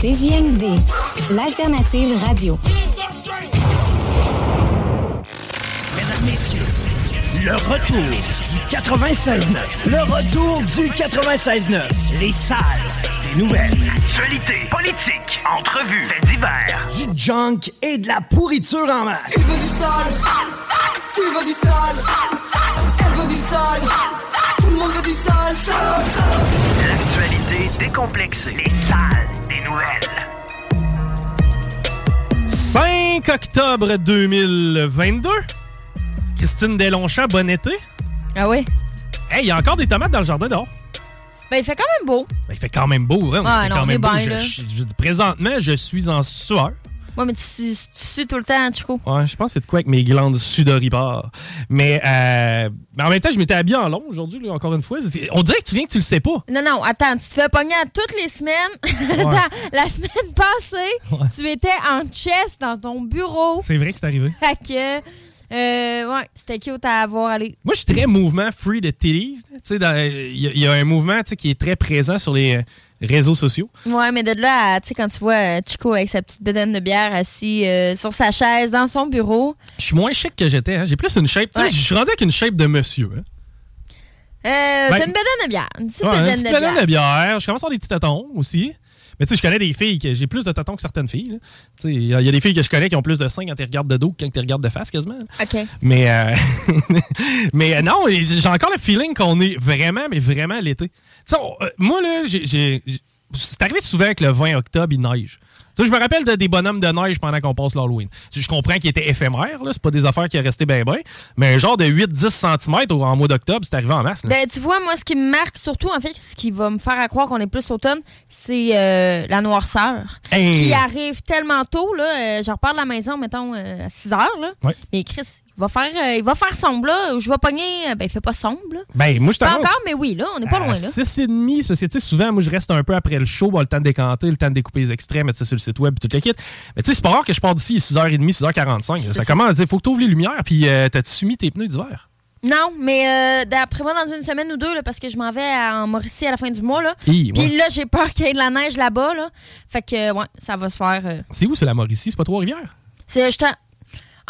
CJMD, l'alternative radio. Mesdames, Messieurs, le retour du 96.9. Le retour du 96.9. Les salles des nouvelles. Actualité, politique, entrevues, faits divers. Du junk et de la pourriture en masse. Tu veux du sale Tu veux du sale Elle veut du sale Tout le monde veut du sale, sale, sale. L'actualité décomplexée. Les salles 5 octobre 2022. Christine Delonchamp, bon été. Ah oui? Hey, il y a encore des tomates dans le jardin dehors. Ben, il fait quand même beau. Ben, il fait quand même beau, hein? Ah, il fait non, quand on même est beau. bien, je- je- présentement, je suis en sueur. Ouais, mais tu, tu sues tout le temps, Chico. Ouais, je pense que c'est de quoi avec mes glandes sudoripares. Mais, euh, mais en même temps, je m'étais habillé en long aujourd'hui, là, encore une fois. On dirait que tu viens que tu le sais pas. Non, non, attends, tu te fais pogner à toutes les semaines. Attends, la semaine passée, tu étais en chest dans ton bureau. C'est vrai que c'est arrivé. Fait que, euh, ouais, c'était cute à avoir allé. Moi, je suis très mouvement free de titties. Tu sais, il y, a- il y a un mouvement qui est très présent sur les euh, réseaux sociaux. Ouais, mais de là à, tu sais, quand tu vois euh, Chico avec sa petite bedaine de bière assis euh, sur sa chaise dans son bureau, Je suis moins chic que j'étais. hein. J'ai plus une shape. tu sais, Ouais. Je suis rendu avec une shape de monsieur. hein. euh, Ben- t'as une bedaine de bière. Une petite Ouais, une bedaine petite de bedaine bière. de bière. Je commence à avoir des petits tatons aussi. Mais tu sais, je connais des filles que j'ai plus de tatons que certaines filles. là. Tu sais, Il y, a il y a des filles que je connais qui ont plus de seins quand tu regardes de dos que quand tu regardes de face quasiment. OK. Mais, euh, mais euh, non, j'ai encore le feeling qu'on est vraiment, mais vraiment l'été. Tu sais, euh, moi, là, j'ai- c'est arrivé souvent que le 20 octobre, il neige. Sais, je me rappelle de des bonhommes de neige pendant qu'on passe l'Halloween. Je comprends qu'ils étaient éphémères, c'est pas des affaires qui restaient bien bien, mais un genre de 8-10 cm en mois d'octobre, c'est arrivé en masse. là. Ben, tu vois, moi, ce qui me marque surtout, en fait, ce qui va me faire à croire qu'on est plus automne, c'est euh, la noirceur. Hey! Qui arrive tellement tôt, là. euh, je repars de la maison, mettons, euh, à 6 heures, là. Ouais. Mais Chris, il va faire, euh, il va faire sombre, là. Je vais pogner. euh, Ben, il fait pas sombre, là. Ben, moi, je Pas encore, mais oui, là. On n'est pas loin, là. 6,5, c'est parce que, tu sais, souvent, moi, je reste un peu après le show, bon, le temps de décanter, le temps de découper les extraits, mettre ça sur le site web, puis tout le kit. Mais tu sais, c'est pas rare que je pars d'ici à 6h30, 6h45. Ça commence, il faut que tu ouvres les lumières, puis euh, t'as-tu mis tes pneus d'hiver? Non, mais euh, d'après moi, dans une semaine ou deux, là, parce que je m'en vais à- en Mauricie à la fin du mois, là. Hi, ouais. Puis là, j'ai peur qu'il y ait de la neige là-bas, là. Fait que, ouais, ça va se faire. euh, C'est où, c'est la Mauricie? C'est pas Trois-Rivières? C'est je t'en-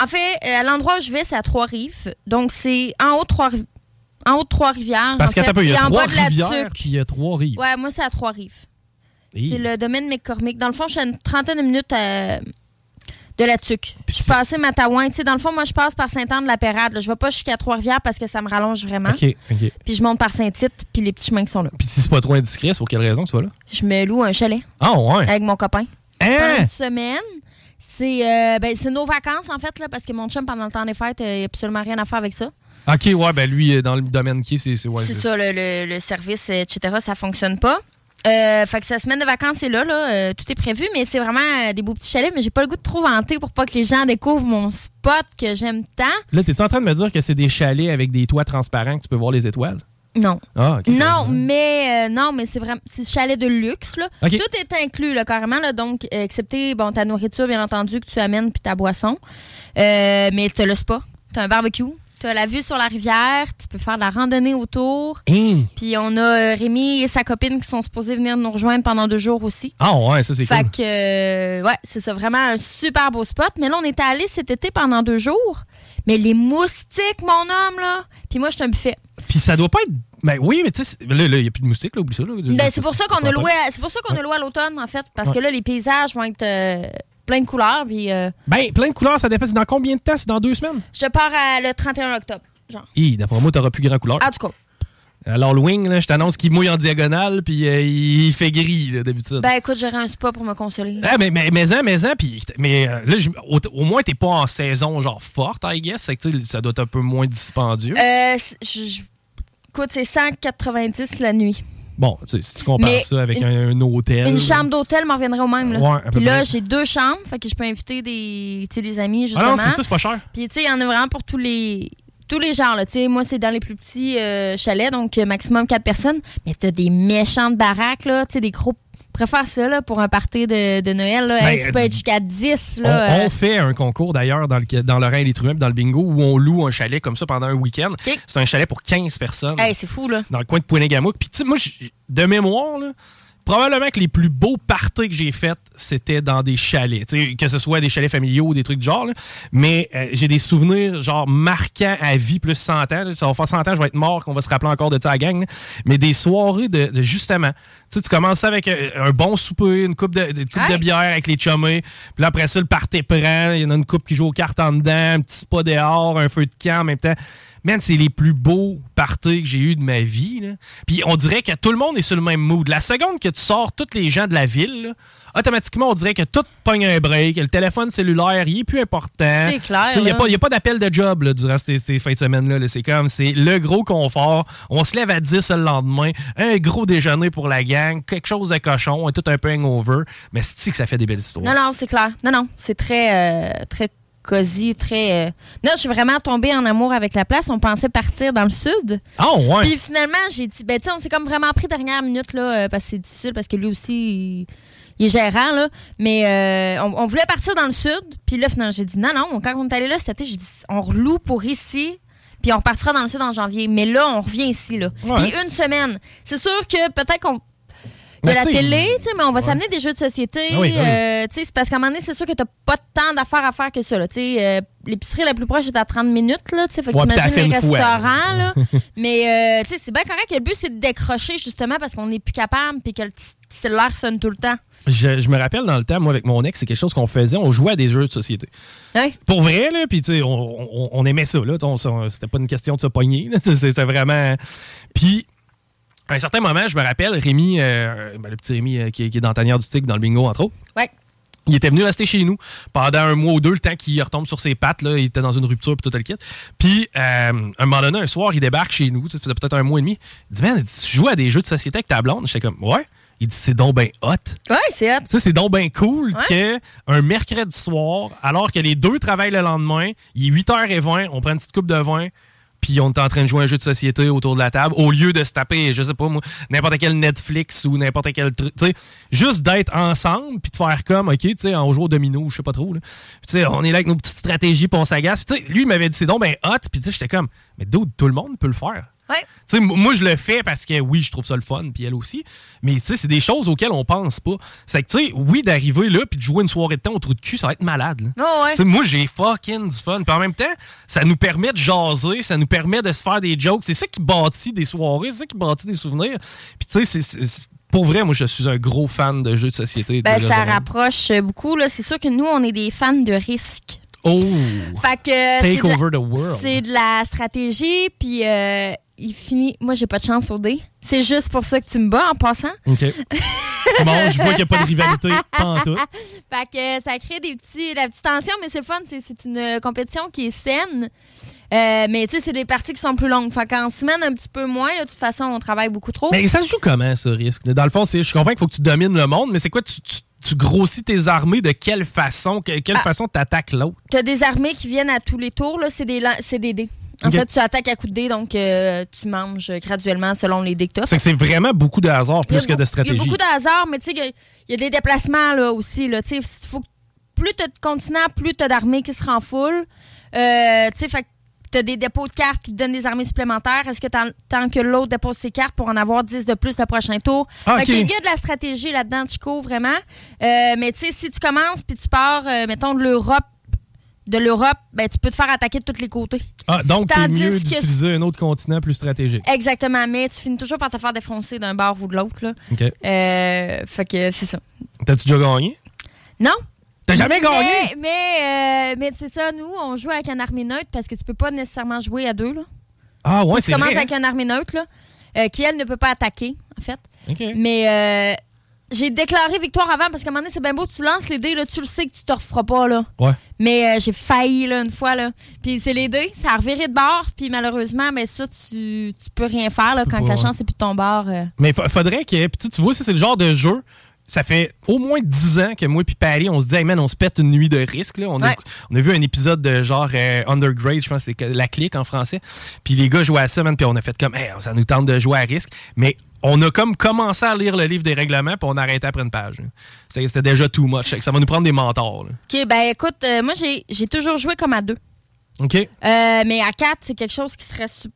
En fait, euh, à l'endroit où je vais, c'est à Trois-Rives. Donc, c'est en haut de Trois- en haut de Trois-Rivières. Parce en qu'à fait, peu, il y a puis il y a Trois-Rives. Ouais, moi, c'est à Trois-Rives. C'est le domaine McCormick. Dans le fond, je suis à une trentaine de minutes euh, de la Tuque. Je suis passée Matawan. Tu sais, dans le fond, moi, je passe par Saint-Anne-de-la-Pérade. Je vais pas jusqu'à Trois-Rivières parce que ça me rallonge vraiment. OK, OK. Puis je monte par Saint-Tite, puis les petits chemins qui sont là. Puis si c'est pas trop indiscret, c'est pour quelle raison que tu vas là? Je me loue un chalet Ah, ouais. avec mon copain. Pendant Hein? une semaine. C'est euh, ben, c'est nos vacances, en fait, là, parce que mon chum, pendant le temps des fêtes, il n'y a absolument rien à faire avec ça. OK, ouais, ben lui, euh, dans le domaine qui est, c'est... c'est- ouais, ça, le, le- le service, etc., ça fonctionne pas. Euh, fait que sa semaine de vacances est là, là euh, tout est prévu, mais c'est vraiment euh, des beaux petits chalets, mais j'ai pas le goût de trop vanter pour pas que les gens découvrent mon spot que j'aime tant. Là, t'es-tu en train de me dire que c'est des chalets avec des toits transparents que tu peux voir les étoiles? Non. Ah, Non, mais euh, non, mais c'est vraiment c'est chalet de luxe là. Tout est inclus là carrément là, donc excepté bon ta nourriture bien entendu que tu amènes puis ta boisson. Euh, mais tu le spa, tu as un barbecue, tu as la vue sur la rivière, tu peux faire de la randonnée autour. Hein? Puis on a euh, Rémi et sa copine qui sont supposés venir nous rejoindre pendant deux jours aussi. Ah, ouais, ça, c'est Fait cool. que, euh, ouais, c'est ça, vraiment un super beau spot. Mais là, on était allé cet été pendant deux jours. Mais les moustiques, mon homme, là. Puis moi, je suis un buffet. Puis ça doit pas être Ben oui, mais tu sais, là, il n'y a plus de moustiques, là, oublie ça. Là. Ben, c'est pour ça qu'on a loué, c'est pour ça qu'on a loué à l'automne, en fait, parce que là, les paysages vont être euh, pleins de couleurs. Puis euh, Ben, plein de couleurs, ça dépend. C'est dans combien de temps? C'est dans deux semaines? je pars à le 31 octobre, genre. Hi, d'après moi, t'auras plus grand couleur. En tout cas, À l'Halloween, là, je t'annonce qu'il mouille en diagonale, puis euh, il fait gris, là, d'habitude. ben écoute, j'aurai un spa pour me consoler. Ah, mais, mais, mais, en, mais, en, puis, mais euh, là, au, au moins, t'es pas en saison, genre, forte, I guess. C'est que, ça doit être un peu moins dispendieux. Euh, c'est- je- je- écoute, c'est 190 la nuit. Bon, tu sais, si tu compares mais ça avec une- un, un hôtel. Une chambre d'hôtel m'en reviendrait au même. Là. Ouais, à peu Puis là, j'ai deux chambres, fait que je peux inviter des, des amis, Ah justement. non, c'est ça, c'est pas cher. Puis tu sais, il y en a vraiment pour tous les tous les genres. Là. Tu sais, Moi, c'est dans les plus petits euh, chalets, donc euh, maximum 4 personnes. Mais t'as des méchantes baraques, là, tu sais, des gros... préfère ça là, pour un party de, de Noël. Là. Ben, Hey, tu peux euh, être jusqu'à 10. On, Là, euh, on fait un concours d'ailleurs dans, le, dans et les dans le bingo, où on loue un chalet comme ça pendant un week-end. C'est un chalet pour 15 personnes hey, c'est fou, là. dans le coin de Pouinegamouk. Puis, tu sais, moi, de mémoire, là, probablement que les plus beaux parties que j'ai faites, c'était dans des chalets. Que ce soit des chalets familiaux ou des trucs du genre. là. Mais euh, j'ai des souvenirs, genre, marquants à vie, plus 100 ans. là. Ça va faire 100 ans, je vais être mort, qu'on va se rappeler encore de ça à la gang. là. Mais des soirées de, de justement. Tu commences ça avec euh, un bon souper, une coupe de, une coupe de bière avec les chummés. Puis là, après ça, le party prend. Il y en a une coupe qui joue aux cartes en dedans, un petit spa dehors, un feu de camp en même temps. Man, c'est les plus beaux parties que j'ai eu de ma vie. là. Puis on dirait que tout le monde est sur le même mood. La seconde que tu sors tous les gens de la ville, là, automatiquement, on dirait que tout pogne un break, que le téléphone cellulaire, il est plus important. C'est clair, Il n'y a, pas- d'appel de job là, durant ces, ces fins de semaine-là. là. C'est comme, c'est le gros confort. On se lève à 10 le lendemain, un gros déjeuner pour la gang, quelque chose de cochon, tout un peu hangover. Mais c'est que ça fait des belles histoires? Non, non, c'est clair. Non, non, c'est très, euh, très cosy, très... euh, Non, je suis vraiment tombée en amour avec la place. On pensait partir dans le sud. Ah ouais! Puis finalement, j'ai dit, ben, tu on s'est comme vraiment pris dernière minute, là, euh, parce que c'est difficile, parce que lui aussi, il, il est gérant, là. Mais euh, on, on voulait partir dans le sud. Puis là, finalement, j'ai dit, non, non, quand on est allé là cet été, j'ai dit, on reloue pour ici. Puis on repartira dans le sud en janvier. Mais là, on revient ici, là. Ouais. Puis une semaine. C'est sûr que peut-être qu'on. Mais la télé, tu sais, mais on va ouais. s'amener des jeux de société. Ah oui, ah oui. euh, tu sais, c'est parce qu'à un moment donné, c'est sûr que t'as pas tant d'affaires à faire que ça. là. Tu sais, euh, l'épicerie la plus proche est à 30 minutes, là. Tu sais, fait que Ouais, t'imagines les restaurants, là. Mais, euh, tu sais, c'est bien correct. Le but, c'est de décrocher, justement, parce qu'on n'est plus capable puis que le cellulaire sonne tout le temps. Je, je me rappelle dans le temps, moi, avec mon ex, c'est quelque chose qu'on faisait. On jouait à des jeux de société. Ouais. Pour vrai, là, puis tu sais, on, on- on aimait ça, là. C'était pas une question de se pogner. C'est- C'était vraiment. Puis, à un certain moment, je me rappelle, Rémi, euh, ben, le petit Rémi euh, qui, est- qui est dans Tanière du Tigre, dans le bingo, entre autres. Ouais. Il était venu rester chez nous pendant un mois ou deux, le temps qu'il retombe sur ses pattes. Là, il était dans une rupture puis tout le kit. Puis, euh, un moment donné, un soir, il débarque chez nous. Ça faisait peut-être un mois et demi. Il dit Man, tu joues à des jeux de société avec ta blonde? J'étais comme Ouais. Il dit C'est donc ben hot. Ouais, c'est hot. Tu sais, c'est donc bien cool Ouais. que un mercredi soir, alors que les deux travaillent le lendemain, il est 8h20, on prend une petite coupe de vin, puis on est en train de jouer un jeu de société autour de la table, au lieu de se taper, je sais pas moi, n'importe quel Netflix ou n'importe quel truc. Tu sais, juste d'être ensemble, puis de faire comme, OK, tu sais, on joue au domino, je sais pas trop. Tu sais, on est là avec nos petites stratégies, puis on s'agace. Tu sais, lui, il m'avait dit, c'est donc ben hot, puis tu sais, j'étais comme, mais dude, tout le monde peut le faire. Ouais. Moi, je le fais parce que oui, je trouve ça le fun, puis elle aussi. Mais c'est des choses auxquelles on pense pas. C'est que, tu sais, oui, d'arriver là, puis de jouer une soirée de temps au trou de cul, ça va être malade. Oh, ouais. Moi, j'ai fucking du fun. Puis en même temps, ça nous permet de jaser, ça nous permet de se faire des jokes. C'est ça qui bâtit des soirées, c'est ça qui bâtit des souvenirs. Puis tu sais, c'est- pour vrai, moi, je suis un gros fan de jeux de société. Ben, ça rapproche beaucoup. là. C'est sûr que nous, on est des fans de risque. Oh! Fait que. c'est Take la- over the world. C'est de la stratégie, puis euh, il finit. Moi, j'ai pas de chance au dé. C'est juste pour ça que tu me bats en passant. OK. c'est bon, je vois qu'il n'y a pas de rivalité, en tout. Fait que euh, ça crée des petits, la petite tension, mais c'est le fun. C'est, une euh, compétition qui est saine. Euh, mais tu sais, c'est des parties qui sont plus longues. Fait qu'en semaine, un petit peu moins. là, de toute façon, on travaille beaucoup trop. Mais ça se joue comment, ce risque? Dans le fond, je comprends qu'il faut que tu domines le monde, mais c'est quoi? Tu, tu- tu grossis tes armées de quelle façon? Que- quelle Ah. façon t'attaques l'autre? T'as des armées qui viennent à tous les tours. Là, c'est, des, des dés. En fait, tu attaques à coups de dés, donc euh, tu manges graduellement selon les dés que. C'est que c'est vraiment beaucoup de hasard Il plus que de beau- Il y stratégie. a beaucoup de hasard, mais tu sais, il y a- il y, a des déplacements là, aussi. Là, faut plus tu as de continents, plus tu as d'armées qui se renfoulent. Euh, tu sais, fait tu as des dépôts de cartes qui te donnent des armées supplémentaires. Est-ce que tant, que l'autre dépose ses cartes pour en avoir 10 de plus le prochain tour? Ah, Fait qu'il y a de la stratégie là-dedans, Chico, vraiment. Euh, mais tu sais, si tu commences puis tu pars, euh, mettons, de l'Europe de l'Europe, ben, tu peux te faire attaquer de tous les côtés. Ah, donc, c'est mieux que- d'utiliser un autre continent plus stratégique. Exactement, mais tu finis toujours par te faire défoncer d'un bord ou de l'autre. là. OK. Euh, fait que c'est ça. T'as-tu déjà gagné? Non? T'as jamais gagné? Mais, mais, euh, mais c'est ça, nous, on joue avec un armée neutre parce que tu peux pas nécessairement jouer à deux. Là. Ah, ouais, que tu c'est commences vrai. avec un armée neutre, là, euh, qui, elle, ne peut pas attaquer, en fait. OK. Mais euh, j'ai déclaré victoire avant parce qu'à un moment donné, c'est bien beau, tu lances les dés, là, tu le sais que tu te referas pas. Là. Ouais. Mais euh, j'ai failli là, une fois. Là. Puis c'est les dés, ça a reviré de bord. Puis malheureusement, ben, ça, tu, tu peux rien faire là, quand pas, la chance est plus de ton bord. euh. Mais fa- faudrait que. Puis tu vois, ça, c'est le genre de jeu. Ça fait au moins 10 ans que moi et Paris, on se dit, hey man, on se pète une nuit de risque. Là. On, a, on a vu un épisode de genre euh, Undergrade, je pense que c'est la clique en français. Puis les gars jouaient à ça, man, puis on a fait comme, hey, ça nous tente de jouer à risque. Mais on a comme commencé à lire le livre des règlements, puis on a arrêté après une page. C'était déjà too much. Ça va nous prendre des mentors. là. OK, ben écoute, euh, moi, j'ai toujours joué comme à deux. OK? Euh, mais à quatre, c'est quelque chose qui serait. su-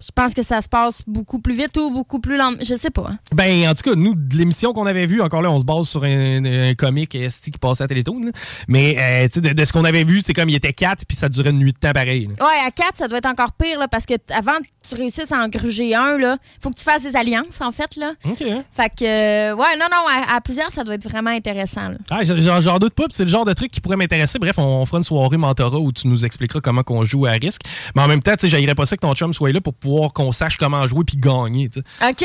Je pense que ça se passe beaucoup plus vite ou beaucoup plus lentement. Je sais pas. hein. Ben, en tout cas, nous, de l'émission qu'on avait vue, encore là, on se base sur un, un comique esti qui passait à Télétoon. là. Mais, euh, tu sais, de, de ce qu'on avait vu, c'est comme il était 4 puis ça durait une nuit de temps pareil. là. Ouais, à 4, ça doit être encore pire, là, parce que avant que tu réussisses à en gruger un, là, faut que tu fasses des alliances, en fait, là. OK. Fait que, euh, ouais, non, non, à, à plusieurs, ça doit être vraiment intéressant, là. Ah, j'en doute pas, c'est le genre de truc qui pourrait m'intéresser. Bref, on fera une soirée mentorat où tu nous expliqueras comment qu'on joue à risque. Mais en même temps, tu sais, j'aillerais pas ça que ton chum soit là pour qu'on sache comment jouer puis gagner. OK.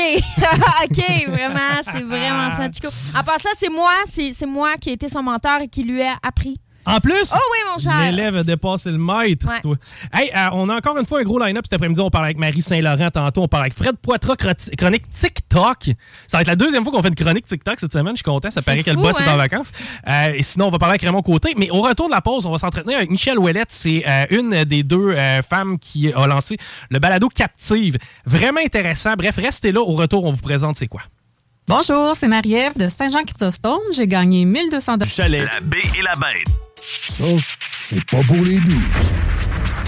OK, vraiment, c'est vraiment smart, Chico. En passant, c'est moi, c'est moi qui ai été son mentor et qui lui a appris. En plus, Oh oui, mon cher. l'élève a dépassé le maître. Ouais. toi. Hey, euh, on a encore une fois un gros line-up cet après-midi. On parle avec Marie Saint-Laurent tantôt. On parle avec Fred Poitras, chronique TikTok. Ça va être la deuxième fois qu'on fait une chronique TikTok cette semaine. Je suis content. Ça paraît que le fou, boss est hein? en vacances. Euh, et sinon, on va parler avec Raymond Côté. Mais au retour de la pause, on va s'entretenir avec Michelle Ouellette. C'est euh, une des deux euh, femmes qui a lancé le balado Captive. Vraiment intéressant. Bref, restez là. Au retour, on vous présente c'est quoi? Bonjour, c'est Marie-Ève de Saint-Jean-Chrysostome. J'ai gagné 1200 dollars. Chalet. La baie et la bête. Ça, c'est pas pour les doux.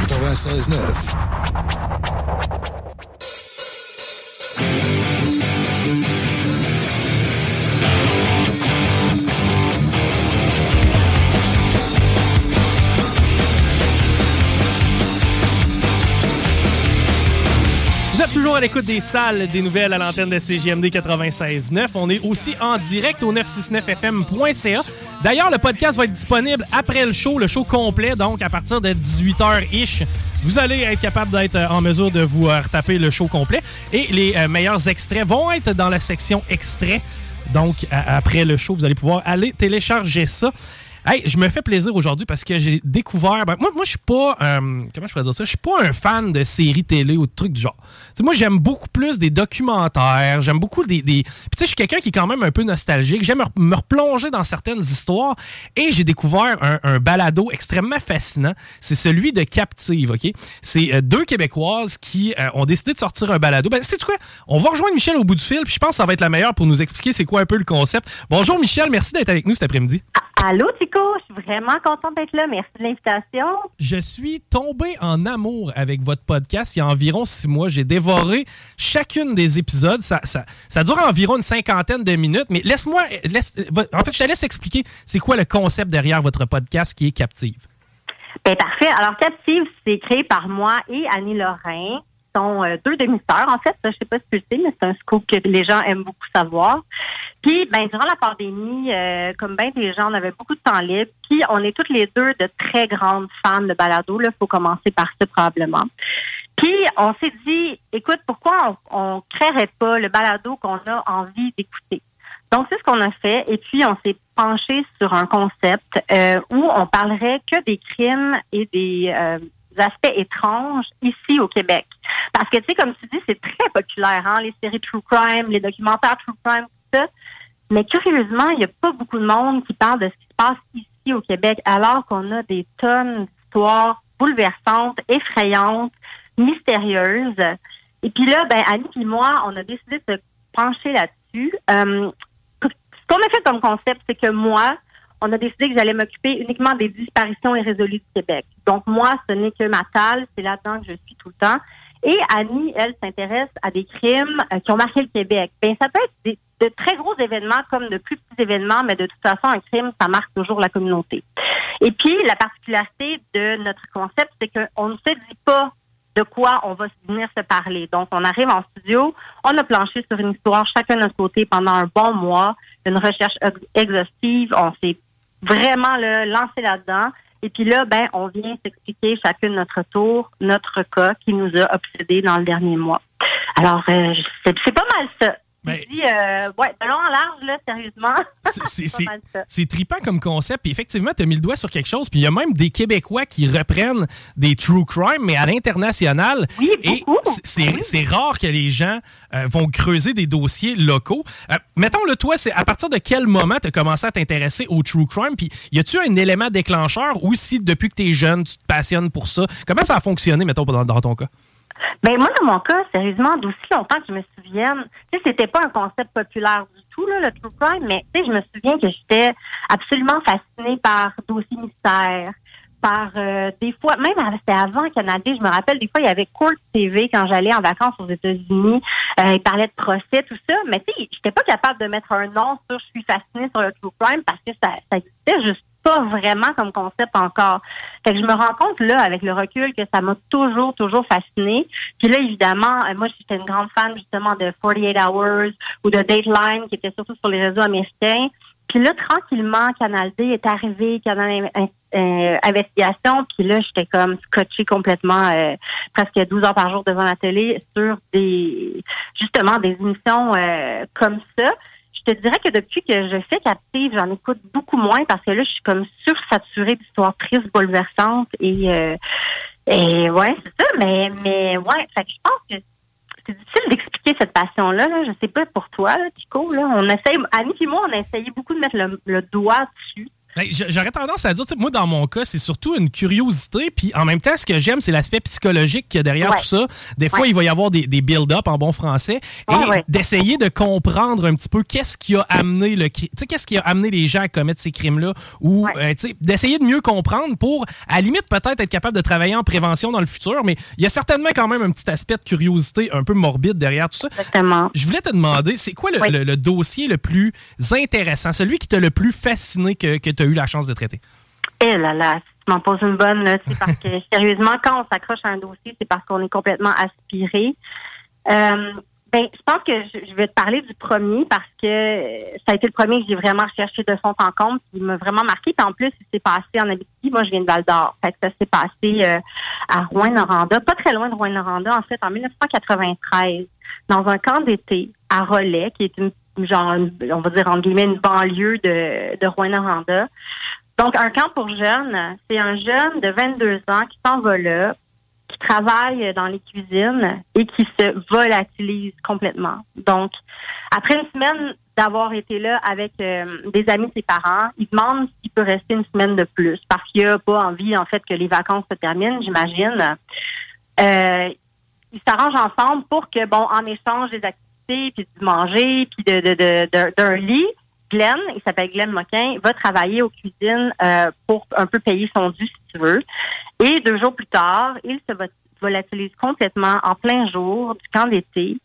96.9. Toujours à l'écoute des salles des nouvelles à l'antenne de CGMD 96.9. On est aussi en direct au 969fm.ca. D'ailleurs, le podcast va être disponible après le show, le show complet, donc à partir de 18h-ish. Vous allez être capable d'être euh, en mesure de vous euh, retaper le show complet. Et les euh, meilleurs extraits vont être dans la section extraits. Donc, après le show, vous allez pouvoir aller télécharger ça. Hey, je me fais plaisir aujourd'hui parce que j'ai découvert. ben, moi, moi je suis pas. euh, comment je pourrais dire ça? Je suis pas un fan de séries télé ou de trucs du genre. Moi, j'aime beaucoup plus des documentaires. J'aime beaucoup des. Puis, tu sais, je suis quelqu'un qui est quand même un peu nostalgique. J'aime me- replonger dans certaines histoires. Et j'ai découvert un, un balado extrêmement fascinant. C'est celui de Captive, OK? C'est euh, deux Québécoises qui euh, ont décidé de sortir un balado. Ben, sais-tu quoi? On va rejoindre Michel au bout du fil. Puis, je pense que ça va être la meilleure pour nous expliquer c'est quoi un peu le concept. Bonjour, Michel. Merci d'être avec nous cet après-midi. Allô, Je suis vraiment contente d'être là. Merci de l'invitation. Je suis tombé en amour avec votre podcast il y a environ six mois. J'ai dévoré chacune des épisodes. Ça, ça, ça dure environ une cinquantaine de minutes, mais laisse-moi. Laisse, en fait, je te laisse expliquer c'est quoi le concept derrière votre podcast qui est Captive. Ben, parfait. Alors, Captive, c'est créé par moi et Annie Lorrain, sont euh, deux demi-sœurs, en fait. Je sais pas si tu le mais c'est un scoop que les gens aiment beaucoup savoir. Puis, ben, durant la pandémie, euh, comme bien des gens, on avait beaucoup de temps libre. Puis, on est toutes les deux de très grandes fans de balado. Il faut commencer par ça, probablement. Puis, on s'est dit, écoute, pourquoi on, on créerait pas le balado qu'on a envie d'écouter? Donc, c'est ce qu'on a fait. Et puis, on s'est penché sur un concept euh, où on parlerait que des crimes et des aspects étranges ici au Québec. Parce que, tu sais, comme tu dis, c'est très populaire, hein, les séries True Crime, les documentaires True Crime, tout ça. Mais curieusement, il n'y a pas beaucoup de monde qui parle de ce qui se passe ici au Québec, alors qu'on a des tonnes d'histoires bouleversantes, effrayantes, mystérieuses. Et puis là, ben, Annie et moi, on a décidé de se pencher là-dessus. Euh, ce qu'on a fait comme concept, c'est que moi, on a décidé que j'allais m'occuper uniquement des disparitions irrésolues du Québec. Donc moi, ce n'est que ma talle, c'est là-dedans que je suis tout le temps. Et Annie, elle, s'intéresse à des crimes euh, qui ont marqué le Québec. Ben, ça peut être des, de très gros événements comme de plus petits événements, mais de toute façon, un crime, ça marque toujours la communauté. Et puis, la particularité de notre concept, c'est qu'on ne se dit pas de quoi on va venir se parler. Donc, on arrive en studio, on a planché sur une histoire chacun de notre côté pendant un bon mois, une recherche ex- exhaustive, on s'est vraiment là, lancé là-dedans. Et puis là, ben, on vient s'expliquer chacun de notre tour, notre cas qui nous a obsédés dans le dernier mois. Alors, euh, c'est pas mal ça. Ben, dis, euh, ouais, en large, là, sérieusement. C'est- trippant comme concept. Puis effectivement, tu as mis le doigt sur quelque chose. Puis il y a même des Québécois qui reprennent des true crime, mais à l'international. Et c'est- c'est rare que les gens euh, vont creuser des dossiers locaux. Euh, mettons, le toi, c'est à partir de quel moment tu as commencé à t'intéresser au true crime? Puis y a-tu un élément déclencheur ou si depuis que tu es jeune, tu te passionnes pour ça? Comment ça a fonctionné, mettons, dans, dans ton cas? Ben moi, dans mon cas, sérieusement, d'aussi longtemps que je me souvienne, tu sais, c'était pas un concept populaire du tout, là, le true crime, mais tu sais, je me souviens que j'étais absolument fascinée par dossiers mystères, par euh, des fois, même c'était avant Canada, je me rappelle, des fois, il y avait Court TV quand j'allais en vacances aux États-Unis, euh, ils parlaient de procès, tout ça, mais tu sais, j'étais pas capable de mettre un nom sur je suis fascinée sur le true crime parce que ça, ça existait juste pas vraiment comme concept encore. Fait que je me rends compte là, avec le recul, que ça m'a toujours, toujours fasciné. Puis là, évidemment, euh, moi, j'étais une grande fan justement de 48 Hours ou de Dateline, qui était surtout sur les réseaux américains. Puis là, tranquillement, Canal D est arrivé, Canal euh, Investigation. Puis là, j'étais comme scotché complètement, euh, presque 12 heures par jour devant la télé sur des, justement, des émissions euh, comme ça. Je te dirais que depuis que je fais captive, j'en écoute beaucoup moins parce que là, je suis comme sursaturée d'histoires tristes, bouleversantes et euh, et ouais, c'est ça. Mais mais ouais, fait que je pense que c'est difficile d'expliquer cette passion-là. Là. Je sais pas pour toi, là, Chico. Là, on essaye, Annie et moi, on a essayé beaucoup de mettre le, le doigt dessus. Ben, J'aurais tendance à dire, moi, dans mon cas, c'est surtout une curiosité. Puis en même temps, ce que j'aime, c'est l'aspect psychologique qu'il y a derrière Ouais. tout ça. Des fois, Ouais. il va y avoir des, des build-up en bon français. Et Ouais, d'essayer de comprendre un petit peu qu'est-ce qui a amené le cri- tu sais, qu'est-ce qui a amené les gens à commettre ces crimes-là. Ou, euh, tu sais, d'essayer de mieux comprendre pour, à la limite, peut-être être capable de travailler en prévention dans le futur. Mais il y a certainement quand même un petit aspect de curiosité un peu morbide derrière tout ça. Exactement. Je voulais te demander, c'est quoi le, Oui. le- le dossier le plus intéressant, celui qui t'a le plus fasciné que, que tu as eu la chance de traiter? Eh là là, tu m'en poses une bonne, là, c'est parce que sérieusement, quand on s'accroche à un dossier, c'est parce qu'on est complètement aspiré. Euh, ben, je pense que je, vais te parler du premier parce que ça a été le premier que j'ai vraiment cherché de fond en compte, qui m'a vraiment marqué. Puis en plus, il s'est passé en Abitibi. Moi, je viens de Val d'Or. Fait que ça s'est passé euh, à Rouen-Noranda, pas très loin de Rouen-Noranda, en fait, en 1993, dans un camp d'été à Relais, qui est une genre, on va dire, entre guillemets, une banlieue de, de Rouen-Noranda. Donc, un camp pour jeunes, c'est un jeune de 22 ans qui s'en va là, qui travaille dans les cuisines et qui se volatilise complètement. Donc, après une semaine d'avoir été là avec euh, des amis de ses parents, il demande s'il peut rester une semaine de plus parce qu'il n'a pas envie, en fait, que les vacances se terminent, j'imagine. Euh, ils s'arrangent ensemble pour que, bon, en échange des activités, puis du manger, puis de, de, de- d'un lit, Glenn, il s'appelle Glenn Moquin, va travailler aux cuisines euh, pour un peu payer son dû, si tu veux. Et deux jours plus tard, il se vo- volatilise complètement en plein jour du camp d'été.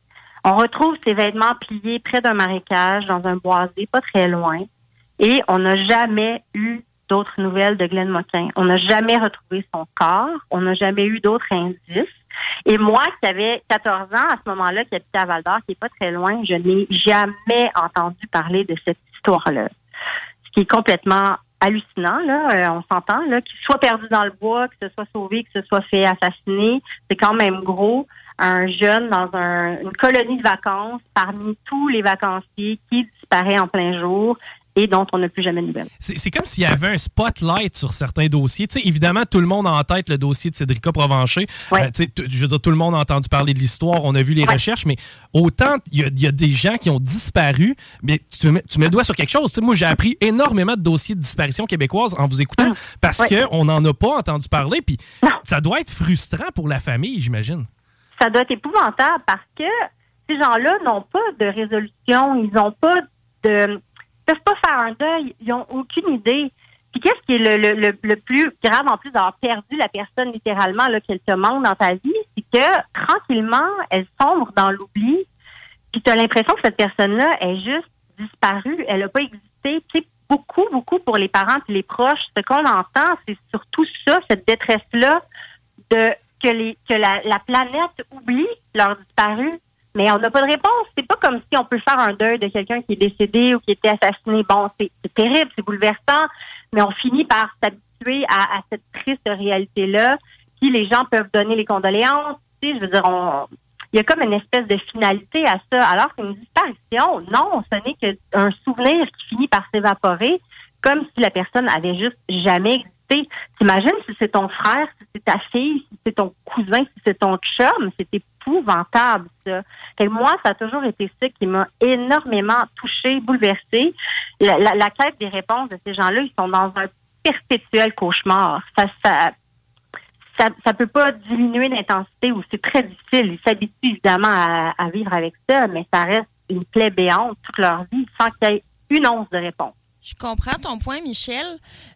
On retrouve ses vêtements pliés près d'un marécage, dans un boisé, pas très loin. Et on n'a jamais eu d'autres nouvelles de Glenn Moquin. On n'a jamais retrouvé son corps. On n'a jamais eu d'autres indices. Et moi, qui avais 14 ans à ce moment-là, qui habitais à Val d'Or, qui est pas très loin, je n'ai jamais entendu parler de cette histoire-là. Ce qui est complètement hallucinant, là, euh, on s'entend, là, qu'il soit perdu dans le bois, que ce soit sauvé, que ce soit fait assassiner, c'est quand même gros. Un jeune dans un- une colonie de vacances, parmi tous les vacanciers, qui disparaît en plein jour et dont on n'a plus jamais de nouvelles. C'est comme s'il y avait un spotlight sur certains dossiers. Évidemment, tout le monde a en tête le dossier de Cédrica Provencher. Euh, t- je veux dire, tout le monde a entendu parler de l'histoire, on a vu les recherches, mais autant il y, a- il y a des gens qui ont disparu, mais tu mets, tu mets le doigt sur quelque chose. Moi, j'ai appris énormément de dossiers de disparition québécoises en vous écoutant parce Ouais. qu'on n'en a pas entendu parler. Puis ça doit être frustrant pour la famille, j'imagine. ça doit être épouvantable parce que ces gens-là n'ont pas de résolution, ils n'ont pas de peuvent pas faire un deuil, ils ont aucune idée. Puis qu'est-ce qui est le, le, le, le plus grave en plus d'avoir perdu la personne littéralement qu'elle te manque dans ta vie, c'est que tranquillement, elle sombre dans l'oubli. Puis tu as l'impression que cette personne-là est juste disparue. Elle n'a pas existé. Tu sais, beaucoup, beaucoup pour les parents et les proches, ce qu'on entend, c'est surtout ça, cette détresse-là de que les que la, la planète oublie leur disparu. Mais on n'a pas de réponse. C'est pas comme si on peut faire un deuil de quelqu'un qui est décédé ou qui était assassiné. Bon, c'est terrible, c'est bouleversant, mais on finit par s'habituer à, à cette triste réalité-là. Puis les gens peuvent donner les condoléances. Tu sais, je veux dire, on, il y a comme une espèce de finalité à ça. Alors qu'une disparition, non, ce n'est qu'un souvenir qui finit par s'évaporer, comme si la personne avait juste jamais existé. T'imagines si c'est ton frère, si c'est ta fille, si c'est ton cousin, si c'est ton chum, c'est épouvantable, ça. Moi, ça a toujours été ça qui m'a énormément touchée, bouleversée. La, quête des réponses de ces gens-là, ils sont dans un perpétuel cauchemar. Ça, ça, ça, ça peut pas diminuer l'intensité ou c'est très difficile. Ils s'habituent évidemment à, à vivre avec ça, mais ça reste une plaie béante toute leur vie sans qu'il y ait une once de réponse. Je comprends ton point, Michel.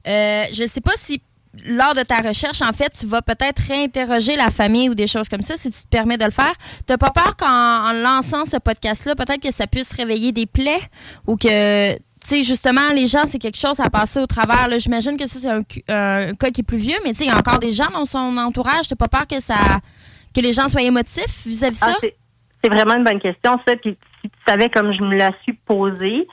Euh, je ne sais pas si lors de ta recherche, en fait, tu vas peut-être réinterroger la famille ou des choses comme ça, si tu te permets de le faire. Tu pas peur qu'en en lançant ce podcast-là, peut-être que ça puisse réveiller des plaies ou que, tu sais, justement, les gens, c'est quelque chose à passer au travers. là. J'imagine que ça, c'est un, cas qui est plus vieux, mais tu sais, il y a encore des gens dans son entourage. Tu pas peur que ça que les gens soient émotifs vis-à-vis de Ah, ça? c'est- c'est vraiment une bonne question, ça. Puis si tu savais comme je me la suis posée,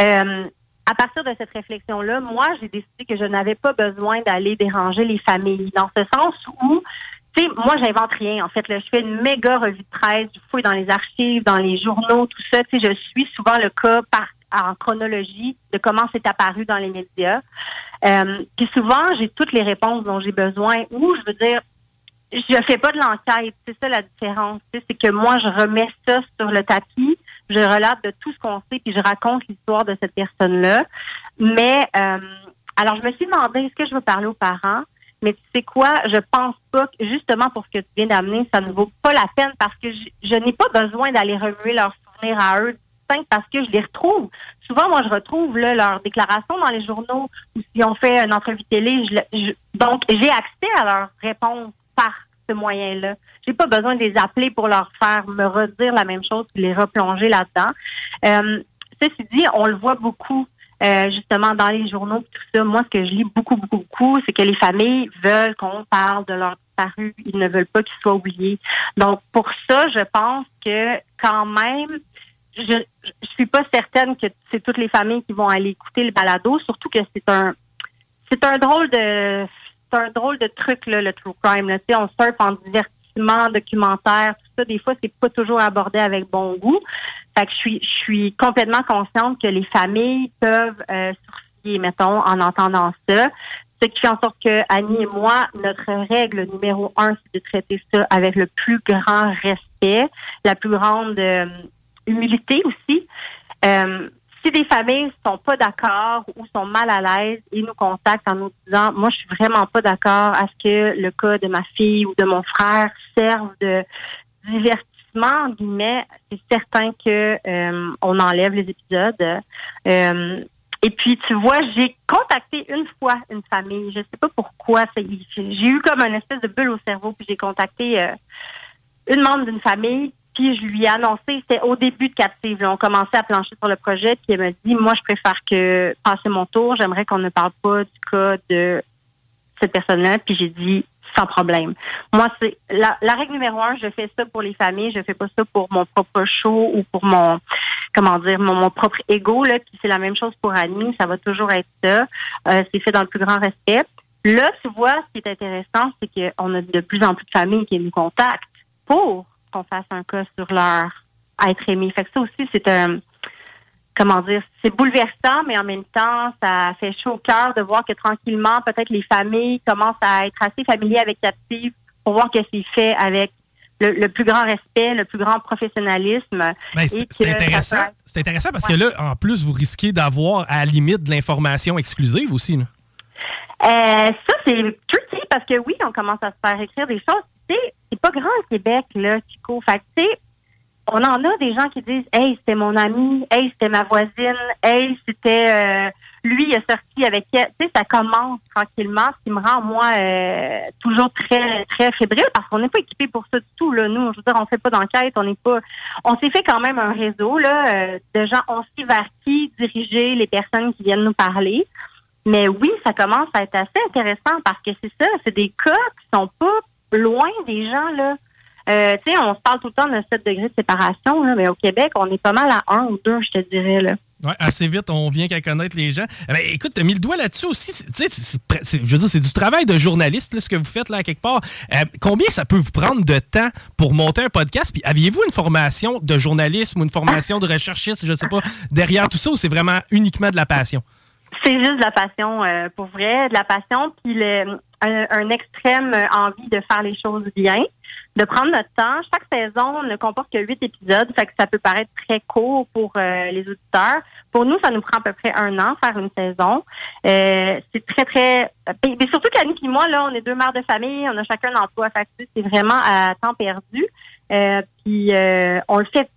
euh, à partir de cette réflexion-là, moi, j'ai décidé que je n'avais pas besoin d'aller déranger les familles. Dans ce sens où, tu sais, moi, j'invente rien. En fait, là, je fais une méga revue de presse, je fouille dans les archives, dans les journaux, tout ça. Tu sais, je suis souvent le cas par en chronologie de comment c'est apparu dans les médias. Euh, puis souvent, j'ai toutes les réponses dont j'ai besoin. Ou, je veux dire, je fais pas de l'enquête. C'est ça la différence. C'est que moi, je remets ça sur le tapis, je relate de tout ce qu'on sait, puis je raconte l'histoire de cette personne-là. Mais euh, alors, je me suis demandé, est-ce que je veux parler aux parents? Mais tu sais quoi, je pense pas que justement pour ce que tu viens d'amener, ça ne vaut pas la peine parce que je, n'ai pas besoin d'aller remuer leurs souvenirs à eux parce que je les retrouve. Souvent, moi, je retrouve leurs déclarations dans les journaux ou si on fait une entrevue télé. Je- donc, j'ai accès à leurs réponses par ce moyen-là. J'ai pas besoin de les appeler pour leur faire me redire la même chose puis les replonger là-dedans. Euh, ceci dit, on le voit beaucoup euh, justement dans les journaux tout ça. Moi, ce que je lis beaucoup, beaucoup, beaucoup, c'est que les familles veulent qu'on parle de leurs disparus. Ils ne veulent pas qu'ils soient oubliés. Donc, pour ça, je pense que quand même, je, je suis pas certaine que c'est toutes les familles qui vont aller écouter le balado, surtout que c'est un c'est un drôle de c'est un drôle de truc là, le true crime. Là. Tu sais, on surfe en divertissement, documentaire, tout ça. Des fois, c'est pas toujours abordé avec bon goût. Fait que je suis je suis complètement consciente que les familles peuvent euh, sourciller, mettons, en entendant ça. Ce qui fait en sorte que Annie et moi, notre règle numéro un, c'est de traiter ça avec le plus grand respect, la plus grande euh, humilité aussi. Euh, si des familles sont pas d'accord ou sont mal à l'aise, ils nous contactent en nous disant moi je suis vraiment pas d'accord à ce que le cas de ma fille ou de mon frère serve de divertissement entre guillemets, c'est certain que euh, on enlève les épisodes. Euh, et puis tu vois, j'ai contacté une fois une famille, je sais pas pourquoi, j'ai eu comme une espèce de bulle au cerveau puis j'ai contacté euh, une membre d'une famille puis je lui ai annoncé, c'était au début de Captive. là, on commençait à plancher sur le projet, puis elle m'a dit, moi, je préfère que passer mon tour. J'aimerais qu'on ne parle pas du cas de cette personne-là. Puis j'ai dit, sans problème. Moi, c'est la, la règle numéro un, je fais ça pour les familles, je fais pas ça pour mon propre show ou pour mon, comment dire, mon, mon propre ego. Là. Puis c'est la même chose pour Annie, ça va toujours être ça. Euh, c'est fait dans le plus grand respect. Là, tu vois, ce qui est intéressant, c'est qu'on a de plus en plus de familles qui nous contactent pour qu'on fasse un cas sur leur être aimé. Fait que ça aussi, c'est un comment dire, c'est bouleversant, mais en même temps, ça fait chaud au cœur de voir que tranquillement, peut-être les familles commencent à être assez familiers avec Captive pour voir que c'est fait avec le, le plus grand respect, le plus grand professionnalisme. Ben, c'est intéressant. être- C'est intéressant parce que là, en plus, vous risquez d'avoir à la limite de l'information exclusive aussi. là. Euh, ça, c'est tricky parce que oui, on commence à se faire écrire des choses. C'est pas grand le Québec, là, Chico. Fait tu sais, on en a des gens qui disent Hey, c'était mon ami, hey, c'était ma voisine, hey, c'était euh, Lui, il a sorti avec elle. Tu sais, ça commence tranquillement, ce qui me rend, moi, euh, toujours très, très fébrile parce qu'on n'est pas équipé pour ça du tout, là. Nous, je veux dire, on fait pas d'enquête, on n'est pas... On s'est fait quand même un réseau, là, euh, de gens, on sait vers qui diriger les personnes qui viennent nous parler. Mais oui, ça commence à être assez intéressant parce que c'est ça, c'est des cas qui sont pas loin des gens, là. Euh, tu sais, on se parle tout le temps de 7 degrés de séparation, là, mais au Québec, on est pas mal à 1 ou 2, je te dirais, là. Assez vite, on vient qu'à connaître les gens. Eh ben, écoute, t'as mis le doigt là-dessus aussi. Tu sais, je veux dire, c'est du travail de journaliste, là, ce que vous faites là, à quelque part. Euh, combien ça peut vous prendre de temps pour monter un podcast? Puis aviez-vous une formation de journalisme ou une formation de recherchiste, je sais pas, derrière tout ça, ou c'est vraiment uniquement de la passion? C'est juste de la passion, euh, pour vrai, de la passion, puis le, un, un extrême euh, envie de faire les choses bien, de prendre notre temps. Chaque saison ne comporte que huit épisodes, fait que ça peut paraître très court pour euh, les auditeurs. Pour nous, ça nous prend à peu près un an faire une saison. Euh, c'est très très, mais mais surtout qu'Annie et moi là, on est deux mères de famille, on a chacun un emploi, fait que c'est vraiment à temps perdu. Euh, puis euh, on le fait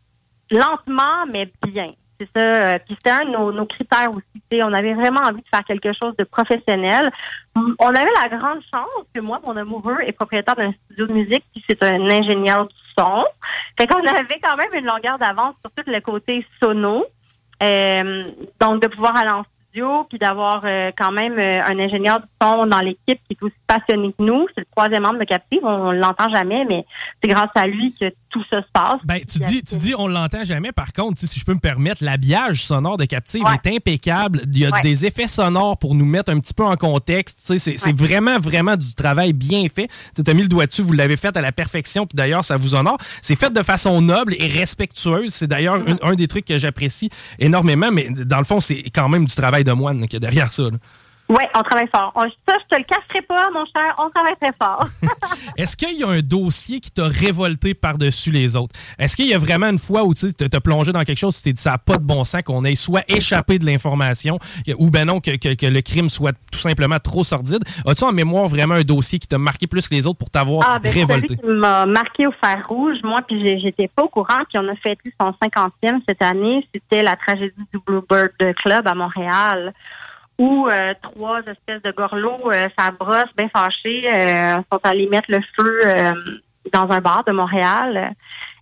lentement mais bien. C'est ça. Euh, Puis c'était un de nos, critères aussi. On avait vraiment envie de faire quelque chose de professionnel. On avait la grande chance que moi, mon amoureux est propriétaire d'un studio de musique, puis c'est un ingénieur du son. Fait qu'on avait quand même une longueur d'avance sur tout le côté sono. Euh, donc de pouvoir aller en studio, puis d'avoir euh, quand même un ingénieur du son dans l'équipe qui est aussi passionné que nous. C'est le troisième membre de Captive. On, l'entend jamais, mais c'est grâce à lui que tout ça se passe. Ben, tu dis, tu dis, on l'entend jamais. Par contre, si je peux me permettre, l'habillage sonore de Captive Ouais. est impeccable. Il y a Ouais. des effets sonores pour nous mettre un petit peu en contexte. C'est c'est vraiment, vraiment du travail bien fait. Tu as mis le doigt dessus, vous l'avez fait à la perfection, puis d'ailleurs, ça vous honore. C'est fait de façon noble et respectueuse. C'est d'ailleurs Mm-hmm. un, un des trucs que j'apprécie énormément, mais dans le fond, c'est quand même du travail de moine y a derrière ça. là. Oui, on travaille fort. On- ça, je te le cacherai pas, mon cher. On travaille très fort. Est-ce qu'il y a un dossier qui t'a révolté par-dessus les autres? Est-ce qu'il y a vraiment une fois où tu as plongé dans quelque chose, tu t'es dit ça n'a pas de bon sens qu'on ait soit échappé de l'information ou ben non, que, que- que le crime soit tout simplement trop sordide? As-tu en mémoire vraiment un dossier qui t'a marqué plus que les autres pour t'avoir Ah, ben, révolté? celui qui m'a marqué au fer rouge, moi, puis j'étais pas au courant, puis on a fêté son 50e cette année, c'était la tragédie du Bluebird Club à Montréal, où euh, trois espèces de gorlots, euh, ça brosse, bien fâchés, euh, sont allés mettre le feu euh, dans un bar de Montréal.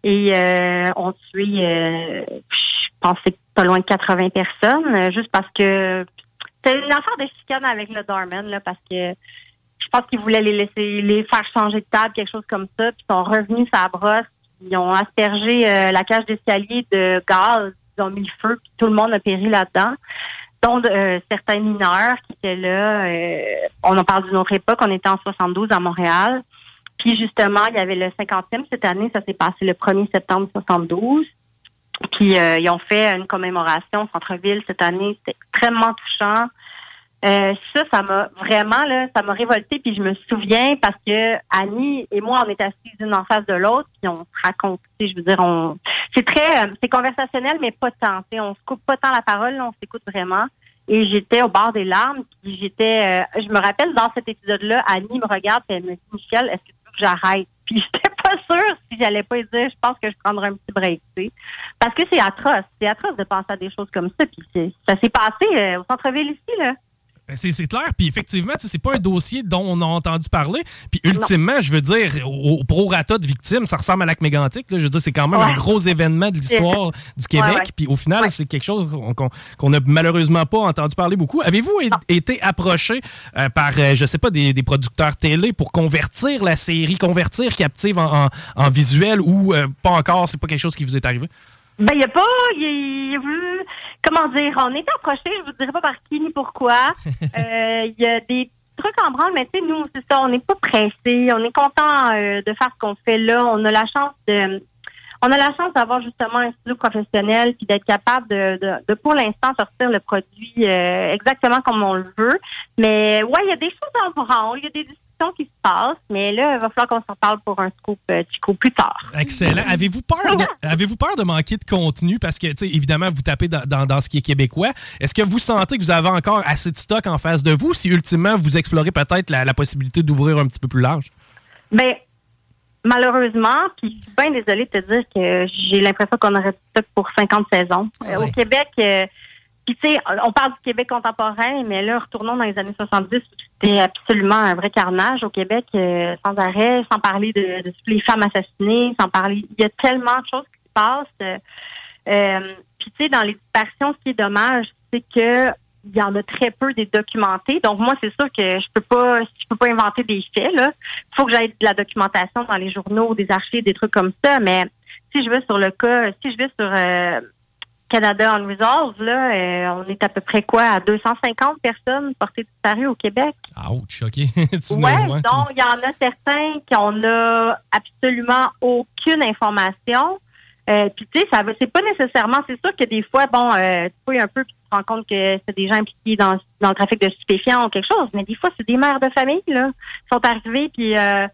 Et euh, ont tué, euh, je pensais pas loin de 80 personnes, juste parce que c'était une affaire de chicane avec le Darman, là, parce que je pense qu'ils voulaient les laisser les faire changer de table, quelque chose comme ça, puis ils sont revenus la brosse, ils ont aspergé la cage d'escalier de gaz, ils ont mis le feu, puis tout le monde a péri là-dedans. Euh, certains mineurs qui étaient là. euh, on en parle d'une autre époque, on était en 72 à Montréal. Puis justement, il y avait le 50e cette année, ça s'est passé le 1er septembre 72. Puis euh, ils ont fait une commémoration au centre-ville cette année, c'était extrêmement touchant. Euh, ça, ça m'a vraiment là, ça m'a révolté. Puis je me souviens parce que Annie et moi, on est assises l'une en face de l'autre, puis on se raconte. Je veux dire, on, c'est très, euh, c'est conversationnel, mais pas tant. tu sais, On se coupe pas tant la parole, là, on s'écoute vraiment. Et j'étais au bord des larmes, puis j'étais, euh, je me rappelle dans cet épisode-là, Annie me regarde, puis elle me dit, Michel, est-ce que tu veux que j'arrête? Puis j'étais pas sûre si j'allais pas dire, je pense que je prendrais un petit break, tu sais. Parce que c'est atroce, c'est atroce de penser à des choses comme ça. Puis ça s'est passé euh, au centre-ville ici, là. Ben, C'est clair, puis effectivement, c'est pas un dossier dont on a entendu parler. Puis ultimement, je veux dire, au, au prorata de victimes, ça ressemble à lac mégantic. là. Je veux dire, c'est quand même un gros événement de l'histoire du Québec. Ouais, ouais. Puis au final, c'est quelque chose qu'on qu'on- qu'on a malheureusement pas entendu parler beaucoup. Avez-vous été approché euh, par, euh, je sais pas, des, des producteurs télé pour convertir la série, convertir Captive en, en- en visuel ou euh, pas encore? C'est pas quelque chose qui vous est arrivé? Ben, il n'y a pas. Il y a eu- comment dire, on est approché, je vous dirais pas par qui ni pourquoi. Euh, Il y a des trucs en branle, mais tu sais, nous, c'est ça, on n'est pas pressé. On est content euh, de faire ce qu'on fait là. On a la chance de. On a la chance d'avoir justement un studio professionnel puis d'être capable de, de, de, pour l'instant sortir le produit euh, exactement comme on le veut. Mais ouais, il y a des choses en branle, il y a des discussions qui se passent, mais là, il va falloir qu'on s'en parle pour un scoop euh, Chico plus tard. Excellent. Avez-vous peur de, peur de manquer de contenu? Parce que, tu sais, évidemment, vous tapez dans, dans, dans ce qui est québécois. Est-ce que vous sentez que vous avez encore assez de stock en face de vous si ultimement vous explorez peut-être la, la possibilité d'ouvrir un petit peu plus large? Ben, malheureusement, puis je suis bien désolée de te dire que j'ai l'impression qu'on aurait du stock pour 50 saisons. Euh, Au Québec, euh, puis, tu sais, on parle du Québec contemporain, mais là, retournons dans les années 70, c'était absolument un vrai carnage au Québec, euh, sans arrêt, sans parler de, de toutes les femmes assassinées, sans parler. Il y a tellement de choses qui se passent. Euh, euh, puis, tu sais, dans les disparitions, ce qui est dommage, c'est que il y en a très peu des documentés. Donc moi, c'est sûr que je peux pas, je peux pas inventer des faits. Là, il faut que j'aille de la documentation dans les journaux, des archives, des trucs comme ça. Mais si je vais sur le cas, si je vais sur euh, Canada Unresolved, là, euh, on est à peu près quoi à 250 personnes portées disparues au Québec. Me- ouais, tu- donc il y en a certains qui on a absolument aucune information. Euh, puis tu sais, ça c'est pas nécessairement, c'est sûr que des fois, bon, euh, tu fouilles un peu puis tu te rends compte que c'est des gens impliqués dans, dans le trafic de stupéfiants ou quelque chose, mais des fois c'est des mères de famille là, qui sont arrivés puis euh,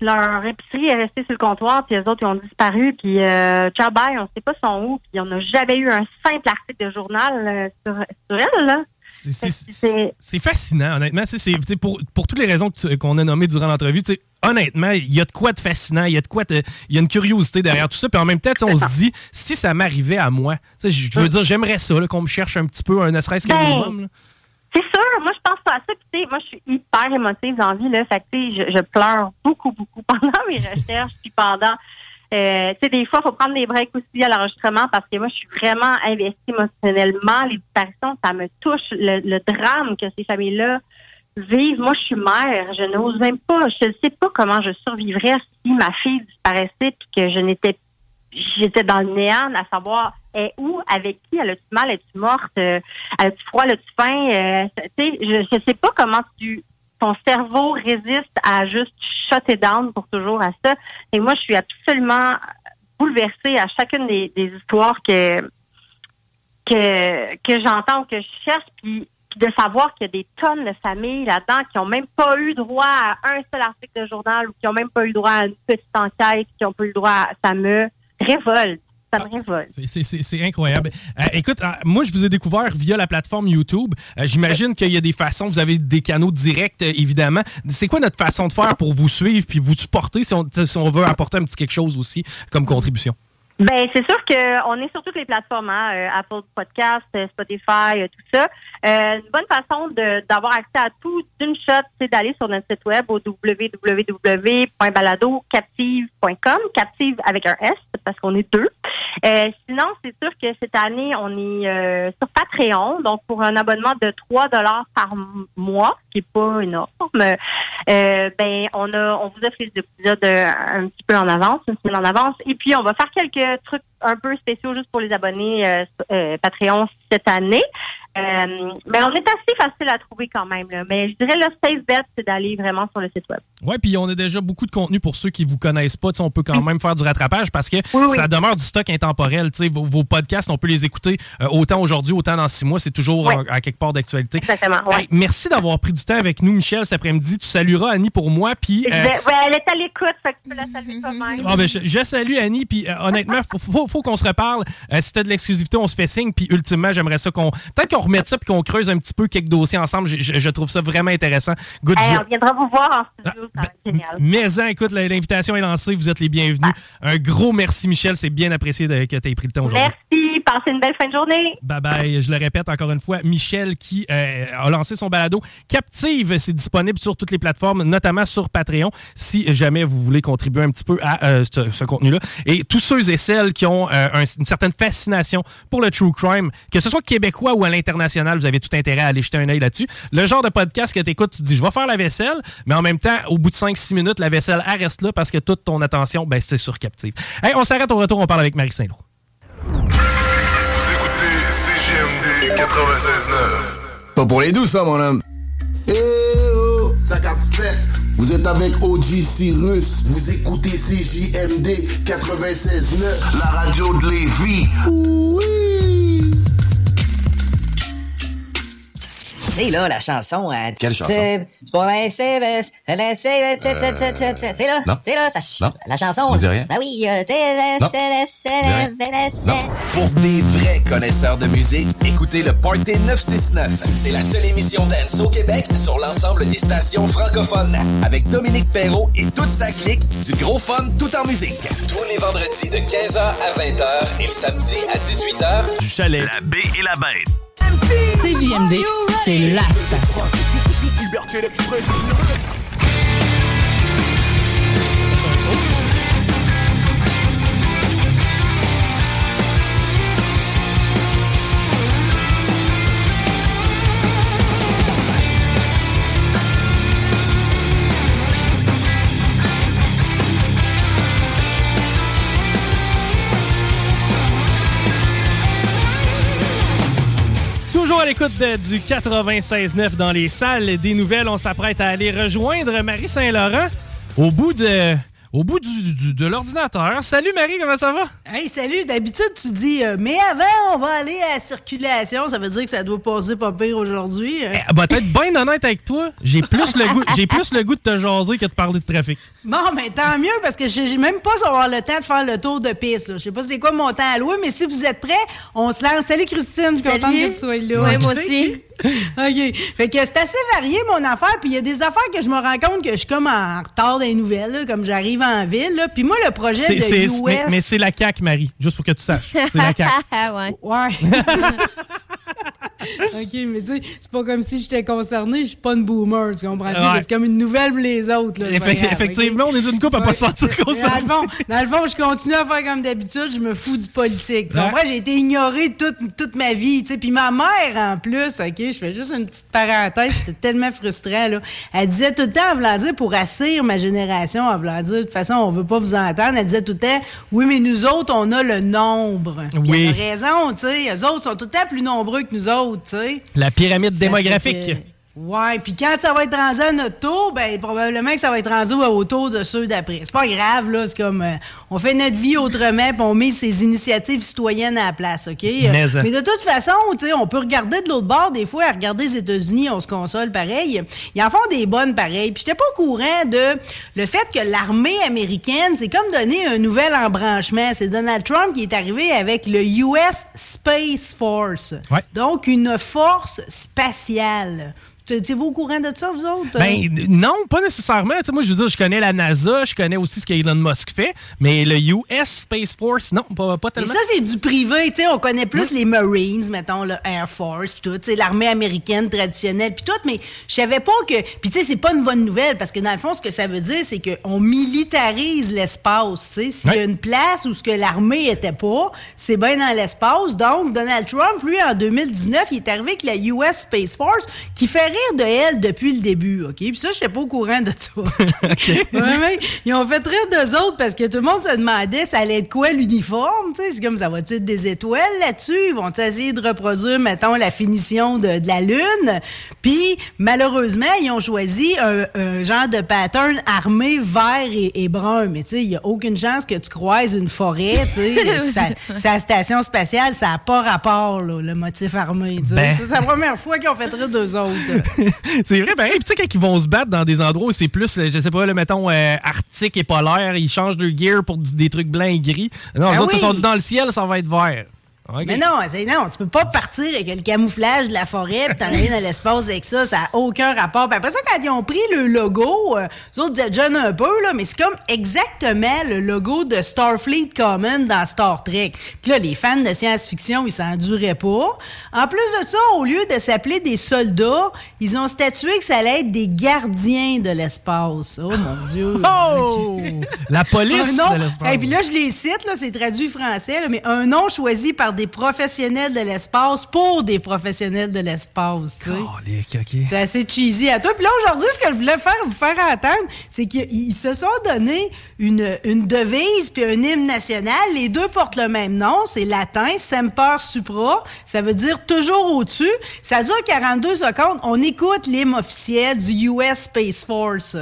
leur épicerie est restée sur le comptoir puis les autres ils ont disparu puis euh, ciao bye, on sait pas sont où puis on n'a jamais eu un simple article de journal euh, sur, sur elle là. C'est- fascinant, honnêtement. C'est, pour, pour toutes les raisons qu'on a nommées durant l'entrevue, honnêtement, il y a de quoi de fascinant, il y a de quoi il y a une curiosité derrière tout ça. Puis en même temps, on se dit, si ça m'arrivait à moi, je veux dire, j'aimerais ça, qu'on me cherche un petit peu, un ne serait-ce qu'un Ben, minimum. là. C'est sûr, moi je pense pas à ça. Puis, moi je suis hyper émotive dans la vie là, fait que, je, je pleure beaucoup beaucoup pendant mes recherches puis pendant euh, tu sais des fois faut prendre des breaks aussi à l'enregistrement parce que moi je suis vraiment investie émotionnellement, les disparitions ça me touche le, le drame que ces familles-là vivent. Moi je suis mère, je n'ose même pas, je ne sais pas comment je survivrais si ma fille disparaissait puis que je n'étais j'étais dans le néant à savoir est où, avec qui, elle a-tu mal, es-tu morte, euh, elle a-tu froid, elle a-tu faim, euh, tu je, je sais pas comment tu ton cerveau résiste à juste shutter down pour toujours à ça. Et moi, je suis absolument bouleversée à chacune des, histoires que que, que j'entends que je cherche, puis de savoir qu'il y a des tonnes de familles là-dedans qui ont même pas eu droit à un seul article de journal ou qui ont même pas eu droit à une petite enquête, qui ont pas eu droit à... Ça me révolte. Ça me. C'est- incroyable. Euh, écoute, euh, moi, je vous ai découvert via la plateforme YouTube. Euh, J'imagine qu'il y a des façons, vous avez des canaux directs, évidemment. C'est quoi notre façon de faire pour vous suivre puis vous supporter si on veut apporter un petit quelque chose aussi comme contribution? Ben, c'est sûr qu'on est sur toutes les plateformes, hein, euh, Apple Podcast, euh, Spotify, euh, tout ça. Euh, une bonne façon d'avoir accès à tout d'une shot, c'est d'aller sur notre site web au www.baladocaptive.com, captive avec un S, parce qu'on est deux. Euh, sinon, c'est sûr que cette année, on est euh, sur Patreon, donc pour un abonnement de 3 dollars par mois, ce qui est pas énorme, ben on a on vous offre les épisodes un petit peu en avance, une semaine en avance, et puis on va faire quelques trucs un peu spéciaux juste pour les abonnés euh, euh, Patreon cette année. Euh, mais on est assez facile à trouver quand même. Là. Mais je dirais le safe bet, c'est d'aller vraiment sur le site web. Oui, puis on a déjà beaucoup de contenu pour ceux qui vous connaissent pas. On peut quand même faire du rattrapage parce que oui. ça demeure du stock intemporel. Vos, vos podcasts, on peut les écouter euh, autant aujourd'hui, autant dans six mois. C'est toujours Oui. en- à quelque part d'actualité. Exactement. Ouais. Hey, merci d'avoir pris du temps avec nous, Michel, cet après-midi. Tu salueras Annie pour moi. Puis, euh, ouais, elle est à l'écoute, fait que tu peux la saluer toi-même. ah, ben, je, je salue Annie, puis honnêtement, faut, faut, faut qu'on se reparle. Euh, si t'as de l'exclusivité, on se fait signe, puis ultimement, j'aimerais ça qu'on. Peut-être qu'on remette ça, puis qu'on creuse un petit peu quelques dossiers ensemble. Je, je- je trouve ça vraiment intéressant. Good Hey, job. on viendra vous voir en studio, ça va être génial. Mais en, écoute, la- l'invitation est lancée, vous êtes les bienvenus. Un gros merci, Michel. C'est bien apprécié de- que tu aies pris le temps aujourd'hui. Merci, passez une belle fin de journée. Bye bye. Je le répète encore une fois, Michel qui euh, a lancé son balado Captive, c'est disponible sur toutes les plateformes, notamment sur Patreon, si jamais vous voulez contribuer un petit peu à euh, ce, ce contenu-là. Et tous ceux et celles qui ont euh, un- une certaine fascination pour le true crime, que ce soit québécois ou à l'international, vous avez tout intérêt à aller jeter un œil là-dessus. Le genre de podcast que tu écoutes, tu te dis, je vais faire la vaisselle, mais en même temps, au bout de 5-6 minutes, la vaisselle elle reste là parce que toute ton attention, ben, c'est sur Captive. Hey, on s'arrête au retour, on parle avec Marie Saint-Lô. Vous écoutez CGMD 96.9. Pas pour les doux, ça, mon homme. Eh oh, 57. Vous êtes avec OG Cyrus. Vous écoutez CJMD 96.9, la radio de Lévis. Oui. C'est là la chanson. euh, Quelle chanson? C'est pour laisser, c'est c'est là, non. c'est là, ça, Non. la chanson. Me dit rien. Ah oui, euh. Pour des vrais connaisseurs de musique, écoutez le Party 969. C'est la seule émission dance au Québec sur l'ensemble des stations francophones. Avec Dominique Perrault et toute sa clique, du gros fun tout en musique. Tous les vendredis de 15h à 20h et le samedi à 18h. Du chalet. La baie et la bête. CJMD, c'est la station. L'écoute du 96.9 dans les salles. Des nouvelles, on s'apprête à aller rejoindre Marie Saint-Laurent. Au bout de au bout du, du- de l'ordinateur. Salut Marie, comment ça va? Hey, salut! D'habitude, tu dis, euh, mais avant, on va aller à la circulation. Ça veut dire que ça doit passer pas pire aujourd'hui. hein. Eh, bah, être bien honnête avec toi, j'ai plus le goût, j'ai plus le goût de te jaser que de parler de trafic. Bon, mais tant mieux, parce que j'ai même pas avoir le temps de faire le tour de piste. là. Je sais pas c'est quoi mon temps à louer, mais si vous êtes prêts, on se lance. Salut Christine, je suis contente Salut. que tu sois là. Moi Ok. aussi. OK. Fait que c'est assez varié, mon affaire. Puis il y a des affaires que je me rends compte que je suis comme en retard les nouvelles, là, comme j'arrive en ville. là. Puis moi, le projet C'est- de US... mais mais c'est la CAQ, Marie, juste pour que tu saches. C'est la CAQ. ouais. Ouais. OK, mais tu sais, c'est pas comme si j'étais concerné, je suis pas une boomer, tu comprends? Ouais. C'est comme une nouvelle pour les autres. Là, grave, effectivement, on est une coupe à pas se sentir concerné. Dans le, fond, dans le fond, je continue à faire comme d'habitude, je me fous du politique. Tu Ouais. comprends? J'ai été ignoré toute, toute ma vie, tu sais. Puis ma mère, en plus, OK, je fais juste une petite parenthèse, c'était tellement frustrant, là. Elle disait tout le temps, voulant dire, pour assir ma génération, voulant dire, de toute façon, on veut pas vous entendre, elle disait tout le temps, oui, mais nous autres, on a le nombre. Puis Oui. Elle a raison, tu sais. Eux autres sont tout le temps plus nombreux que nous autres, tu sais. La pyramide démographique. fait Ouais, puis quand ça va être rendu à notre tour, ben probablement que ça va être rendu autour de ceux d'après. C'est pas grave, là. C'est comme euh, on fait notre vie autrement, puis on met ses initiatives citoyennes à la place, OK? Mais, euh, de toute façon, tu sais, on peut regarder de l'autre bord, des fois, à regarder les États-Unis, on se console pareil. Ils en font des bonnes pareilles. Puis j'étais pas au courant de le fait que l'armée américaine, c'est comme donner un nouvel embranchement. C'est Donald Trump qui est arrivé avec le US Space Force. Ouais. Donc, une force spatiale. Êtes-vous au courant de ça, vous autres? Ben non, pas nécessairement. Moi, je veux dire, je connais la NASA, je connais aussi ce qu'Elon Musk fait, mais le US Space Force, non, pas, pas tellement. ça, c'est du privé, tu sais, on connaît plus les Marines, mettons, le Air Force, puis tout, l'armée américaine traditionnelle, puis tout, mais je savais pas que... Puis tu sais, c'est pas une bonne nouvelle, parce que dans le fond, ce que ça veut dire, c'est qu'on militarise l'espace, tu sais. S'il y a une place où ce que l'armée était pas, c'est bien dans l'espace. Donc, Donald Trump, lui, en 2019, il est arrivé avec la US Space Force, qui fait rire de elle depuis le début, OK? Puis ça, je n'étais pas au courant de ça. Vraiment, ils ont fait rire d'eux autres parce que tout le monde se demandait ça allait être quoi l'uniforme, tu sais? C'est comme, ça va-tu être des étoiles là-dessus? Ils vont essayer de reproduire, mettons, la finition de, de la Lune? Puis, malheureusement, ils ont choisi un, un genre de pattern armé vert et, et brun. Mais tu sais, il n'y a aucune chance que tu croises une forêt, tu sais. La station spatiale, ça n'a pas rapport, là, le motif armé, tu sais. Ben. C'est la première fois qu'ils ont fait rire d'eux autres. c'est vrai, ben, hey, puis tu sais, quand ils vont se battre dans des endroits où c'est plus, euh, je sais pas, le mettons, euh, arctique et polaire, ils changent de gear pour du- des trucs blancs et gris. Non, Ben les autres, oui. ils sont dit dans le ciel, ça va être vert. Mais non, non, tu peux pas partir avec le camouflage de la forêt puis t'en aller dans l'espace avec ça, ça a aucun rapport. Puis après ça, quand ils ont pris le logo, euh, les autres disaient jeune un peu, là, mais c'est comme exactement le logo de Starfleet Common dans Star Trek. Puis là, les fans de science-fiction, ils s'en duraient pas. En plus de ça, au lieu de s'appeler des soldats, ils ont statué que ça allait être des gardiens de l'espace. Oh mon Dieu! Oh! La police Un nom- de l'espace. Et puis là, je les cite, là, c'est traduit français, là, mais un nom choisi par des professionnels de l'espace pour des professionnels de l'espace. coquets. C'est assez cheesy à toi. Puis là, aujourd'hui, ce que je voulais faire, vous faire entendre, c'est qu'ils ils se sont donné une, une devise puis un hymne national. Les deux portent le même nom. C'est latin, Semper Supra. Ça veut dire toujours au-dessus. Ça dure 42 secondes. On écoute l'hymne officiel du US Space Force.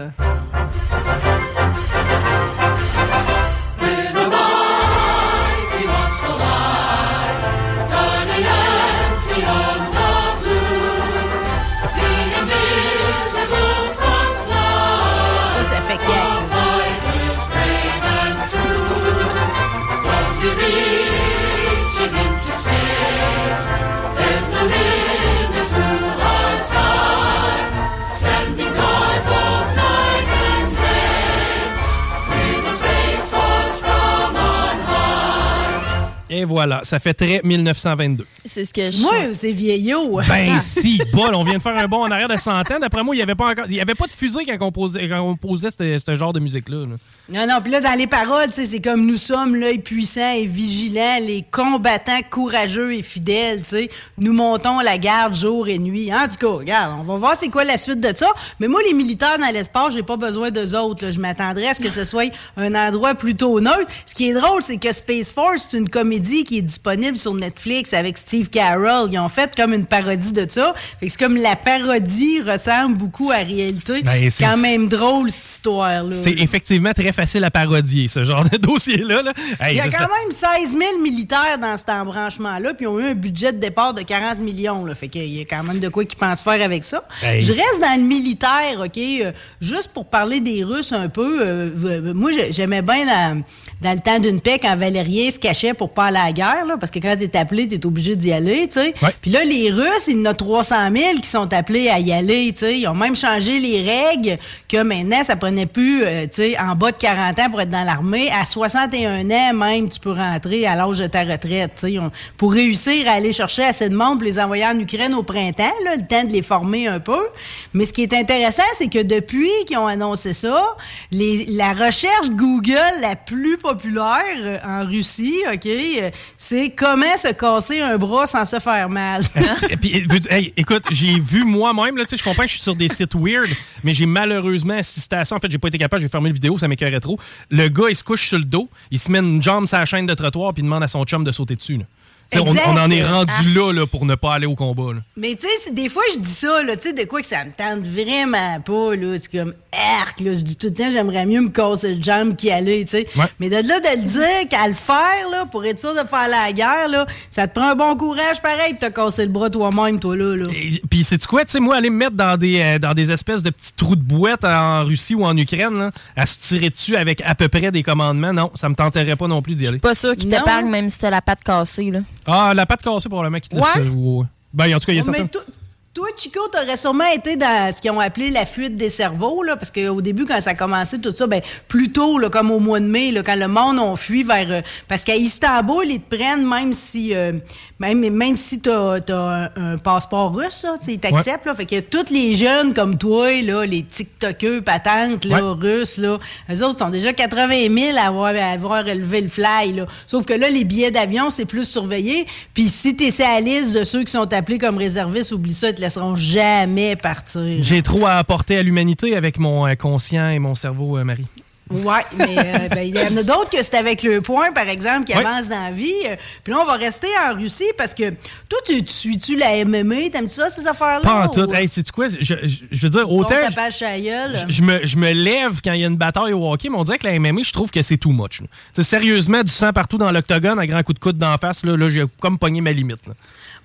Et voilà, ça fait très 1922. C'est ce que je Moi, c'est vieillot. Ben si, bol, on vient de faire un bond en arrière de 100 ans. D'après moi, il n'y avait pas encore, il y avait pas de fusée quand on posait, quand on posait ce, ce genre de musique-là. là. Non, non, puis là, dans les paroles, tu sais, c'est comme nous sommes l'œil puissant et vigilant, les combattants courageux et fidèles, tu sais. Nous montons la garde jour et nuit. En tout cas, regarde, on va voir c'est quoi la suite de ça. Mais moi, les militaires dans l'espace, j'ai pas besoin d'eux autres. là. Je m'attendrais à ce que ce soit un endroit plutôt neutre. Ce qui est drôle, c'est que Space Force, c'est une comédie qui est disponible sur Netflix avec Steve Carell. Ils ont fait comme une parodie de ça. C'est comme la parodie ressemble beaucoup à la réalité. Ben, c'est quand même drôle, cette histoire-là. C'est effectivement très facile à parodier, ce genre de dossier-là. là. Hey, Il y a ça- quand même 16 000 militaires dans cet embranchement-là, puis ils ont eu un budget de départ de 40 millions. Là, fait qu'il y a quand même de quoi qu'ils pensent faire avec ça. Hey. Je reste dans le militaire, OK? euh, juste pour parler des Russes un peu. euh, euh, moi, j'ai- j'aimais bien la- dans le temps d'une paix quand Valérien se cachait pour pas aller à la guerre, là, parce que quand t'es appelé, t'es obligé d'y aller, tu sais. Puis là, les Russes, il y en a 300 000 qui sont appelés à y aller, tu sais. Ils ont même changé les règles que maintenant, ça prenait plus, euh, tu sais, en bas de 40 ans pour être dans l'armée. À 61 ans, même, tu peux rentrer à l'âge de ta retraite, tu sais. Pour réussir à aller chercher assez de monde pour les envoyer en Ukraine au printemps, là, le temps de les former un peu. Mais ce qui est intéressant, c'est que depuis qu'ils ont annoncé ça, les- la recherche Google la plus populaire euh, en Russie, OK, c'est comment se casser un bras sans se faire mal. Puis, écoute, j'ai vu moi-même, tu sais, je comprends que je suis sur des sites weird, mais j'ai malheureusement assisté à ça. En fait, j'ai pas été capable, j'ai fermé la vidéo, ça m'écœurait trop. Le gars, il se couche sur le dos, il se met une jambe sur la chaîne de trottoir, puis il demande à son chum de sauter dessus. On, en est rendu Ah. là, là pour ne pas aller au combat. là. Mais tu sais, des fois, je dis ça, là, tu sais, de quoi que ça me tente vraiment pas, là. C'est comme, arc, là. Je dis tout le temps, j'aimerais mieux me casser le jambe qu'y aller, tu sais. Ouais. Mais de là, de le dire qu'à le faire, là, pour être sûr de faire la guerre, là, ça te prend un bon courage pareil de te casser le bras toi-même, toi, là, là. Et- Puis, c'est quoi, tu sais, moi, aller me mettre dans des, euh, dans des espèces de petits trous de boîte en Russie ou en Ukraine, là, à se tirer dessus avec à peu près des commandements, non, ça me tenterait pas non plus d'y aller. Pas sûr qu'il Non. t'épargne même si t'as la patte cassée, là. Ah, la patte cassée, probablement, qui te laisse. Ouais? euh, ouais. Ben, en tout cas, il y a mais certains. Toi- Chico, t'aurais sûrement été dans ce qu'ils ont appelé la fuite des cerveaux, là, parce qu'au début, quand ça a commencé, tout ça, ben, plus tôt, là, comme au mois de mai, là, quand le monde a fui vers... euh, parce qu'à Istanbul, ils te prennent même si... euh, même, même si t'as as un, un passeport russe, là, ils t'acceptent, là. Fait que tous les jeunes comme toi, là, les TikTokers patentes, là, russes, là, eux autres sont déjà 80 000 à avoir, à avoir élevé le fly, là. Sauf que là, les billets d'avion, c'est plus surveillé. Puis si t'es sur la liste de ceux qui sont appelés comme réservistes, oublie ça, ils laisseront jamais partir. J'ai trop à apporter à l'humanité avec mon euh, conscient et mon cerveau, euh, Marie. Ouais, mais euh, ben, il y en a d'autres que c'est avec le point, par exemple, qui Ouais. avancent dans la vie. Puis là, on va rester en Russie parce que toi, tu, tu suis-tu la MMA? T'aimes-tu ça, ces affaires-là? Pas en tout. ou- Hey, sais-tu quoi? Je, je- je veux dire, autant. Je, je me, je me lève quand il y a une bataille au hockey, mais on dirait que la MMA, je trouve que c'est too much. sérieusement, du sang partout dans l'octogone, un grand coup de coude d'en face, là, là j'ai comme pogné ma limite. là.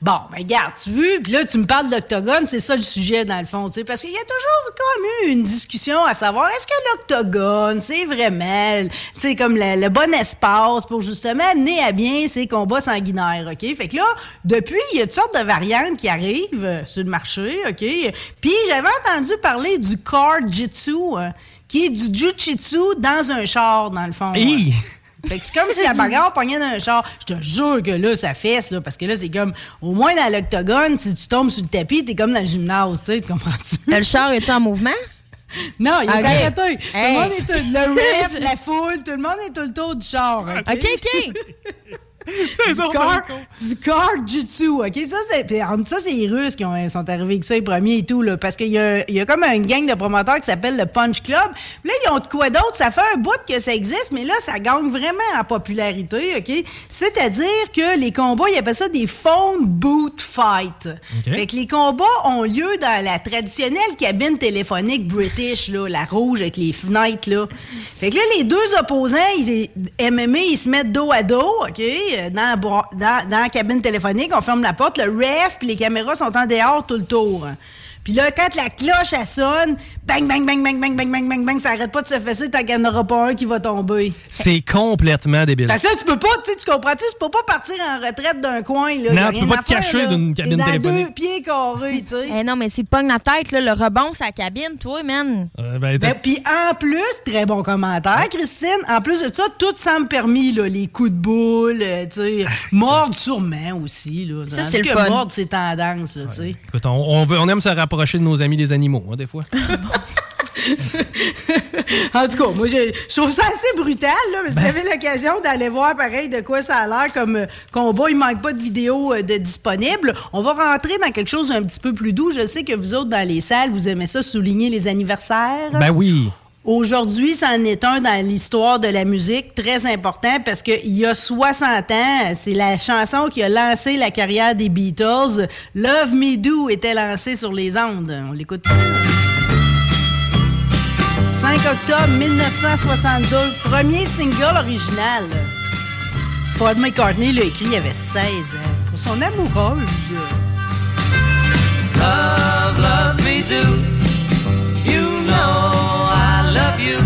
Bon, ben regarde, tu veux, puis là, tu me parles d'octogone, c'est ça le sujet, dans le fond, tu sais, parce qu'il y a toujours comme eu une discussion à savoir, est-ce que l'octogone, c'est vraiment, tu sais, comme le, le bon espace pour justement mener à bien ces combats sanguinaires, OK? Fait que là, depuis, il y a toutes sortes de variantes qui arrivent euh, sur le marché, OK? Puis j'avais entendu parler du car jitsu, hein, qui est du jujitsu dans un char, dans le fond. Hi! Fait que c'est comme si la bagarre pognait dans un char. Je te jure que là, ça fesse, là, parce que là, c'est comme, au moins dans l'octogone, si tu tombes sur le tapis, t'es comme dans le gymnase, tu sais, tu comprends-tu? Le char est en mouvement? Non, il est arrêté. Tout le monde est tout, le ref, la foule, tout le monde est tout le tour du char. OK, OK, OK. du car, du jutsu, OK? Ça, c'est, ça, c'est les Russes qui ont- sont arrivés avec ça les premiers et tout, là, parce qu'il y a, y a comme une gang de promoteurs qui s'appelle le Punch Club. Puis Là, ils ont de quoi d'autre? Ça fait un bout que ça existe, mais là, ça gagne vraiment en popularité, OK? C'est-à-dire que les combats, ils appellent ça des phone boot fight. OK. Fait que les combats ont lieu dans la traditionnelle cabine téléphonique british, là, la rouge avec les fenêtres, là. Fait que là, les deux opposants, ils, MMA, ils se mettent dos à dos, OK, dans, la bro- dans, dans la cabine téléphonique, on ferme la porte, le ref puis les caméras sont en dehors tout le tour. Puis là, quand la cloche, elle sonne, bang, bang, bang, bang, bang, bang, bang, bang, bang, ça arrête pas de se fesser tant qu'il n'y en aura pas un qui va tomber. C'est complètement débile. Parce que là, tu peux pas, tu comprends-tu? Tu peux pas partir en retraite d'un coin, là. Non, tu peux pas te cacher d'une cabine dans téléphonique. deux pieds carrés, tu sais. Eh non, mais c'est pogne la tête, là, le rebond, c'est la cabine, toi, man. Euh, ben, Ben, puis en plus, très bon commentaire, Christine. En plus de ça, tout semble permis, là, les coups de boule, euh, tu sais, mordre sûrement aussi, là. Ça, c'est le que fun. mordre, c'est tendance, là, tu sais. Écoute, on, on veut- on aime se rapprocher de nos amis les animaux, hein, des fois. En tout cas, moi, je, je trouve ça assez brutal, là, mais si vous avez l'occasion d'aller voir, pareil, de quoi ça a l'air comme euh, combat, il manque pas de vidéos euh, de disponibles. On va rentrer dans quelque chose un petit peu plus doux. Je sais que vous autres, dans les salles, vous aimez ça souligner les anniversaires. Ben oui. Aujourd'hui, c'en est un dans l'histoire de la musique très important parce qu'il y a 60 ans, c'est la chanson qui a lancé la carrière des Beatles. Love Me Do était lancée sur les ondes. On l'écoute. 5 octobre 1962, premier single original. Paul McCartney l'a écrit, il avait 16 ans. Pour son amoureuse. Love, love me do. You know I love you.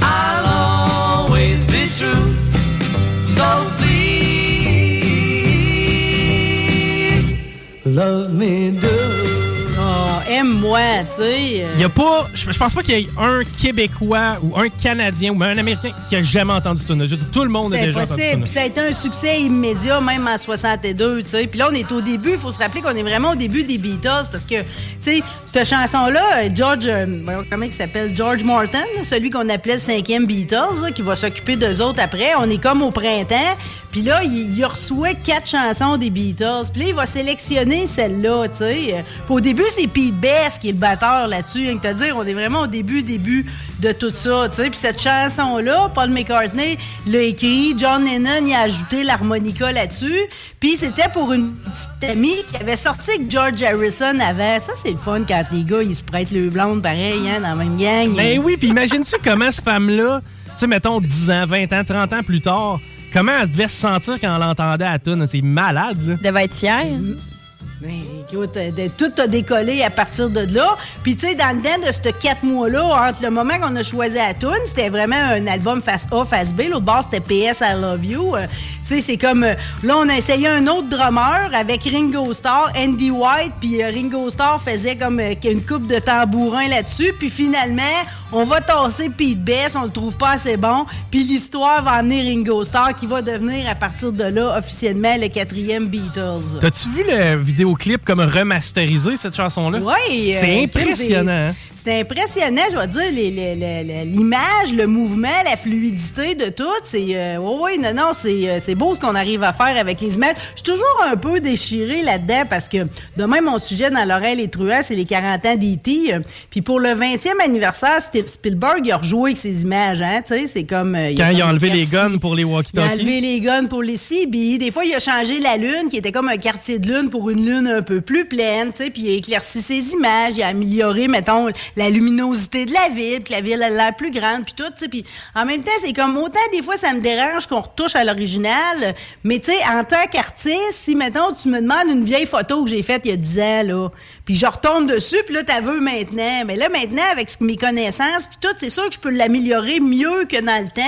I'll always be true. So please, love me do. Aime-moi, tu sais. Il y a pas. Je je pense pas qu'il y ait un Québécois ou un Canadien ou même un Américain qui a jamais entendu ce Je dire, tout le monde a déjà entendu. Puis ce ça a été un succès immédiat, même en 62, tu sais. Puis là, on est au début. Il faut se rappeler qu'on est vraiment au début des Beatles parce que, tu sais, cette chanson-là, euh, George, euh, comment il s'appelle? George Morton, celui qu'on appelait le cinquième Beatles, là, qui va s'occuper d'eux autres après. On est comme au printemps. Puis là, il, reçoit quatre chansons des Beatles. Puis là, il va sélectionner celle-là, tu sais. Puis au début, c'est Pete Best qui est le batteur là-dessus. Dire, on est vraiment au début, début de tout ça, tu sais. Puis cette chanson-là, Paul McCartney l'a écrit. John Lennon y a ajouté l'harmonica là-dessus. Puis c'était pour une petite amie qui avait sorti avec George Harrison avant. Ça, c'est le fun quand les gars, ils se prêtent le blonde pareil, hein, dans la même gang. Ben oui, puis imagine-tu comment cette femme-là, tu sais, mettons 10 ans, 20 ans, 30 ans plus tard, comment elle devait se sentir quand elle entendait à la tune? C'est malade, là. devait être fière. Ben, écoute, euh, de- tout a décollé à partir de là. Puis, tu sais, dans le temps de ces quatre mois-là, entre le moment qu'on a choisi la tune, c'était vraiment un album face A, face B. L'autre bord, c'était PS I Love You. Euh, tu sais, c'est comme... euh, là, on a essayé un autre drummer avec Ringo Starr, Andy White, puis euh, Ringo Starr faisait comme euh, une coupe de tambourin là-dessus. Puis finalement, on va tasser Pete Best, on le trouve pas assez bon. Puis l'histoire va amener Ringo Starr, qui va devenir, à partir de là, officiellement, le quatrième Beatles. T'as-tu vu le vidéoclip comme remasterisé, cette chanson-là? Oui. C'est euh, impressionnant. C'est- impressionnant, je vais dire, l'image, le mouvement, la fluidité de tout. C'est, euh, oui, non, non, c'est, euh, c'est beau ce qu'on arrive à faire avec les images. Je suis toujours un peu déchirée là-dedans parce que, demain, mon sujet dans l'oreille les truands, c'est les 40 ans d'E.T. Puis pour le 20e anniversaire, Spielberg, il a rejoué avec ces images, hein, tu sais, c'est comme... euh, Quand a il a enlevé les guns pour les Il a walkie-talkies. enlevé les guns pour les CB. Des fois, il a changé la lune, qui était comme un quartier de lune pour une lune un peu plus pleine, tu sais, puis il a éclairci ses images, il a amélioré, mettons, la luminosité de la ville, puis la ville a l'air plus grande, puis tout, tu sais, puis en même temps, c'est comme autant des fois, ça me dérange qu'on retouche à l'original, mais tu sais, en tant qu'artiste, si, mettons, tu me demandes une vieille photo que j'ai faite il y a 10 ans, là, puis je retombe dessus, puis là, t'as veux maintenant. Mais là, maintenant, avec mes connaissances, puis tout, c'est sûr que je peux l'améliorer mieux que dans le temps.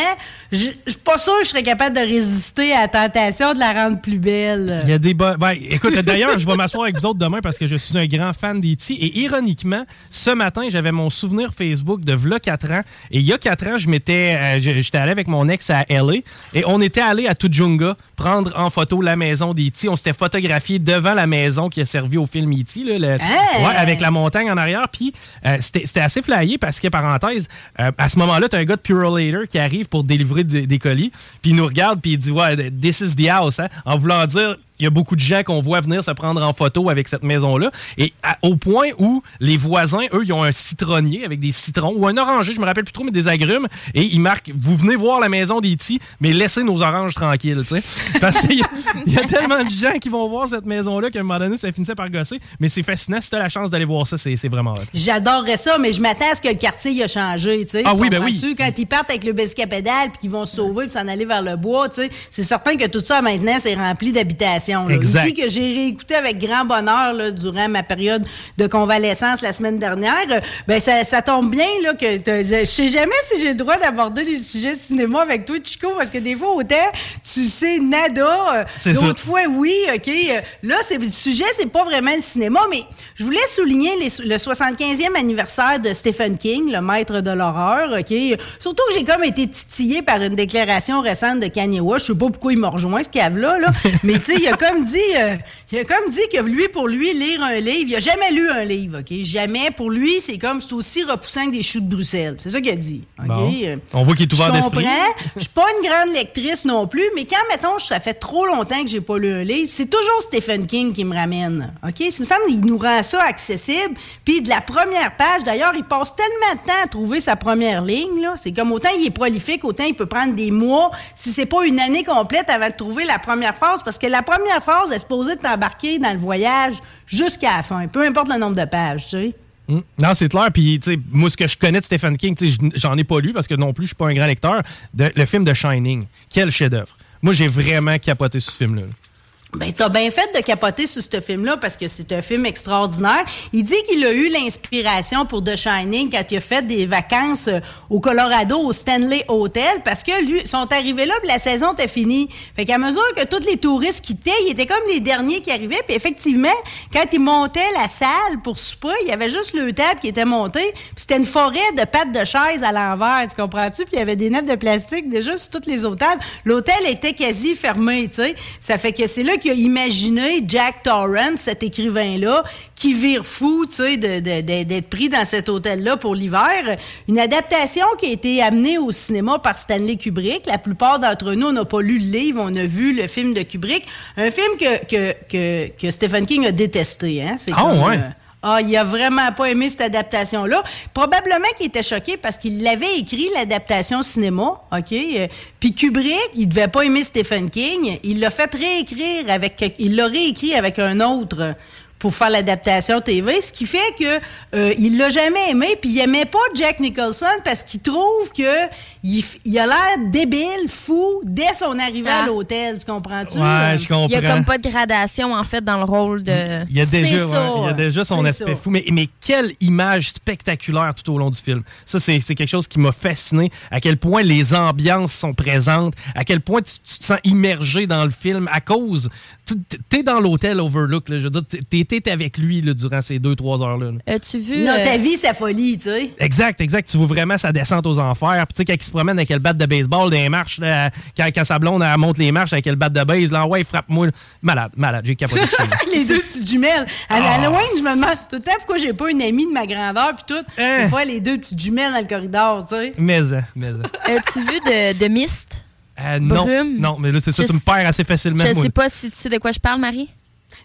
Je suis pas sûre que je serais capable de résister à la tentation de la rendre plus belle. Il y a des bo- ben, écoute, d'ailleurs, je vais m'asseoir avec vous autres demain parce que je suis un grand fan d'E.T. Et ironiquement, ce matin, j'avais mon souvenir Facebook de v'là 4 ans. Et il y a 4 ans, je m'étais, euh, j'étais allé avec mon ex à LA et on était allé à Tujunga prendre en photo la maison d'E.T. On s'était photographié devant la maison qui a servi au film E.T. là, le- Hey! ouais, avec la montagne en arrière. Puis euh, c'était c'était assez flyé parce que, parenthèse, euh, à ce moment-là, tu as un gars de Purolator qui arrive pour délivrer des, des colis. Puis il nous regarde, puis il dit Ouais, this is the house. hein, en voulant dire y a beaucoup de gens qu'on voit venir se prendre en photo avec cette maison-là. Et à- au point où les voisins, eux, ils ont un citronnier avec des citrons ou un oranger, je me rappelle plus trop, mais des agrumes. Et ils marquent Vous venez voir la maison d'E.T., mais laissez nos oranges tranquilles. tu sais. Parce qu'il y, a- il y a tellement de gens qui vont voir cette maison-là qu'à un moment donné, ça finissait par gosser. Mais c'est fascinant. Si tu as la chance d'aller voir ça, c'est vraiment hot. J'adorerais ça, mais je m'attends à ce que le quartier il a changé, tu sais. Ah oui, ben oui. Quand ils partent avec le biscuit à pédale puis qu'ils vont se sauver puis s'en aller vers le bois, tu sais, c'est certain que tout ça maintenant c'est rempli d'habitations là. Exact. Que j'ai réécouté avec grand bonheur là, durant ma période de convalescence la semaine dernière. Ben ça, ça tombe bien là que je sais jamais si j'ai le droit d'aborder des sujets cinéma avec toi, Chico, parce que des fois autant tu sais nada, euh, d'autres fois oui, ok. Là c'est le sujet, c'est pas vraiment le cinéma, mais je voulais souligner les- le 75e anniversaire de Stephen King, le maître de l'horreur, ok. Surtout que j'ai comme été titillé par une déclaration récente de Kanye West. Je sais pas pourquoi il m'a rejoint ce cave-là, là. mais tu sais, il a comme dit, euh, il a comme dit que lui, pour lui, lire un livre, il a jamais lu un livre, ok? Jamais. Pour lui, c'est comme c'est aussi repoussant que des choux de Bruxelles. C'est ça qu'il a dit, ok? Bon. Euh, On voit qu'il est ouvert je d'esprit. comprends. Je suis pas une grande lectrice non plus, mais quand, mettons, ça fait trop longtemps que j'ai pas lu un livre, c'est toujours Stephen King qui me ramène. OK? Ça me semble qu'il nous rend ça accessible. Puis de la première page, d'ailleurs, il passe tellement de temps à trouver sa première ligne, là. C'est comme autant il est prolifique, autant il peut prendre des mois, si c'est pas une année complète avant de trouver la première phrase, parce que la première phrase est supposée t'embarquer dans le voyage jusqu'à la fin, peu importe le nombre de pages, tu sais. Hmm. Non, c'est clair. Puis, moi, ce que je connais de Stephen King, j'en ai pas lu parce que non plus, je suis pas un grand lecteur. Le film de Shining, quel chef-d'œuvre. Moi, j'ai vraiment capoté ce film-là. Ben, t'as bien fait de capoter sur ce film-là parce que c'est un film extraordinaire. Il dit qu'il a eu l'inspiration pour The Shining quand il a fait des vacances euh, au Colorado, au Stanley Hotel, parce que lui, sont arrivés là, puis la saison était finie. Fait qu'à mesure que tous les touristes quittaient, ils étaient comme les derniers qui arrivaient, puis effectivement, quand ils montaient la salle pour souper, il y avait juste le table qui était monté, puis c'était une forêt de pattes de chaises à l'envers, tu comprends-tu? Puis il y avait des nappes de plastique déjà sur toutes les autres tables. L'hôtel était quasi fermé, tu sais. Ça fait que c'est là qu'il a imaginé Jack Torrance, cet écrivain-là, qui vire fou, tu sais, de- de- de- d'être pris dans cet hôtel-là pour l'hiver. Une adaptation qui a été amenée au cinéma par Stanley Kubrick. La plupart d'entre nous, n'a pas lu le livre, on a vu le film de Kubrick. Un film que, que, que, que Stephen King a détesté, hein. Ah, comme, ouais. euh, ah, il a vraiment pas aimé cette adaptation-là. Probablement qu'il était choqué parce qu'il l'avait écrit, l'adaptation cinéma, OK? Euh, Puis Kubrick, il devait pas aimer Stephen King. Il l'a fait réécrire avec... Il l'a réécrit avec un autre pour faire l'adaptation TV, ce qui fait que euh, il l'a jamais aimé, puis il aimait pas Jack Nicholson parce qu'il trouve que il, a l'air débile, fou, dès son arrivée à Ah. l'hôtel, tu comprends-tu? Ouais, je comprends. Il y a comme pas de gradation, en fait, dans le rôle de. Il y a déjà, ouais, il y a déjà son aspect ça. fou. Mais, mais quelle image spectaculaire tout au long du film. Ça, c'est c'est quelque chose qui m'a fasciné. À quel point les ambiances sont présentes, à quel point tu, tu te sens immergé dans le film à cause. tu- T'es dans l'hôtel Overlook, là, je veux dire, t'es- t'es avec lui là, durant ces deux, trois heures-là. là. As-tu vu. Non, euh, ta vie, sa folie, tu sais. Exact, exact. Tu vois vraiment sa descente aux enfers. Puis tu sais, quand il se promène avec le bat de baseball dans les marches, là, quand, quand sa blonde elle monte les marches avec le bat de base, là, ouais, frappe-moi. Malade, malade. J'ai capoté les deux petites jumelles. À Ah. Halloween, je me demande tout le temps pourquoi j'ai pas une amie de ma grandeur puis tout. Hein? Des fois, les deux petites jumelles dans le corridor, tu sais. Mais, euh, mais. euh. As-tu vu de, de Mist? Euh, non, non, mais là, c'est ça, Je tu me perds assez facilement. Je sais pas si tu sais de quoi je parle, Marie.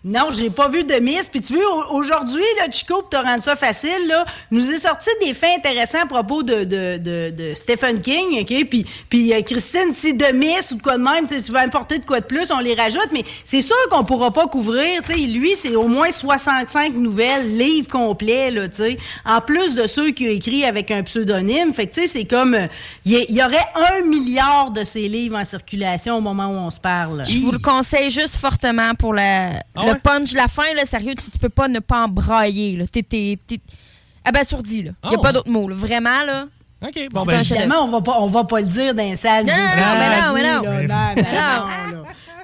Non, j'ai pas vu de miss. Puis tu veux, au- aujourd'hui, là, Chico, pour te rendre ça facile, là, nous est sorti des faits intéressants à propos de, de, de, de Stephen King, OK? Puis, puis euh, Christine, si de miss ou de quoi de même, tu sais, tu veux importer de quoi de plus, on les rajoute. Mais c'est sûr qu'on pourra pas couvrir, tu sais. Lui, c'est au moins 65 nouvelles, livres complets, là, tu sais. En plus de ceux qu'il a écrit avec un pseudonyme. Fait que, tu sais, c'est comme... euh, Il y, il y aurait un milliard de ces livres en circulation au moment où on se parle. Je vous le conseille juste fortement pour la, Ah le punch la fin. Là, sérieux, tu, tu peux pas ne pas embrailler. là. T'es, t'es, abasourdi. Il Ah n'y a pas d'autre mot. là. Vraiment, là. OK, Bon, ben, évidemment, on va pas, on va pas le dire dans les salles. Non, non, non, mais non, mais non.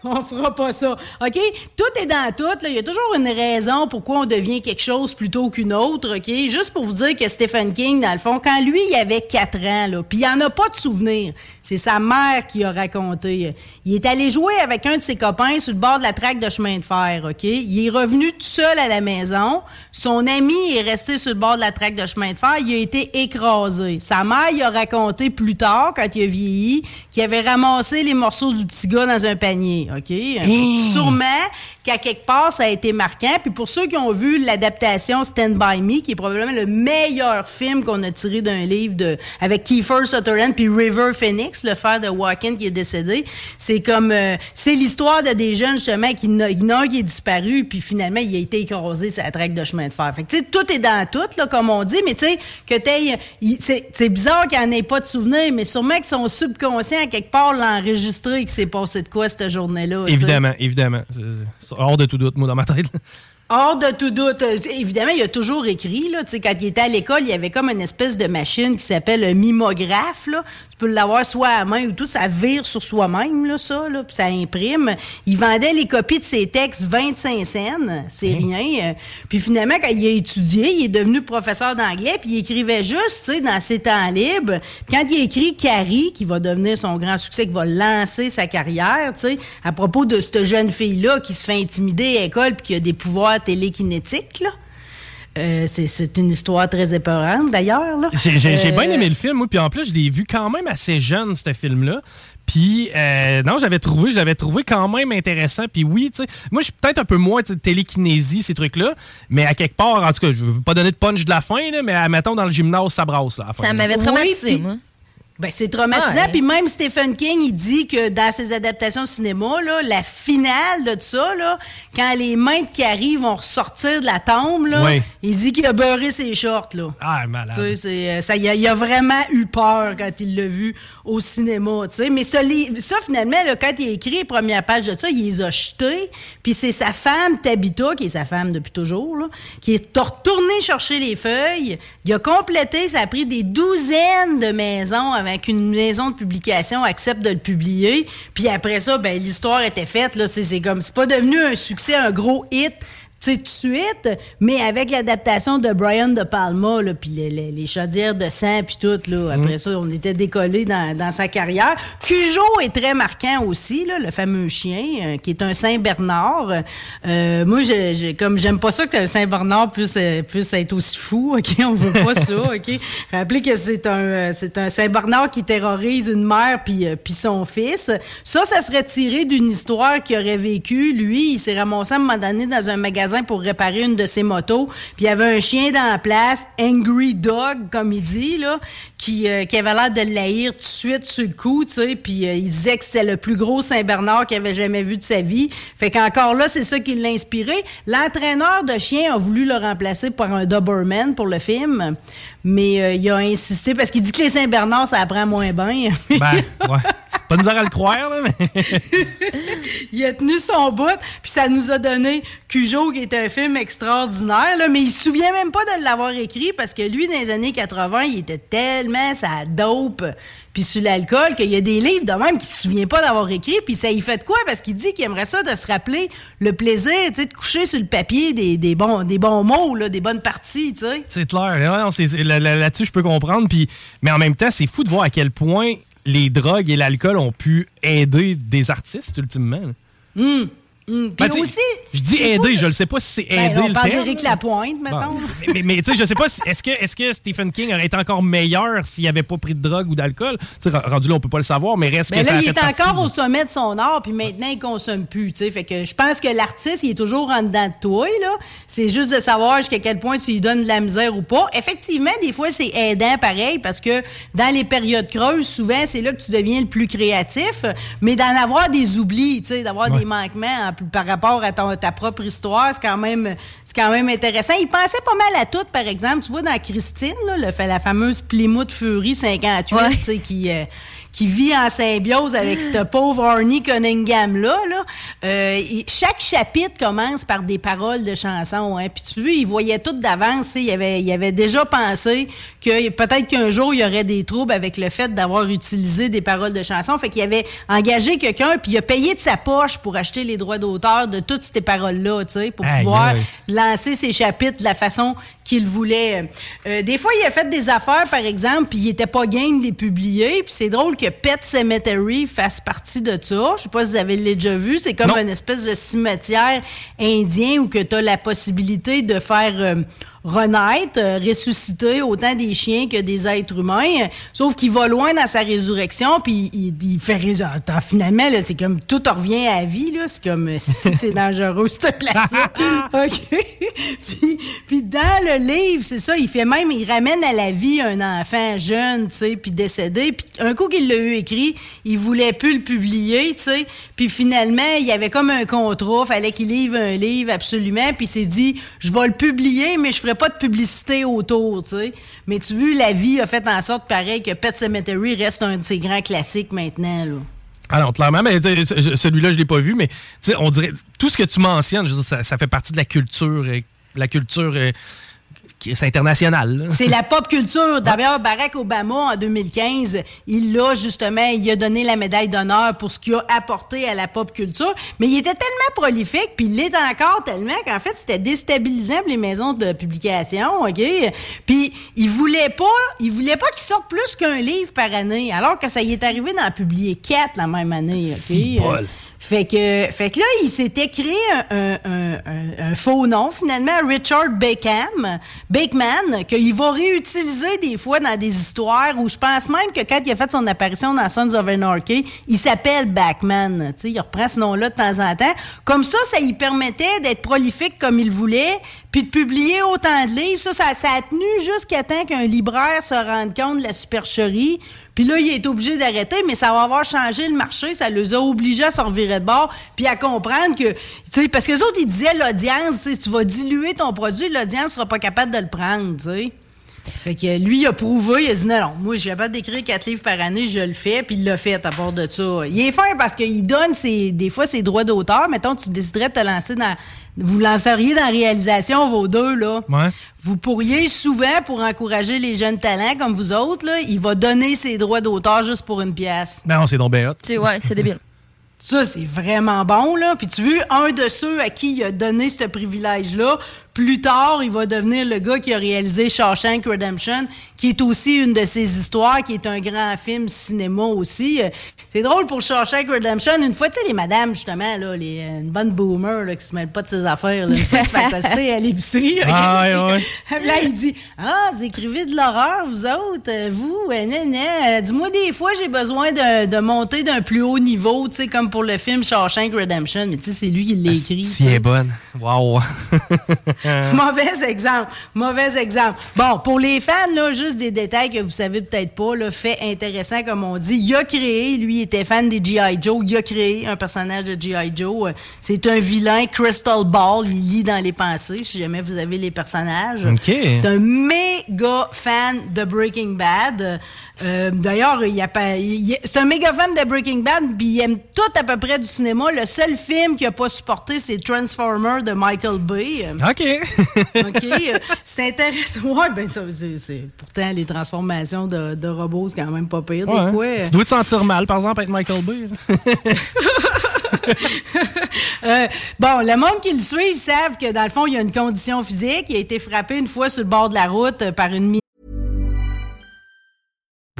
On fera pas ça. OK? Tout est dans tout. Il y a toujours une raison pourquoi on devient quelque chose plutôt qu'une autre. OK? Juste pour vous dire que Stephen King, dans le fond, quand lui, il avait 4 ans, là, puis il en a pas de souvenir. C'est sa mère qui a raconté. Il est allé jouer avec un de ses copains sur le bord de la traque de chemin de fer. OK? Il est revenu tout seul à la maison. Son ami est resté sur le bord de la traque de chemin de fer. Il a été écrasé. Sa mère, il a raconté plus tard, quand il a vieilli, qu'il avait ramassé les morceaux du petit gars dans un panier. OK? Mmh. Sûrement qu'à quelque part, ça a été marquant. Puis pour ceux qui ont vu l'adaptation Stand By Me, qui est probablement le meilleur film qu'on a tiré d'un livre de, avec Kiefer Sutherland puis River Phoenix, le frère de Walken qui est décédé, c'est comme, euh, c'est l'histoire de des jeunes, justement, qui, en un qui est disparu, puis finalement, il a été écrasé sur la traque de chemin de fer. Fait que, tu sais, tout est dans tout, là, comme on dit, mais tu sais, que t'aies, c'est bizarre qu'il n'en ait pas de souvenir, mais sûrement que son subconscient, à quelque part, l'a enregistré et que c'est passé de quoi cette journée Évidemment, évidemment. Hors de tout doute, moi, dans ma tête. Hors de tout doute. Euh, Évidemment, il a toujours écrit. Là, quand il était à l'école, il y avait comme une espèce de machine qui s'appelle un mimographe. Là. Peux l'avoir soit à main ou tout. Ça vire sur soi-même, là, ça, là, puis ça imprime. Il vendait les copies de ses textes 25 cents. C'est rien. Euh, Puis finalement, quand il a étudié, il est devenu professeur d'anglais, puis il écrivait juste, tu sais, dans ses temps libres. Puis quand il a écrit Carrie, qui va devenir son grand succès, qui va lancer sa carrière, tu sais, à propos de cette jeune fille-là qui se fait intimider à l'école puis qui a des pouvoirs télékinétiques, là. Euh, c'est- une histoire très épeurante, d'ailleurs. là. J'ai j'ai Euh, bien aimé le film, moi, puis en plus, je l'ai vu quand même assez jeune, ce film-là. Puis, euh, non, j'avais trouvé, je l'avais trouvé quand même intéressant. Puis oui, tu sais, moi, je suis peut-être un peu moins de télékinésie, ces trucs-là, mais à quelque part, en tout cas, je veux pas donner de punch de la fin, là, mais admettons, dans le gymnase, ça brasse, là, à la fin, Ça m'avait Oui, traumatisé, puis- moi. Ben, c'est traumatisant. Puis même Stephen King, il dit que dans ses adaptations de cinéma, là, la finale de ça, là, quand les mains de Carrie vont ressortir de la tombe, là, il dit qu'il a beurré ses shorts. Là. Ah, malade. Tu sais, euh, ça, il, a, il a vraiment eu peur quand il l'a vu au cinéma. tu sais. Mais ce livre- ça, finalement, là, quand il a écrit les premières pages de ça, il les a jetés. Puis c'est sa femme, Tabitha, qui est sa femme depuis toujours, là, qui est retournée chercher les feuilles. Il a complété, ça a pris des douzaines de maisons qu'une maison de publication accepte de le publier. Puis après ça, ben, l'histoire était faite. Là, c'est, comme, c'est pas devenu un succès, un gros hit tout de suite, mais avec l'adaptation de Brian De Palma, là, puis les, les- les chaudières de sang, puis tout, là, après ça, on était décollé dans, dans sa carrière. Cujo est très marquant aussi, là, le fameux chien, euh, qui est un Saint-Bernard. Euh, moi, j'ai, j'ai- comme j'aime pas ça que un Saint-Bernard puisse, euh, puisse être aussi fou, OK? On veut pas ça, OK? Rappelez que c'est un, euh, c'est un Saint-Bernard qui terrorise une mère puis, puis son fils. Ça, ça serait tiré d'une histoire qu'il aurait vécu. Lui, il s'est ramassé à un moment donné dans un magasin pour réparer une de ses motos. Puis il y avait un chien dans la place, Angry Dog, comme il dit, là, qui, euh, avait l'air de l'haïr tout de suite sur le coup, tu sais. Puis euh, il disait que c'était le plus gros Saint-Bernard qu'il avait jamais vu de sa vie. Fait qu'encore là, c'est ça qui l'a inspiré. L'entraîneur de chien a voulu le remplacer par un Doberman pour le film. Mais euh, il a insisté parce qu'il dit que les Saint-Bernard, ça apprend moins bien. Ben, ouais. Pas de misère à le croire, là, mais. il a tenu son bout, puis ça nous a donné Cujo, qui est un film extraordinaire, là, mais il se souvient même pas de l'avoir écrit parce que lui, dans les années 80, il était tellement sa dope puis sur l'alcool qu'il y a des livres de même qu'il se souvient pas d'avoir écrit, puis ça y fait de quoi? Parce qu'il dit qu'il aimerait ça de se rappeler le plaisir, tu sais, de coucher sur le papier des, des bons, des bons mots, là, des bonnes parties, tu sais. C'est clair. Ouais, Là-dessus, je peux comprendre. Puis, mais en même temps, c'est fou de voir à quel point les drogues et l'alcool ont pu aider des artistes, ultimement. Hum. Puis Ben, aussi... Je dis aider, je ne sais pas si c'est Ben, aider on le parle d'Éric Lapointe, mettons. Bon. Mais, mais- mais, tu sais, je sais pas, si- est-ce que, est que Stephen King aurait été encore meilleur s'il n'avait pas pris de drogue ou d'alcool? Tu sais, rendu là, on peut pas le savoir, mais reste Ben que là, il est partie encore au sommet de son art, puis maintenant, il consomme plus, tu sais. Fait que je pense que l'artiste, il est toujours en dedans de toi, là. C'est juste de savoir jusqu'à quel point tu lui donnes de la misère ou pas. Effectivement, des fois, c'est aidant, pareil, parce que dans les périodes creuses, souvent, c'est là que tu deviens le plus créatif. Mais d'en avoir des oublis, tu sais, d'avoir Ouais. des manquements par rapport à ton- ta propre histoire, c'est quand même, c'est quand même intéressant. Il pensait pas mal à tout, par exemple. Tu vois, dans Christine, là, le, fait- la fameuse Plymouth Fury 58, Ouais. tu sais, qui, euh, qui vit en symbiose avec ce pauvre Arnie Cunningham-là. Là. Euh, et chaque chapitre commence par des paroles de chansons. Hein. Puis tu vois, il voyait tout d'avance. Il avait, il avait déjà pensé que peut-être qu'un jour, il y aurait des troubles avec le fait d'avoir utilisé des paroles de chansons. Fait qu'il avait engagé quelqu'un, puis il a payé de sa poche pour acheter les droits d'auteur de toutes ces paroles-là, tu sais, pour pouvoir lancer ses chapitres de la façon qu'il voulait. Euh, des fois, il a fait des affaires, par exemple, puis il était pas game de les publier. Puis c'est drôle que Pet Cemetery fasse partie de ça. Je sais pas si vous avez déjà vu. C'est comme Non. une espèce de cimetière indien où que tu as la possibilité de faire... euh, renaître, euh, ressusciter autant des chiens que des êtres humains. Sauf qu'il va loin dans sa résurrection, puis il, il fait résurrection. Finalement, là, c'est comme tout revient à la vie. là. C'est comme euh, c'est c'est dangereux cette place-là. OK? puis, puis dans le livre, c'est ça, il fait même, il ramène à la vie un enfant jeune, tu sais, puis décédé. Puis un coup qu'il l'a eu écrit, il voulait plus le publier, tu sais. Puis finalement, il y avait comme un contrat, fallait qu'il livre un livre absolument. Puis il s'est dit, je vais le publier, mais je ferai pas de publicité autour, tu sais. Mais tu vois, la vie a fait en sorte, pareil, que Pet Cemetery reste un de ses grands classiques maintenant, là. Non, clairement, mais celui-là, je l'ai pas vu, mais on dirait tout ce que tu mentionnes, je veux dire, ça, ça fait partie de la culture, euh, la culture qui est internationale. là. C'est la pop culture. D'ailleurs, Barack Obama, en 2015, il l'a justement, il a donné la médaille d'honneur pour ce qu'il a apporté à la pop culture. Mais il était tellement prolifique, puis il l'est encore tellement qu'en fait, c'était déstabilisant pour les maisons de publication, OK? Puis il voulait pas, il voulait pas qu'il sorte plus qu'un livre par année, alors que ça y est arrivé d'en publier quatre la même année, OK? Fait que, fait que là, il s'était créé un, un- un- un- faux nom, finalement, Richard Beckham, Bakeman, qu'il va réutiliser des fois dans des histoires où je pense même que quand il a fait son apparition dans Sons of Anarchy, il s'appelle Backman. Il reprend ce nom-là de temps en temps. Comme ça, ça lui permettait d'être prolifique comme il voulait, puis de publier autant de livres. Ça, ça, a tenu jusqu'à temps qu'un libraire se rende compte de la supercherie. Puis là, il est obligé d'arrêter, mais ça va avoir changé le marché. Ça les a obligés à se revirer de bord, puis à comprendre que, tu parce que les autres, ils disaient l'audience, tu vas diluer ton produit, l'audience sera pas capable de le prendre, tu. Fait que lui, il a prouvé, il a dit non, non, moi, je suis capable d'écrire quatre livres par année, je le fais, puis il l'a fait à part de ça. Il est fin parce qu'il donne ses, des fois ses droits d'auteur. Mettons, tu déciderais de te lancer dans. Vous lanceriez dans la réalisation, vos deux, là. Ouais. Vous pourriez souvent, pour encourager les jeunes talents comme vous autres, là, il va donner ses droits d'auteur juste pour une pièce. Ben, on c'est donc bien hot. C'est- Ouais, c'est débile. Ça, c'est vraiment bon, là. Puis tu veux, un de ceux à qui il a donné ce privilège-là, plus tard, il va devenir le gars qui a réalisé Shawshank Redemption, qui est aussi une de ses histoires, qui est un grand film cinéma aussi. Euh, C'est drôle pour Shawshank Redemption. Une fois, tu sais, les madames, justement, là, les, euh, une bonne boomer, là, qui se mêle pas de ses affaires, là, une fois, il se fait accoster à l'épicerie. Ah, ouais, ouais. Puis Là, il dit Ah, vous écrivez de l'horreur, vous autres, euh, vous, euh. Euh, Dis-moi, des fois, j'ai besoin de, de monter d'un plus haut niveau, tu sais, comme pour le film Shawshank Redemption. Mais tu sais, c'est lui qui l'a écrit. Si elle est bonne. Wow. Mauvais exemple. Mauvais exemple. Bon, pour les fans, là, juste des détails que vous savez peut-être pas, là, fait intéressant, comme on dit. Il a créé, lui, il était fan des G.I. Joe, il a créé un personnage de G.I. Joe. Euh, C'est un vilain, Crystal Ball, il lit dans les pensées, si jamais vous avez les personnages. OK. C'est un méga fan de Breaking Bad. Euh, D'ailleurs, il y a pas- il c'est un méga fan de Breaking Bad, puis il aime tout à peu près du cinéma. Le seul film qu'il n'a pas supporté, c'est Transformer de Michael Bay. OK. OK. euh, c'est intéressant. Ouais, ben, ça, c'est, Pourtant, les transformations de, de robots, c'est quand même pas pire, Ouais. des fois. Tu dois te sentir mal, par exemple, avec Michael Bay. Euh, bon, le monde qui le suit savent que, dans le fond, il y a une condition physique. Il a été frappé une fois sur le bord de la route par une mine.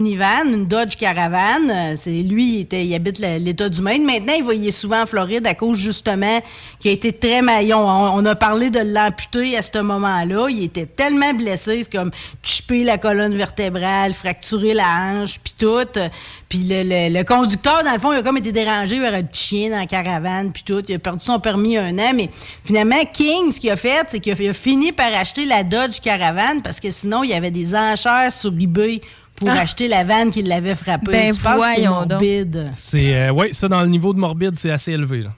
Une Dodge Caravan. Euh, C'est lui, il, habite l'État du Maine. Maintenant, il va souvent en Floride à cause justement qu'il a été très maillon. On, a parlé de l'amputer à ce moment-là. Il était tellement blessé, c'est comme chipper la colonne vertébrale, fracturer la hanche, puis tout. Puis le, conducteur, dans le fond, il a comme été dérangé vers un chien dans la caravane, puis tout. Il a perdu son permis un an, mais finalement, King, ce qu'il a fait, c'est qu'il a, il a fini par acheter la Dodge Caravan parce que sinon, il y avait des enchères sur eBay pour Ah. acheter la vanne qui l'avait frappé. Ben, tu penses que c'est voyons donc. morbide? C'est, euh, ouais, ça, dans le niveau de morbide, c'est assez élevé. Là.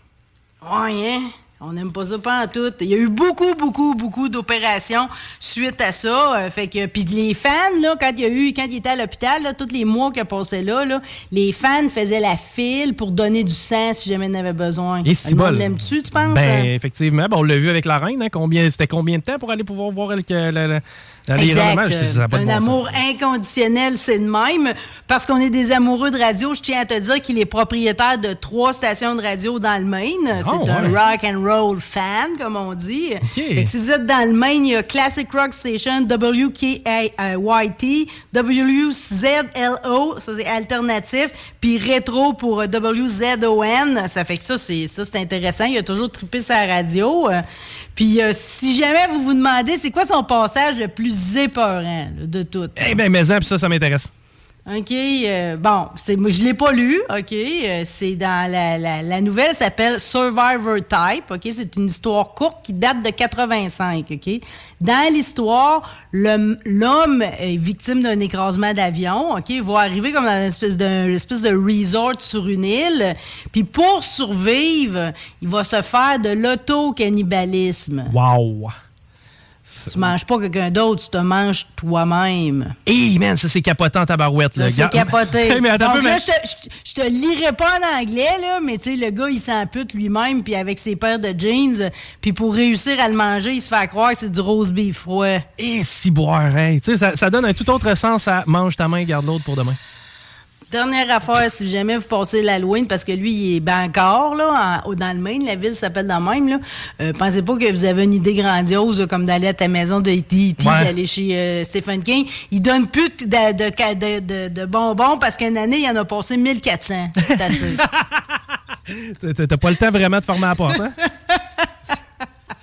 Ouais, hein? On n'aime pas ça pas en tout. Il y a eu beaucoup, beaucoup, beaucoup d'opérations suite à ça. Euh, fait que puis les fans là, quand il y a eu, quand il était à l'hôpital, là, tous les mois qu'il a passé là, là, les fans faisaient la file pour donner du sang si jamais il en avait besoin. Et si Le monde bol. l'aime-tu, tu penses? Ben, hein? effectivement. Ben, on l'a vu avec la reine. Hein, combien, c'était combien de temps pour aller pouvoir voir le, Exact. ça pas un bon sens. amour inconditionnel, c'est de même. Parce qu'on est des amoureux de radio, je tiens à te dire qu'il est propriétaire de trois stations de radio dans le Maine. C'est Oh, un rock and roll fan, comme on dit. Fait que si vous êtes dans le Maine, il y a Classic Rock Station, WKYT, WZLO, ça c'est alternatif, puis Rétro pour euh, WZON. Ça fait que ça, c'est ça c'est intéressant. Il a toujours trippé sa radio. Puis euh, si jamais vous vous demandez c'est quoi son passage le plus épeurant là, de tout. Eh bien, mais ça, ça m'intéresse. OK. euh, bon, c'est, je l'ai pas lu. OK. euh, c'est dans la, la, nouvelle s'appelle Survivor Type. OK. C'est une histoire courte qui date de 85. OK? Dans l'histoire, l'homme est victime d'un écrasement d'avion. OK? Il va arriver comme dans une espèce de, une espèce de resort sur une île. Puis pour survivre, il va se faire de l'auto-cannibalisme. Wow! Tu manges pas quelqu'un d'autre, tu te manges toi-même. Hey, man, ça, c'est capotant en tabarouette. Ça, là. c'est Gars- capoté. Mais attends Donc là, je te, je- je te lirai pas en anglais, là, mais tu sais, le gars, il s'ampute lui-même, puis avec ses paires de jeans, puis pour réussir à le manger, il se fait croire que c'est du rose beef froid. Et si boire, hey. Tu sais, ça, ça donne un tout autre sens à mange ta main, garde l'autre pour demain. Dernière affaire, si jamais vous passez l'Halloween, parce que lui, il est Bancor, là, en- dans le Maine, la ville s'appelle dans le même, là. Euh, pensez pas que vous avez une idée grandiose, comme d'aller à ta maison de E.T., Ouais. d'aller chez euh, Stephen King. Il donne plus de, de, de, de- de bonbons parce qu'une année, il en a passé 1400. C'est assez. T'as- T'as pas le temps vraiment de former à la porte, hein?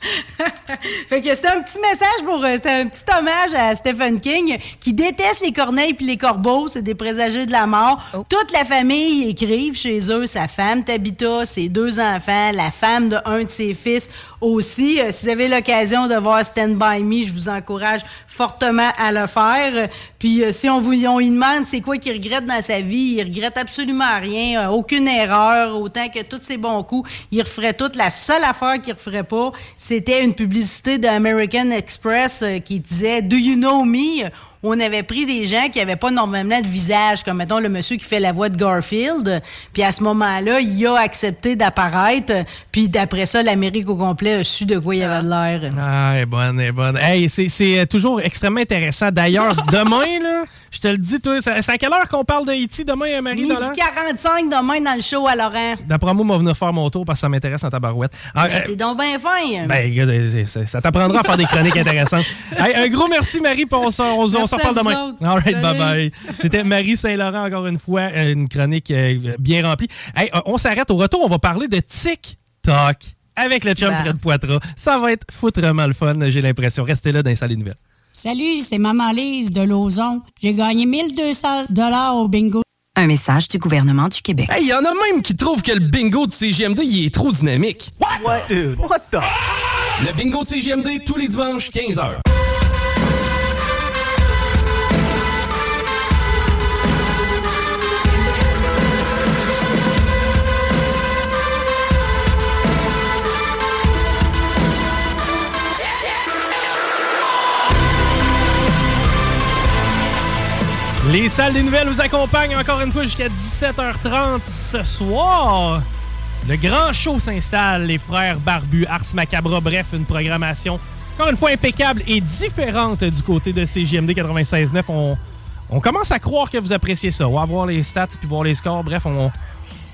Fait que c'est un petit message pour. euh, c'est un petit hommage à Stephen King qui déteste les corneilles puis les corbeaux. C'est des présagés de la mort. Toute la famille écrivent chez eux. Sa femme, Tabitha, ses deux enfants, la femme de un de ses fils aussi. Euh, si vous avez l'occasion de voir Stand By Me, je vous encourage fortement à le faire. Puis euh, si on vous on lui demande c'est quoi qu'il regrette dans sa vie, il regrette absolument rien, euh, aucune erreur, autant que tous ses bons coups, il referait tout. La seule affaire qu'il referait pas, c'était une publicité de American Express euh, qui disait Do you know me? On avait pris des gens qui avaient pas normalement de visage, comme mettons le monsieur qui fait la voix de Garfield. Puis à ce moment-là, il a accepté d'apparaître. Puis d'après ça, l'Amérique au complet a su de quoi il avait de l'air. Ah, elle est bonne, elle est bonne. Hey, c'est- euh, toujours extrêmement intéressant. D'ailleurs, demain, là, je te le dis, toi, c'est à quelle heure qu'on parle de E.T. demain, euh, Marie? Midi Dolan? 45 demain dans le show à Laurent. D'après moi, on va venir faire mon tour parce que ça m'intéresse en tabarouette. Ah, T'es donc bien fin. Ben, ça t'apprendra à faire des chroniques intéressantes. Hey, un gros merci, Marie, puis on on s'en Merci reparle demain. All right, bye-bye. C'était Marie Saint-Laurent, encore une fois, une chronique euh, bien remplie. Hey, euh, on s'arrête. Au retour, on va parler de TikTok avec le chum Bah. Fred Poitras. Ça va être foutrement le fun, j'ai l'impression. Restez là dans les salles nouvelles. Salut, c'est Maman Lise de Lauson. J'ai gagné 1200 dollars au bingo. Un message du gouvernement du Québec. Hey, y en a même qui trouvent que le bingo de CGMD, il est trop dynamique. What? Dude, what the? Le bingo de CGMD, tous les dimanches, 15h. Les salles des nouvelles vous accompagnent encore une fois jusqu'à 17h30 ce soir. Le grand show s'installe, les frères Barbus, Ars Macabra, bref, une programmation encore une fois impeccable et différente du côté de CJMD 96.9. On, on commence à croire que vous appréciez ça. On va voir les stats puis voir les scores. Bref, on,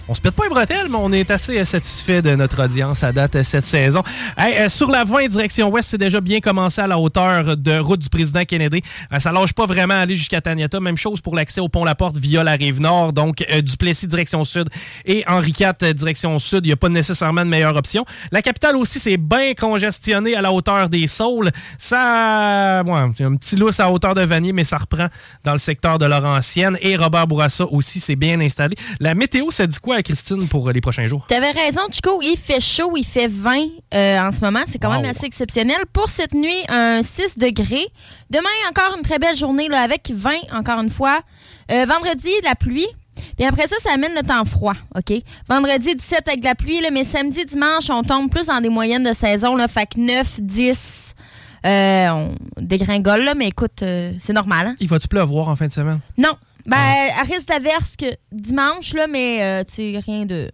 on se pète pas les bretelles, mais on est assez euh, satisfait de notre audience à date euh, cette saison. Euh, sur la 20 direction ouest, c'est déjà bien commencé à la hauteur de route du président Kennedy. Ça lâche pas vraiment à aller jusqu'à Taniata. Même chose pour l'accès au pont La Porte via la rive nord. Donc, Duplessis direction sud et Henri IV direction sud. Il n'y a pas nécessairement de meilleure option. La capitale aussi, c'est bien congestionné à la hauteur des Saules. Ça, ouais, un petit lousse à hauteur de Vanier, mais ça reprend dans le secteur de Laurentienne. Et Robert Bourassa aussi, c'est bien installé. La météo, ça dit quoi à Christine pour euh, les prochains jours? T'avais raison, Chico. Il fait chaud, il fait 20 euh, en ce moment. C'est quand Wow. même assez exceptionnel. Pour cette nuit, un 6 degrés. Demain, encore une très belle journée là, avec 20, encore une fois. Euh, vendredi, la pluie. Puis après ça, ça amène le temps froid, OK? Vendredi 17 avec la pluie, là, mais samedi, dimanche, on tombe plus dans des moyennes de saison, là, fait que 9, 10, euh, on dégringole, là, mais écoute, euh, c'est normal. Hein? Il va-tu pleuvoir en fin de semaine? Non. Ben, à risque d'averse dimanche, là, mais euh, tu rien de.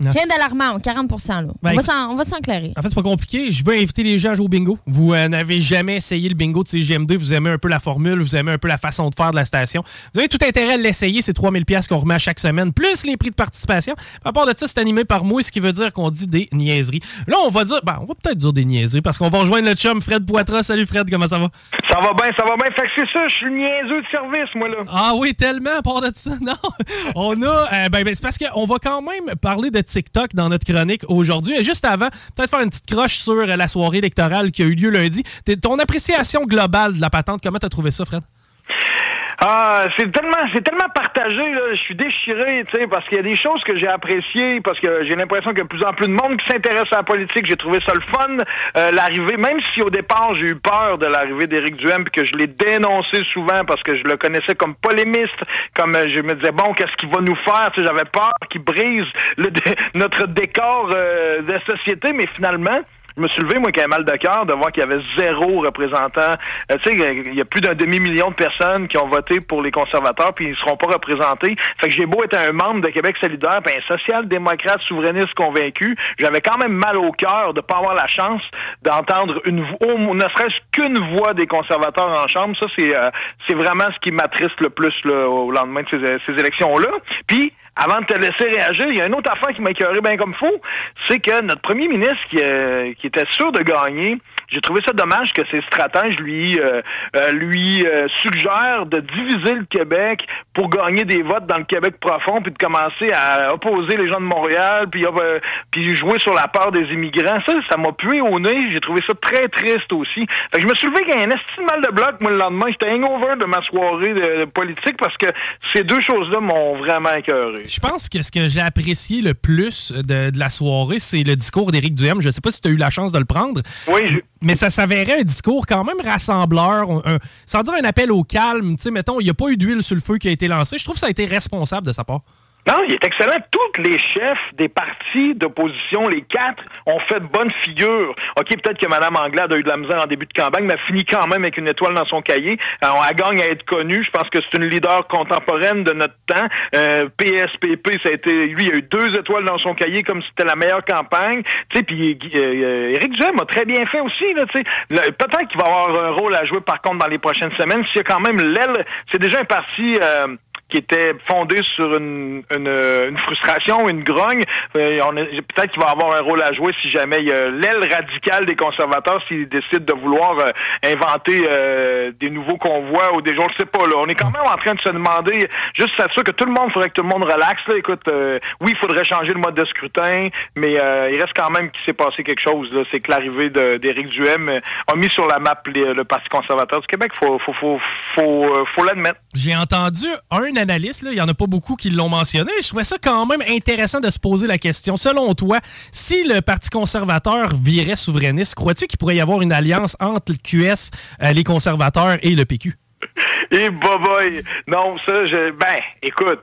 Non. Rien d'alarmant, 40 là. Ben, on, va écoute- s'en- on va s'enclairer. En fait, c'est pas compliqué. Je veux inviter les gens à jouer au bingo. Vous euh, n'avez jamais essayé le bingo de CGMD. Vous aimez un peu la formule. Vous aimez un peu la façon de faire de la station. Vous avez tout intérêt à l'essayer. C'est 3000 pièces qu'on remet à chaque semaine, plus les prix de participation. À part de ça, c'est animé par moi, ce qui veut dire qu'on dit des niaiseries. Là, on va dire, ben, on va peut-être dire des niaiseries parce qu'on va rejoindre le chum Fred Poitras. Salut Fred, comment ça va? Ça va bien, ça va bien. Fait que c'est ça, je suis le niaiseux de service, moi, là. Ah oui, tellement, à part de ça. Non, on a. euh, ben, ben, c'est parce qu'on va quand même parler de TikTok dans notre chronique aujourd'hui. Et juste avant, peut-être faire une petite croche sur la soirée électorale qui a eu lieu lundi. Ton appréciation globale de la patente, comment t'as trouvé ça, Fred? Ah, c'est tellement, c'est tellement partagé, là. Je suis déchiré, tu sais, parce qu'il y a des choses que j'ai appréciées, parce que j'ai l'impression qu'il y a de plus en plus de monde qui s'intéresse à la politique. J'ai trouvé ça le fun, euh, l'arrivée, même si au départ j'ai eu peur de l'arrivée d'Éric Duhem, puis que je l'ai dénoncé souvent parce que je le connaissais comme polémiste, comme euh, je me disais, bon, qu'est-ce qu'il va nous faire? Tu sais, j'avais peur qu'il brise notre décor euh, de société, mais finalement, je me suis levé, moi, qui avait mal de cœur, de voir qu'il y avait zéro représentant. Euh, tu sais, il y a plus d'un demi-million de personnes qui ont voté pour les conservateurs, puis ils seront pas représentés. Fait que j'ai beau être un membre de Québec solidaire, puis un social-démocrate souverainiste convaincu, j'avais quand même mal au cœur de pas avoir la chance d'entendre une au- ne serait-ce qu'une voix des conservateurs en chambre. Ça, c'est euh, c'est vraiment ce qui m'attriste le plus là, au lendemain de ces, ces élections-là. Puis, avant de te laisser réagir, il y a une autre affaire qui m'a écœuré bien comme faux, c'est que notre premier ministre qui, euh, qui était sûr de gagner, j'ai trouvé ça dommage que ses stratèges lui euh, euh, lui euh, suggèrent de diviser le Québec pour gagner des votes dans le Québec profond, puis de commencer à opposer les gens de Montréal, puis euh, puis jouer sur la peur des immigrants. Ça, ça m'a pué au nez. J'ai trouvé ça très triste aussi. Fait que je me suis levé avec un esti de mal de bloc, moi, le lendemain. J'étais hangover de ma soirée de, de politique parce que ces deux choses-là m'ont vraiment écœuré. Je pense que ce que j'ai apprécié le plus de, de la soirée, c'est le discours d'Éric Duhem. Je ne sais pas si tu as eu la chance de le prendre. Oui, Mais ça s'avérait un discours quand même rassembleur, un- un- sans dire un appel au calme. Tu sais, mettons, il n'y a pas eu d'huile sur le feu qui a été lancée. Je trouve que ça a été responsable de sa part. Non, il est excellent. Tous les chefs des partis d'opposition, les quatre, ont fait de bonnes figures. OK, peut-être que Mme Anglade a eu de la misère en début de campagne, mais a fini quand même avec une étoile dans son cahier. Euh, elle gagne à être connue. Je pense que c'est une leader contemporaine de notre temps. Euh, PSPP, ça a été, lui, il a eu deux étoiles dans son cahier comme si c'était la meilleure campagne. Tu sais, puis euh, euh, Éric Duhem a très bien fait aussi. Là, tu sais. Peut-être qu'il va avoir un rôle à jouer, par contre, dans les prochaines semaines. S'il y a quand même l'aile, c'est déjà un parti. euh, qui était fondé sur une, une, frustration, une grogne. Euh, Peut-être qu'il va avoir un rôle à jouer si jamais a l'aile radicale des conservateurs s'ils décident de vouloir euh, inventer euh, des nouveaux convois ou des gens, je sais pas. Là. On est quand même en train de se demander, juste sûr que tout le monde, faudrait que tout le monde relaxe. Écoute, euh, oui, il faudrait changer le mode de scrutin, mais euh, il reste quand même qu'il s'est passé quelque chose. C'est que l'arrivée d'Éric Duhem euh, a mis sur la map le Parti conservateur du Québec. Faut, faut, faut, faut, euh, faut l'admettre. J'ai entendu un analyste, là, il n'y en a pas beaucoup qui l'ont mentionné. Je trouvais ça quand même intéressant de se poser la question. Selon toi, si le Parti conservateur virait souverainiste, crois-tu qu'il pourrait y avoir une alliance entre le QS, euh, les conservateurs et le PQ? Et boy, non, ça, je, ben, écoute,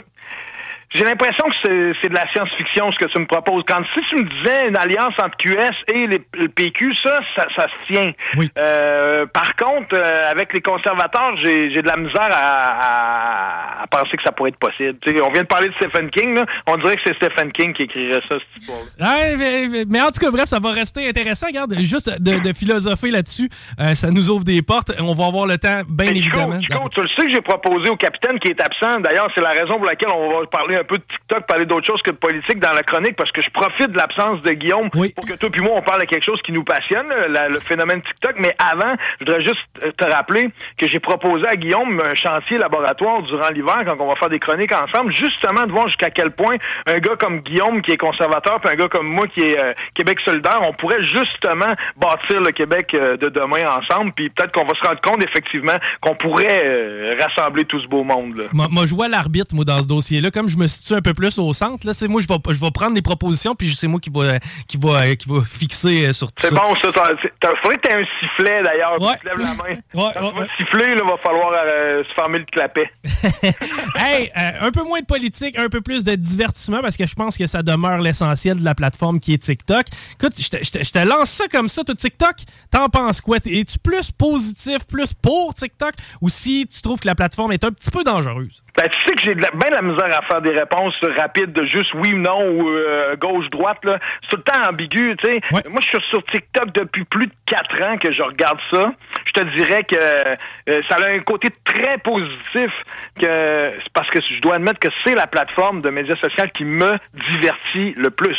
j'ai l'impression que c'est, de la science-fiction ce que tu me proposes. Quand si tu me disais une alliance entre QS et les- le PQ, ça, ça, ça se tient. Euh, par contre, euh, avec les conservateurs, j'ai, de la misère à, à- à penser que ça pourrait être possible. Tu sais, on vient de parler de Stephen King, là. on dirait que c'est Stephen King qui écrirait ça, cette. Ouais, mais, mais- en tout cas, bref, ça va rester intéressant. Regarde, juste de, de philosopher là-dessus, euh, ça nous ouvre des portes. On va avoir le temps, bien Chico, évidemment. Chico, tu le sais que j'ai proposé au capitaine qui est absent. D'ailleurs, c'est la raison pour laquelle on va parler un peu de TikTok, parler d'autre chose que de politique dans la chronique, parce que je profite de l'absence de Guillaume pour que toi puis moi, on parle de quelque chose qui nous passionne, la- le phénomène TikTok. Mais avant, je voudrais juste euh, te rappeler que j'ai proposé à Guillaume un chantier laboratoire durant l'hiver, quand on va faire des chroniques ensemble, justement de voir jusqu'à quel point un gars comme Guillaume, qui est conservateur, puis un gars comme moi, qui est euh, Québec solidaire, on pourrait justement bâtir le Québec euh, de demain ensemble, puis peut-être qu'on va se rendre compte, effectivement, qu'on pourrait euh, rassembler tout ce beau monde. Là. Moi, moi, je vois l'arbitre, moi, dans ce dossier-là. Comme je me me situe un peu plus au centre. Là, c'est moi, je vais, je vais prendre des propositions, puis c'est moi qui va, qui va, qui va fixer euh, sur tout ça. C'est bon, ça. Il faudrait que tu aies un sifflet, d'ailleurs. Tu lèves la main. Quand tu vas siffler, il va falloir euh, se fermer le clapet. hey, euh, un peu moins de politique, un peu plus de divertissement, parce que je pense que ça demeure l'essentiel de la plateforme qui est TikTok. Écoute, je te, je te- je te lance ça comme ça, tout TikTok. T'en penses quoi? Es-tu plus positif, plus pour TikTok, ou si tu trouves que la plateforme est un petit peu dangereuse? Ben, tu sais que j'ai bien de la misère à faire des réponses rapides de juste oui ou non ou euh, gauche-droite. là. C'est tout le temps ambigu, tu sais. Moi, je suis sur TikTok depuis plus de quatre ans que je regarde ça. Je te dirais que euh, ça a un côté très positif que parce que je dois admettre que c'est la plateforme de médias sociaux qui me divertit le plus.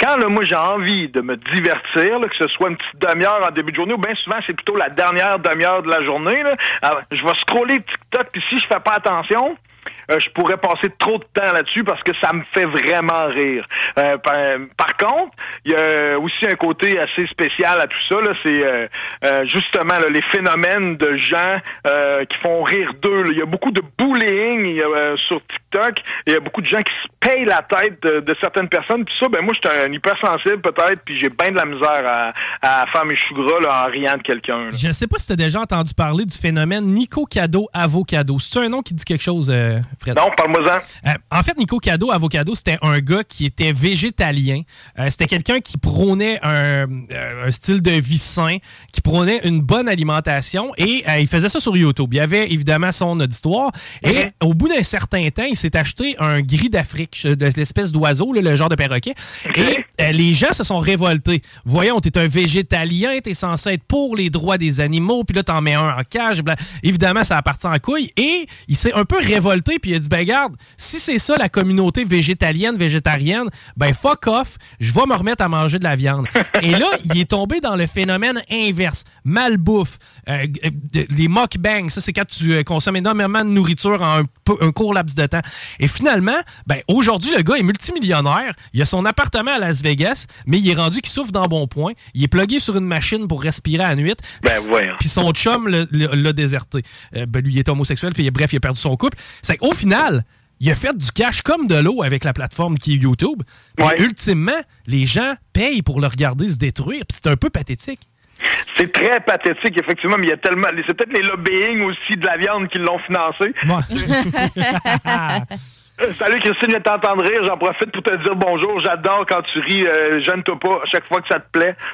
Quand là, moi j'ai envie de me divertir, là, que ce soit une petite demi-heure en début de journée ou bien souvent c'est plutôt la dernière demi-heure de la journée, là, alors, je vais scroller TikTok puis si je fais pas attention, euh, je pourrais passer trop de temps là-dessus parce que ça me fait vraiment rire. Euh, par, contre, il y a aussi un côté assez spécial à tout ça. C'est euh, euh, justement là, les phénomènes de gens euh, qui font rire d'eux. Il y a beaucoup de bullying y a, euh, sur TikTok. Il y a beaucoup de gens qui se payent la tête de, de certaines personnes. Puis ça, ben moi, je suis un hypersensible peut-être, puis j'ai bien de la misère à, à faire mes choux gras là, en riant de quelqu'un. Je sais pas si tu as déjà entendu parler du phénomène Nico Cado Avocado. C'est un nom qui dit quelque chose, euh, Fred? Non, parle-moi-en. Euh, en fait, Nico Cado Avocado, c'était un gars qui était végétalien. Euh, c'était quelqu'un qui prônait un, euh, un style de vie sain, qui prônait une bonne alimentation et euh, il faisait ça sur YouTube. Il y avait évidemment son auditoire et au bout d'un certain temps, il s'est acheté un gris d'Afrique, de l'espèce d'oiseau, le genre de perroquet. Et les gens se sont révoltés. Voyons, t'es un végétalien, t'es censé être pour les droits des animaux, puis là, t'en mets un en cage. bla- Évidemment, ça a parti en couille. Et il s'est un peu révolté, puis il a dit, ben regarde, si c'est ça la communauté végétalienne, végétarienne, ben fuck off, je vais me remettre à manger de la viande. Et là, il est tombé dans le phénomène inverse. Malbouffe, euh, euh, les mukbangs, ça c'est quand tu euh, consommes énormément de nourriture en un, court laps de temps. Et finalement, ben aujourd'hui, le gars est multimillionnaire. Il a son appartement à Las Vegas, mais il est rendu qu'il souffre d'embonpoint. Il est plugué sur une machine pour respirer à la nuit. Ben. Puis son chum l'a déserté. Euh, ben lui, il est homosexuel, puis bref, il a perdu son couple. C'est final, il a fait du cash comme de l'eau avec la plateforme qui est YouTube. Mais ultimement, les gens payent pour le regarder se détruire, puis c'est un peu pathétique. C'est très pathétique, effectivement, mais il y a tellement. C'est peut-être les lobbying aussi de la viande qui l'ont financé. Salut Christine, viens t'entendre rire. J'en profite pour te dire bonjour. J'adore quand tu ris. Euh, Gêne-toi pas à chaque fois que ça te plaît.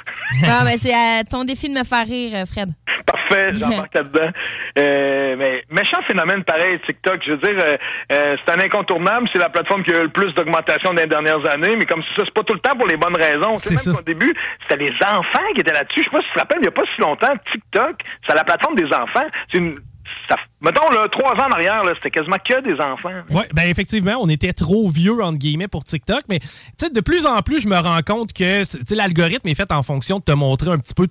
Ah, ben, c'est euh, ton défi de me faire rire, euh, Fred. Parfait, j'embarque là-dedans. Euh, mais méchant phénomène pareil, TikTok. Je veux dire, euh, euh, c'est un incontournable. C'est la plateforme qui a eu le plus d'augmentation dans les dernières années. Mais comme ça, c'est pas tout le temps pour les bonnes raisons. Tu sais, C'est même ça. qu'au début, c'était les enfants qui étaient là-dessus. Je sais pas si tu te rappelles, il y a pas si longtemps, TikTok, c'est la plateforme des enfants. C'est une. Ça, mettons, là, trois ans en arrière, c'était quasiment que des enfants. Oui, ben effectivement, on était trop vieux, entre guillemets, pour TikTok, mais de plus en plus, je me rends compte que l'algorithme est fait en fonction de te montrer un petit peu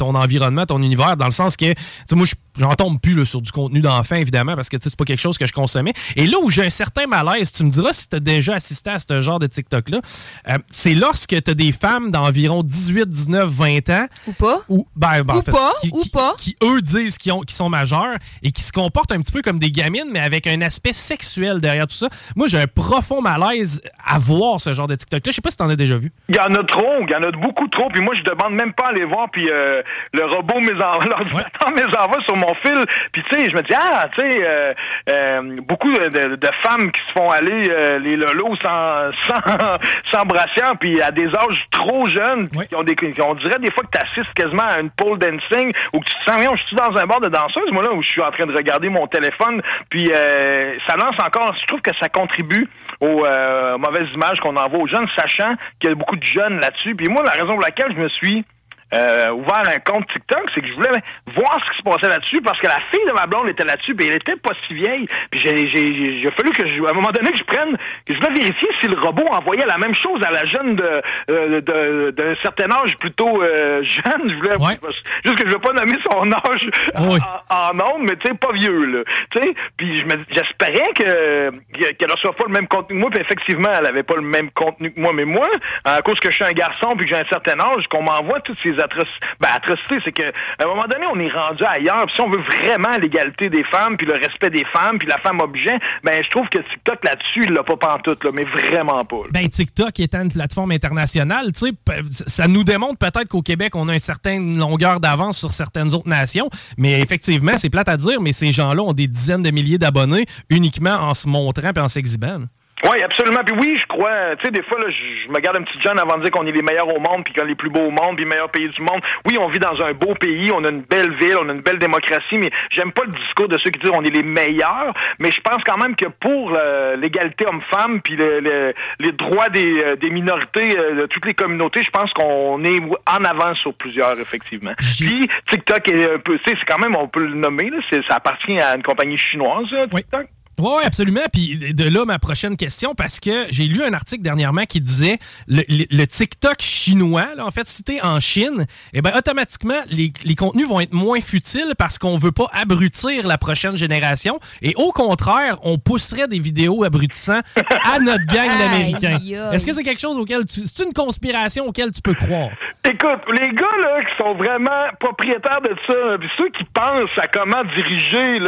ton environnement, ton univers, dans le sens que, tu sais, moi, je- j'en tombe plus là, sur du contenu d'enfant, évidemment, parce que tu sais, c'est pas quelque chose que je consommais. Et là où j'ai un certain malaise, tu me diras si tu as déjà assisté à ce genre de TikTok-là, euh, c'est lorsque tu as des femmes d'environ 18, 19, 20 ans. Ou pas. Ou, ben, ben, en Ou fait, pas, qui, ou qui- pas. qui, eux disent qu'ils ont- qu'ils sont majeurs et qui se comportent un petit peu comme des gamines, mais avec un aspect sexuel derrière tout ça. Moi, j'ai un profond malaise à voir ce genre de TikTok-là. Je sais pas si t'en as déjà vu. Il y en a trop, il y en a beaucoup trop. Puis moi, je demande même pas à les voir. Puis euh, le robot, mes l'ordinateur mes envoie sur mon fil. Puis tu sais, je me dis ah, tu sais, euh, euh, beaucoup de, de- de femmes qui se font aller euh, les lolos sans sans, sans brassière, puis à des âges trop jeunes, qui ont des, qui- on dirait des fois que tu assistes quasiment à une pole dancing ou que tu te sens, Voyons, je suis dans un bar de danseuse, moi là où je suis en train de regarder mon téléphone. Puis euh, ça lance encore. Je trouve que ça contribue aux euh, mauvaises images qu'on envoie aux jeunes, sachant qu'il y a beaucoup de jeunes là-dessus. Puis moi, la raison pour laquelle je me suis euh, ouvert un compte TikTok, c'est que je voulais voir ce qui se passait là-dessus parce que la fille de ma blonde était là-dessus, puis elle était pas si vieille. Puis j'ai, j'ai, fallu que je, à un moment donné que je prenne, que je voulais vérifier si le robot envoyait la même chose à la jeune de euh, de- d'un certain âge plutôt euh, jeune. Je voulais juste que je veux pas nommer son âge en, en ondes, mais tu sais pas vieux là. Tu sais, puis j'espérais que qu'elle reçoive pas le même contenu que moi, puis effectivement elle avait pas le même contenu que moi, mais moi à cause que je suis un garçon puis que j'ai un certain âge, qu'on m'envoie toutes ces atrocités. Ben, c'est que à un moment donné, on est rendu ailleurs. Si on veut vraiment l'égalité des femmes, puis le respect des femmes, puis la femme objet, ben je trouve que TikTok là-dessus, il l'a pas pantoute, là, mais vraiment pas. Ben, TikTok étant une plateforme internationale, tu sais, ça nous démontre peut-être qu'au Québec, on a une certaine longueur d'avance sur certaines autres nations. Mais effectivement, c'est plate à dire, mais ces gens-là ont des dizaines de milliers d'abonnés uniquement en se montrant et en s'exhibant. Oui, absolument. Puis oui, je crois, tu sais, des fois, là, je, je me garde un petit jeune avant de dire qu'on est les meilleurs au monde, puis qu'on est les plus beaux au monde, puis les meilleurs pays du monde. Oui, on vit dans un beau pays, on a une belle ville, on a une belle démocratie, mais j'aime pas le discours de ceux qui disent on est les meilleurs, mais je pense quand même que pour euh, l'égalité homme-femme, puis le- le- les droits des, euh, des minorités euh, de toutes les communautés, je pense qu'on est en avance sur plusieurs, effectivement. Puis TikTok est un peu, tu sais, c'est quand même, on peut le nommer, là, c'est- ça appartient à une compagnie chinoise, TikTok. Oui, absolument. Puis de là, ma prochaine question, parce que j'ai lu un article dernièrement qui disait le, le- le TikTok chinois, là, en fait, si t'es en Chine, eh ben, automatiquement, les, les contenus vont être moins futiles parce qu'on veut pas abrutir la prochaine génération. Et au contraire, on pousserait des vidéos abrutissant à notre gang d'Américains. Est-ce que c'est quelque chose auquel tu. C'est une conspiration auquel tu peux croire? Écoute, les gars là qui sont vraiment propriétaires de ça, puis ceux qui pensent à comment diriger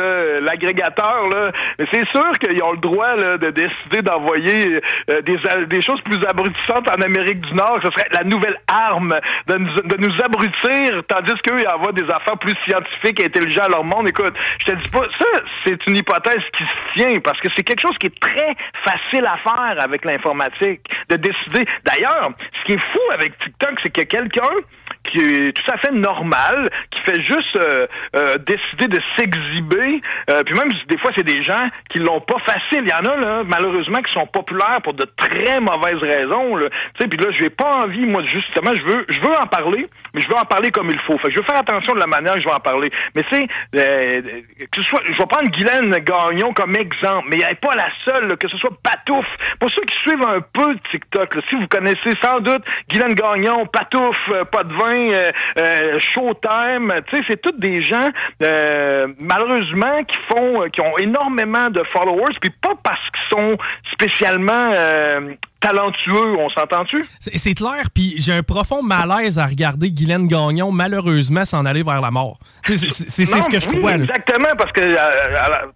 l'agrégateur, là, mais c'est sûr qu'ils ont le droit de décider d'envoyer euh, des choses plus abrutissantes en Amérique du Nord. Ce serait la nouvelle arme de nous, de nous abrutir, tandis qu'eux, ils envoient des affaires plus scientifiques et intelligentes à leur monde. Écoute, je te dis pas, ça, c'est une hypothèse qui se tient, parce que c'est quelque chose qui est très facile à faire avec l'informatique, de décider. D'ailleurs, ce qui est fou avec TikTok, c'est que quelqu'un qui est tout à fait normal, qui fait juste euh, euh, décider de s'exhiber, euh, puis même des fois c'est des gens qui l'ont pas facile. Il y en a là, malheureusement, qui sont populaires pour de très mauvaises raisons. Tu sais, puis là, j'ai pas envie, moi, justement, je veux, je veux en parler, mais je veux en parler comme il faut. Fait que je veux faire attention de la manière que je vais en parler. Mais c'est euh, que ce soit, je vais prendre Guylaine Gagnon comme exemple, mais elle n'est pas la seule, là, que ce soit Patouf. Pour ceux qui suivent un peu TikTok, là, si vous connaissez sans doute Guylaine Gagnon, Patouf, euh, pas de vin, euh, euh, Showtime, tu sais, c'est tous des gens euh, malheureusement qui font, euh, qui ont énormément de followers, puis pas parce qu'ils sont spécialement euh, talentueux, on s'entend-tu? C'est clair, puis j'ai un profond malaise à regarder Guylaine Gagnon malheureusement s'en aller vers la mort. C'est ce que je oui, crois. là. Exactement, parce que euh,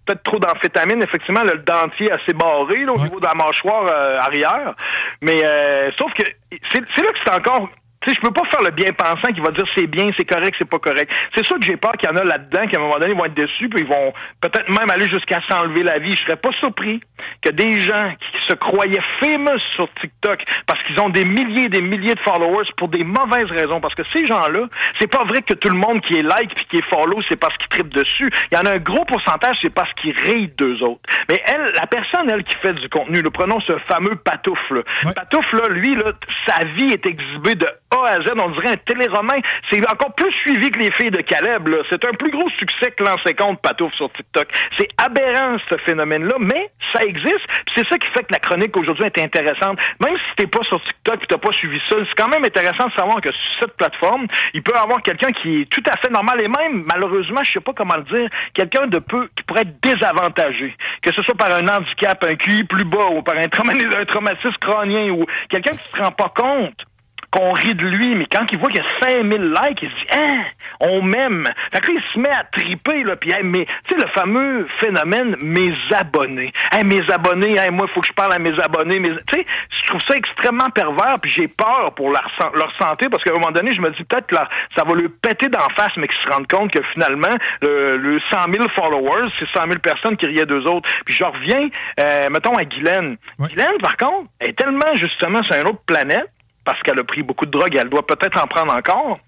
peut-être trop d'amphétamine, effectivement, le dentier assez barré là, au niveau de la mâchoire euh, arrière. Mais euh, sauf que c'est là que c'est encore. Tu sais, je peux pas faire le bien pensant qui va dire c'est bien, c'est correct, c'est pas correct. C'est sûr que j'ai peur qu'il y en a là-dedans qui à un moment donné vont être déçus puis ils vont peut-être même aller jusqu'à s'enlever la vie. Je serais pas surpris que des gens qui se croyaient famous sur TikTok parce qu'ils ont des milliers et des milliers de followers pour des mauvaises raisons. Parce que ces gens-là, c'est pas vrai que tout le monde qui est like puis qui est follow, c'est parce qu'ils trippent dessus. Il y en a un gros pourcentage, c'est parce qu'ils rient d'eux autres. Mais elle, la personne, elle, qui fait du contenu, le prenons ce fameux Patouf, là. Patouf, là, lui, là, sa vie est exhibée de A à Z, on dirait un téléroman. C'est encore plus suivi que les filles de Caleb. C'est un plus gros succès que lancé compte Patouf sur TikTok. C'est aberrant, ce phénomène-là, mais ça existe. C'est ça qui fait que la chronique aujourd'hui est intéressante. Même si t'es pas sur TikTok et t'as pas suivi ça, c'est quand même intéressant de savoir que sur cette plateforme, il peut y avoir quelqu'un qui est tout à fait normal et même, malheureusement, je sais pas comment le dire, quelqu'un de peu qui pourrait être désavantagé. Que ce soit par un handicap, un QI plus bas ou par un, un traumatisme crânien ou quelqu'un qui se rend pas compte qu'on rit de lui, mais quand il voit qu'il y a 5000 likes, il se dit « Hein, on m'aime ». Fait que là, il se met à triper, là, puis hey, mais, tu sais, le fameux phénomène « mes abonnés ». Hey, mes abonnés, hey, moi, il faut que je parle à mes abonnés. Mes... Tu sais, je trouve ça extrêmement pervers, puis j'ai peur pour leur, san- leur santé, parce qu'à un moment donné, je me dis peut-être que ça va leur péter d'en face, mais qu'ils se rendent compte que finalement, le, le 100 000 followers, c'est 100 000 personnes qui riaient d'eux autres. Puis je reviens, euh, mettons, à Guylaine. Guylaine, par contre, est tellement, justement, sur une autre planète, parce qu'elle a pris beaucoup de drogue et elle doit peut-être en prendre encore.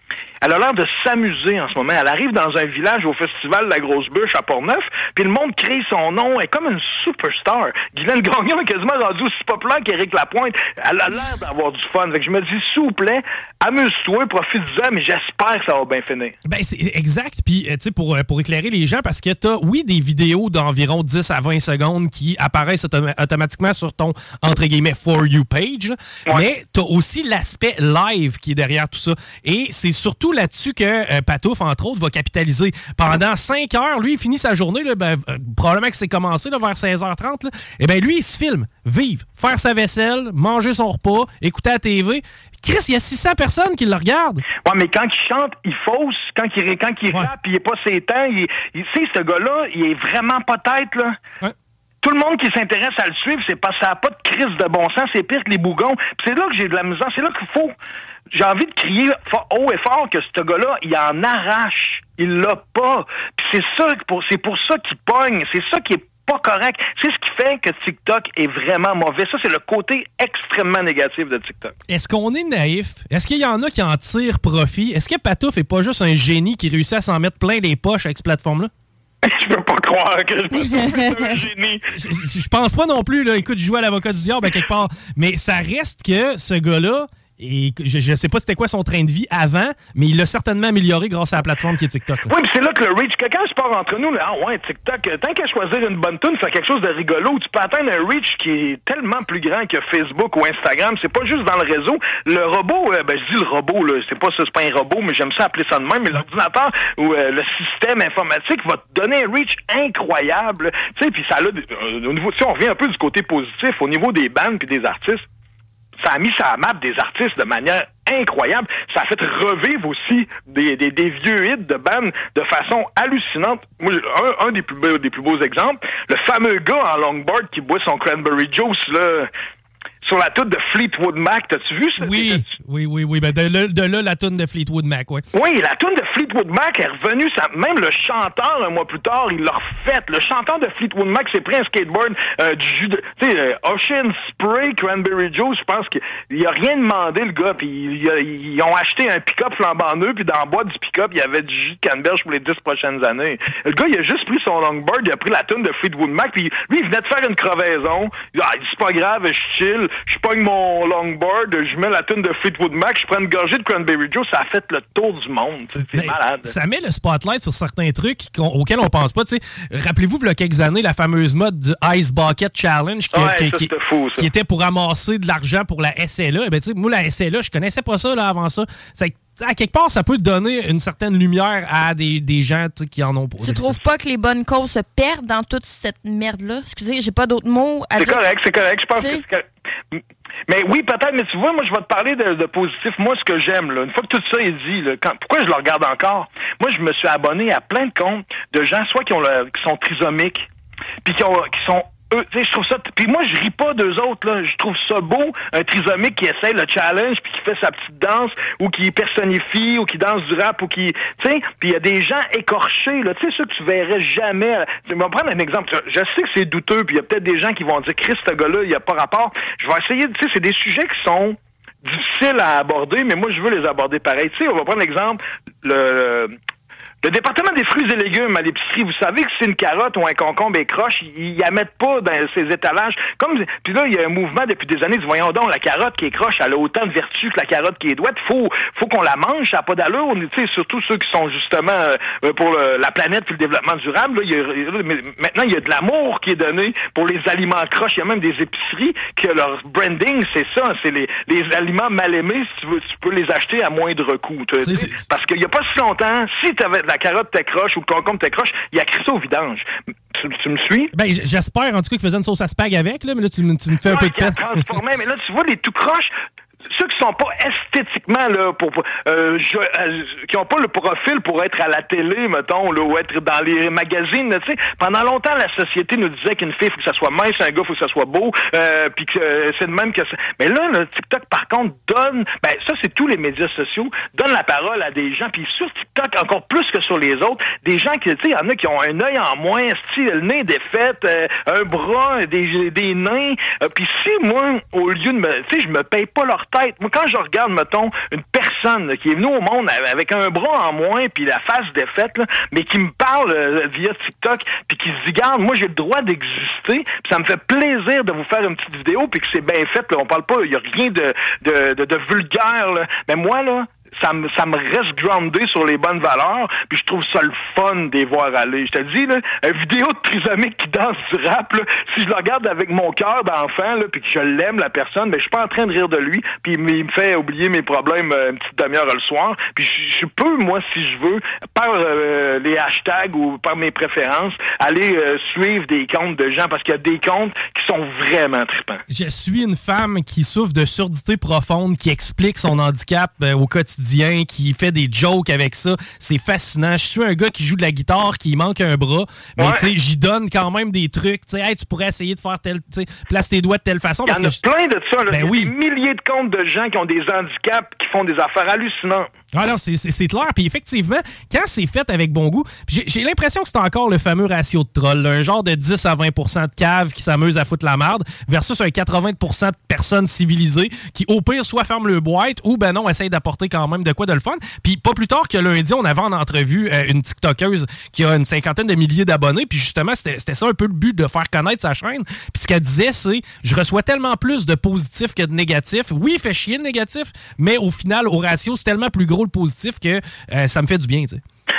Elle a l'air de s'amuser en ce moment. Elle arrive dans un village au festival de la Grosse Bûche à Portneuf, puis le monde crie son nom. Elle est comme une superstar. Guylaine Gagnon est quasiment rendue aussi populaire qu'Éric Lapointe. Elle a l'air d'avoir du fun. Fait que je me dis, s'il vous plaît, amuse-toi, profite-en, mais j'espère que ça va bien finir. Ben, c'est exact. Puis, euh, tu sais, pour, euh, pour éclairer les gens, parce que tu as, oui, des vidéos d'environ 10 à 20 secondes qui apparaissent autom- automatiquement sur ton, entre guillemets, For You page, là. mais tu as aussi l'aspect live qui est derrière tout ça. Et c'est surtout là-dessus que euh, Patouf, entre autres, va capitaliser. Pendant 5 heures, lui, il finit sa journée, là, ben, euh, probablement que c'est commencé là, vers 16h30. Là. Et ben lui, il se filme, vive, faire sa vaisselle, manger son repas, écouter la TV. Chris, il y a 600 personnes qui le regardent. Ouais, mais quand il chante, il fausse. Quand il, quand il rappe, il est pas ses temps. Il, il, tu sais, ce gars-là, il est vraiment pas tête, là. Tout le monde qui s'intéresse à le suivre, c'est parce que ça n'a pas de crise de bon sens. C'est pire que les bougons. C'est là que j'ai de la misère. C'est là qu'il faut... J'ai envie de crier haut et fort que ce gars-là, il en arrache. Il l'a pas. Puis c'est ça, pour, c'est pour ça qu'il pogne. C'est ça qui est pas correct. C'est ce qui fait que TikTok est vraiment mauvais. Ça, c'est le côté extrêmement négatif de TikTok. Est-ce qu'on est naïf? Est-ce qu'il y en a qui en tirent profit? Est-ce que Patouf est pas juste un génie qui réussit à s'en mettre plein les poches avec cette plateforme-là? Je peux pas croire que je un génie. Je je pense pas non plus, là. Écoute, je joue à l'avocat du diable à quelque part. Mais ça reste que ce gars-là, et je, je sais pas c'était quoi son train de vie avant, mais il l'a certainement amélioré grâce à la plateforme qui est TikTok. Oui, puis c'est là que le reach, que quand je pars entre nous, là, ah ouais, TikTok, euh, tant qu'à choisir une bonne tune, faire quelque chose de rigolo, tu peux atteindre un reach qui est tellement plus grand que Facebook ou Instagram. C'est pas juste dans le réseau. Le robot, euh, ben je dis le robot, là, c'est pas c'est pas un robot, mais j'aime ça appeler ça de même, mais l'ordinateur ou euh, le système informatique va te donner un reach incroyable. Tu sais, puis ça a, au niveau, sais, on revient un peu du côté positif, au niveau des bandes puis des artistes ça a mis la map des artistes de manière incroyable. Ça a fait revivre aussi des, des, vieux hits de bandes de façon hallucinante. Un, un des, plus beaux, des plus beaux exemples, le fameux gars en longboard qui boit son cranberry juice là, sur la toute de Fleetwood Mac. T'as-tu vu ça? Oui, oui, oui, oui. Ben de, là, de là, la toune de Fleetwood Mac, ouais. Oui, la tune de Fleetwood Mac est revenue. Ça, même le chanteur, un mois plus tard, il l'a refait. Le chanteur de Fleetwood Mac s'est pris un skateboard euh, du jus de... Tu sais, euh, Ocean Spray Cranberry Juice, je pense qu'il a rien demandé, le gars. Puis ils ont acheté un pick-up flambant neuf, puis dans le boîte du pick-up, il y avait du jus de canneberge pour les dix prochaines années. Le gars, il a juste pris son longboard, il a pris la tune de Fleetwood Mac, puis lui, il venait de faire une crevaison. Il dit, c'est pas grave, je chill, je pogne mon longboard, je mets la tune de Fleetwood Mac, je prends une gorgée de Cranberry Juice, ça a fait le tour du monde. C'est malade. Ça met le spotlight sur certains trucs auxquels on pense pas. tu sais. Rappelez-vous, il y a quelques années, la fameuse mode du Ice Bucket Challenge qui, Ouais, qui- ça, qui- c'était fou, ça. qui était pour ramasser de l'argent pour la SLA. Ben, tu sais, moi, la SLA, je connaissais pas ça là, avant ça. C'est à quelque part, ça peut donner une certaine lumière à des, des gens qui en ont pas. Tu trouves pas que les bonnes causes se perdent dans toute cette merde-là? Excusez, j'ai pas d'autres mots à C'est dire. correct, c'est correct. Je pense que c'est. Mais oui, peut-être, mais tu vois, moi, je vais te parler de, positif. Moi, ce que j'aime, une fois que tout ça est dit, pourquoi je le regarde encore? Moi, je me suis abonné à plein de comptes de gens, soit qui, ont qui sont trisomiques, puis qui, ont, qui sont eux, tu je trouve ça. Puis moi, je ris pas d'eux autres, là. Je trouve ça beau, un trisomique qui essaie le challenge, puis qui fait sa petite danse, ou qui personnifie, ou qui danse du rap, ou qui. Tu sais, puis il y a des gens écorchés, là. Tu sais, ceux que tu verrais jamais. Je vais prendre un exemple. Je sais que c'est douteux, puis il y a peut-être des gens qui vont dire, Christ, ce gars-là, il a pas rapport. Je vais essayer, tu sais, c'est des sujets qui sont difficiles à aborder, mais moi, je veux les aborder pareil. Tu sais, on va prendre l'exemple, le. Le département des fruits et légumes à l'épicerie, vous savez que si une carotte ou un concombre est croche, ils la mettent pas dans ces étalages. Comme puis là, il y a un mouvement depuis des années. Voyons donc, la carotte qui est croche, elle a autant de vertus que la carotte qui est droite. Faut, faut qu'on la mange, ça n'a pas d'allure. Tu sais, surtout ceux qui sont justement euh, pour le- la planète puis le développement durable. Là, il y a- maintenant, il y a de l'amour qui est donné pour les aliments croches. Il y a même des épiceries que leur branding, c'est ça, c'est les, les aliments mal aimés. Si tu veux, tu peux les acheter à moindre coût. Tu- tu Parce qu'il n'y a pas si longtemps, si t'avais la carotte t'accroche ou le concombre t'accroche, il a créé ça au vidange. Tu, tu me suis? Ben, j'espère en tout cas qu'il faisait une sauce à spag avec, là, mais là, tu, me- tu me fais un peu de a peine. transformé. mais là, tu vois, les tout croches, ceux qui sont pas esthétiquement là pour euh, je- euh, qui ont pas le profil pour être à la télé mettons là ou être dans les magazines tu sais. Pendant longtemps la société nous disait qu'une fille faut que ça soit mince un gars faut que ça soit beau euh, puis que euh, c'est de même que ça- mais là le TikTok par contre donne ben ça c'est tous les médias sociaux donne la parole à des gens puis sur TikTok encore plus que sur les autres des gens qui tu sais il y en a qui ont un œil en moins style le nez défait euh, un bras des des nains euh, puis si moi au lieu de me tu sais je me paye pas leur tête moi quand je regarde mettons une personne là, qui est venue au monde avec un bras en moins puis la face défaite là, mais qui me parle euh, via TikTok puis qui se dit garde moi j'ai le droit d'exister puis ça me fait plaisir de vous faire une petite vidéo puis que c'est bien fait là. on parle pas il y a rien de de, de, de vulgaire là. mais moi là ça me, ça me reste groundé sur les bonnes valeurs, puis je trouve ça le fun de les voir aller. Je te dis, là, une vidéo de trisomique qui danse du rap, là, si je le regarde avec mon cœur d'enfant, là, puis que je l'aime, la personne, ben, je suis pas en train de rire de lui, puis il me fait oublier mes problèmes euh, une petite demi-heure le soir, puis je, peux, moi, si je veux, par euh, les hashtags ou par mes préférences, aller euh, suivre des comptes de gens, parce qu'il y a des comptes qui sont vraiment trippants. Je suis une femme qui souffre de surdité profonde, qui explique son handicap au quotidien, qui fait des jokes avec ça. C'est fascinant. Je suis un gars qui joue de la guitare, qui manque un bras, mais Ouais. tu sais, j'y donne quand même des trucs. Tu sais, Hey, tu pourrais essayer de faire tel, tu sais, place tes doigts de telle façon. Il y en a que plein de ça. Là. Ben Il y a oui. des milliers de comptes de gens qui ont des handicaps, qui font des affaires hallucinantes. Ah non, c'est- clair. Puis effectivement, quand c'est fait avec bon goût, j'ai l'impression que c'est encore le fameux ratio de troll, un genre de 10 à 20% de caves qui s'amusent à foutre la merde, versus un 80% de personnes civilisées qui, au pire, soit ferment le boîte ou, ben non, essayent d'apporter quand même de quoi de le fun. Puis pas plus tard que lundi, on avait en entrevue euh, une TikTokeuse qui a une cinquantaine de milliers d'abonnés. Puis justement, c'était c'était ça un peu le but de faire connaître sa chaîne. Puis ce qu'elle disait, c'est je reçois tellement plus de positifs que de négatifs. Oui, il fait chier le négatif, mais au final, au ratio, c'est tellement plus gros positif que euh, ça me fait du bien.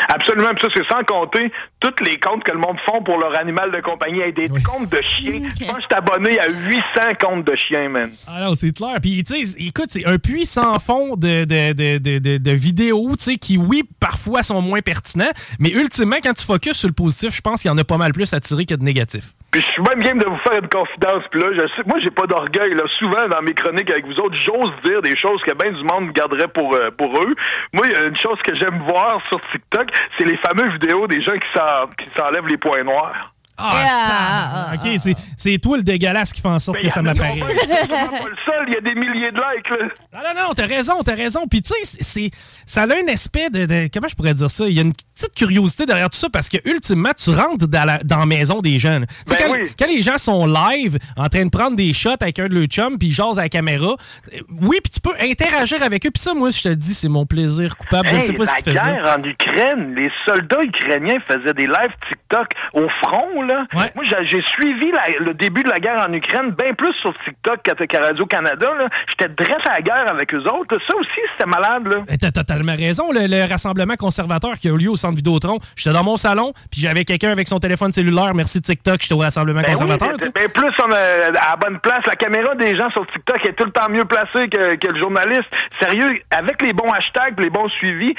Absolument. Puis ça, c'est sans compter tous les comptes que le monde font pour leur animal de compagnie. Il y a des comptes de chiens. Je pense que je suis abonné à 800 comptes de chiens, man. Ah non, c'est clair. Puis, tu sais, écoute, c'est un puits sans fond de, de, de, de, de- de vidéos, tu sais, qui, oui, parfois sont moins pertinents, mais ultimement, quand tu focuses sur le positif, je pense qu'il y en a pas mal plus à tirer que de négatif. Puis je suis même game de vous faire une confidence. Puis là, je sais, moi, j'ai pas d'orgueil. Là, souvent dans mes chroniques avec vous autres, j'ose dire des choses que bien du monde garderait pour euh, pour eux. Moi, il y a une chose que j'aime voir sur TikTok, c'est les fameuses vidéos des gens qui s'en- qui s'enlèvent les points noirs. Ah, OK, c'est- c'est toi le dégueulasse qui fait en sorte que ça m'apparaît. Pas le seul, il y a des milliers de likes. Là. Non, non, non, t'as raison, t'as raison. Puis tu sais, c'est- c'est- ça a un aspect de, de- Comment je pourrais dire ça? Il y a une petite curiosité derrière tout ça parce que, ultimement, tu rentres dans la, dans la maison des jeunes. Tu Ben quand, oui. quand les gens sont live, en train de prendre des shots avec un de leurs chums, puis ils jasent à la caméra, euh, oui, puis tu peux interagir avec eux. Puis ça, moi, je te le dis, c'est mon plaisir coupable. je ne Hey, sais pas si tu la fais ça. guerre en Ukraine, les soldats ukrainiens faisaient des lives TikTok au front. Là. Moi, j'ai suivi la- le début de la guerre en Ukraine bien plus sur TikTok qu'à Radio-Canada. J'étais dresse à la guerre avec eux autres. Ça aussi, c'était malade. Là. Eh, T'as totalement raison. Le, le rassemblement conservateur qui a eu lieu au centre Vidéotron, j'étais dans mon salon, puis j'avais quelqu'un avec son téléphone cellulaire. Merci TikTok, j'étais au rassemblement Ben conservateur. oui, sais. ben plus on a à la bonne place. La caméra des gens sur TikTok est tout le temps mieux placée que, que le journaliste. Sérieux, avec les bons hashtags, les bons suivis,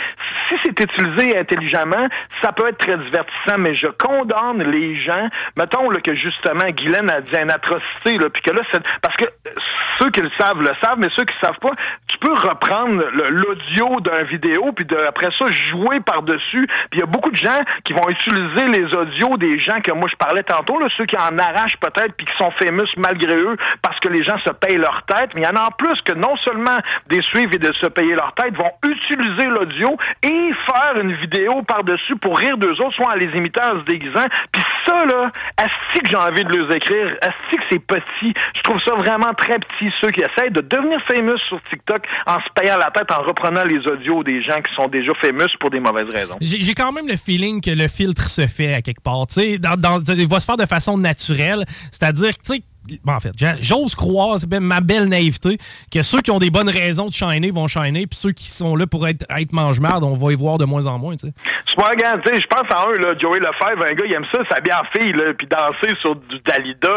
si c'est utilisé intelligemment, ça peut être très divertissant, mais je condamne les gens. Mettons là, que justement, Guylaine a dit une atrocité, là, puis que là, c'est parce que ceux qui le savent le savent, mais ceux qui ne savent pas, tu peux reprendre l'audio d'un vidéo, puis après ça, jouer par-dessus. Puis il y a beaucoup de gens qui vont utiliser les audios des gens que moi je parlais tantôt, là, ceux qui en arrachent peut-être, puis qui sont famous malgré eux, parce que les gens se payent leur tête. Mais il y en a en plus que non seulement des suivre et de se payer leur tête, vont utiliser l'audio et faire une vidéo par-dessus pour rire d'eux autres, soit en les imitant, en se déguisant. Puis ça, là, asti que j'ai envie de les écrire, asti que c'est petit? Je trouve ça vraiment très petit, ceux qui essayent de devenir famous sur TikTok en se payant la tête, en reprenant les audios des gens qui sont déjà famous pour des mauvaises raisons. J'ai quand même le feeling que le filtre se fait à quelque part. Dans, dans- il va se faire de façon naturelle. C'est-à-dire, tu sais, en fait, j'ose croire, c'est bien ma belle naïveté, que ceux qui ont des bonnes raisons de shiner vont shiner, puis ceux qui sont là pour être, être mange-marde, on va y voir de moins en moins. Tu sais, je pense à un, là, Joey Lefebvre, un gars, il aime ça, s'habiller en fille, puis danser sur du Dalida,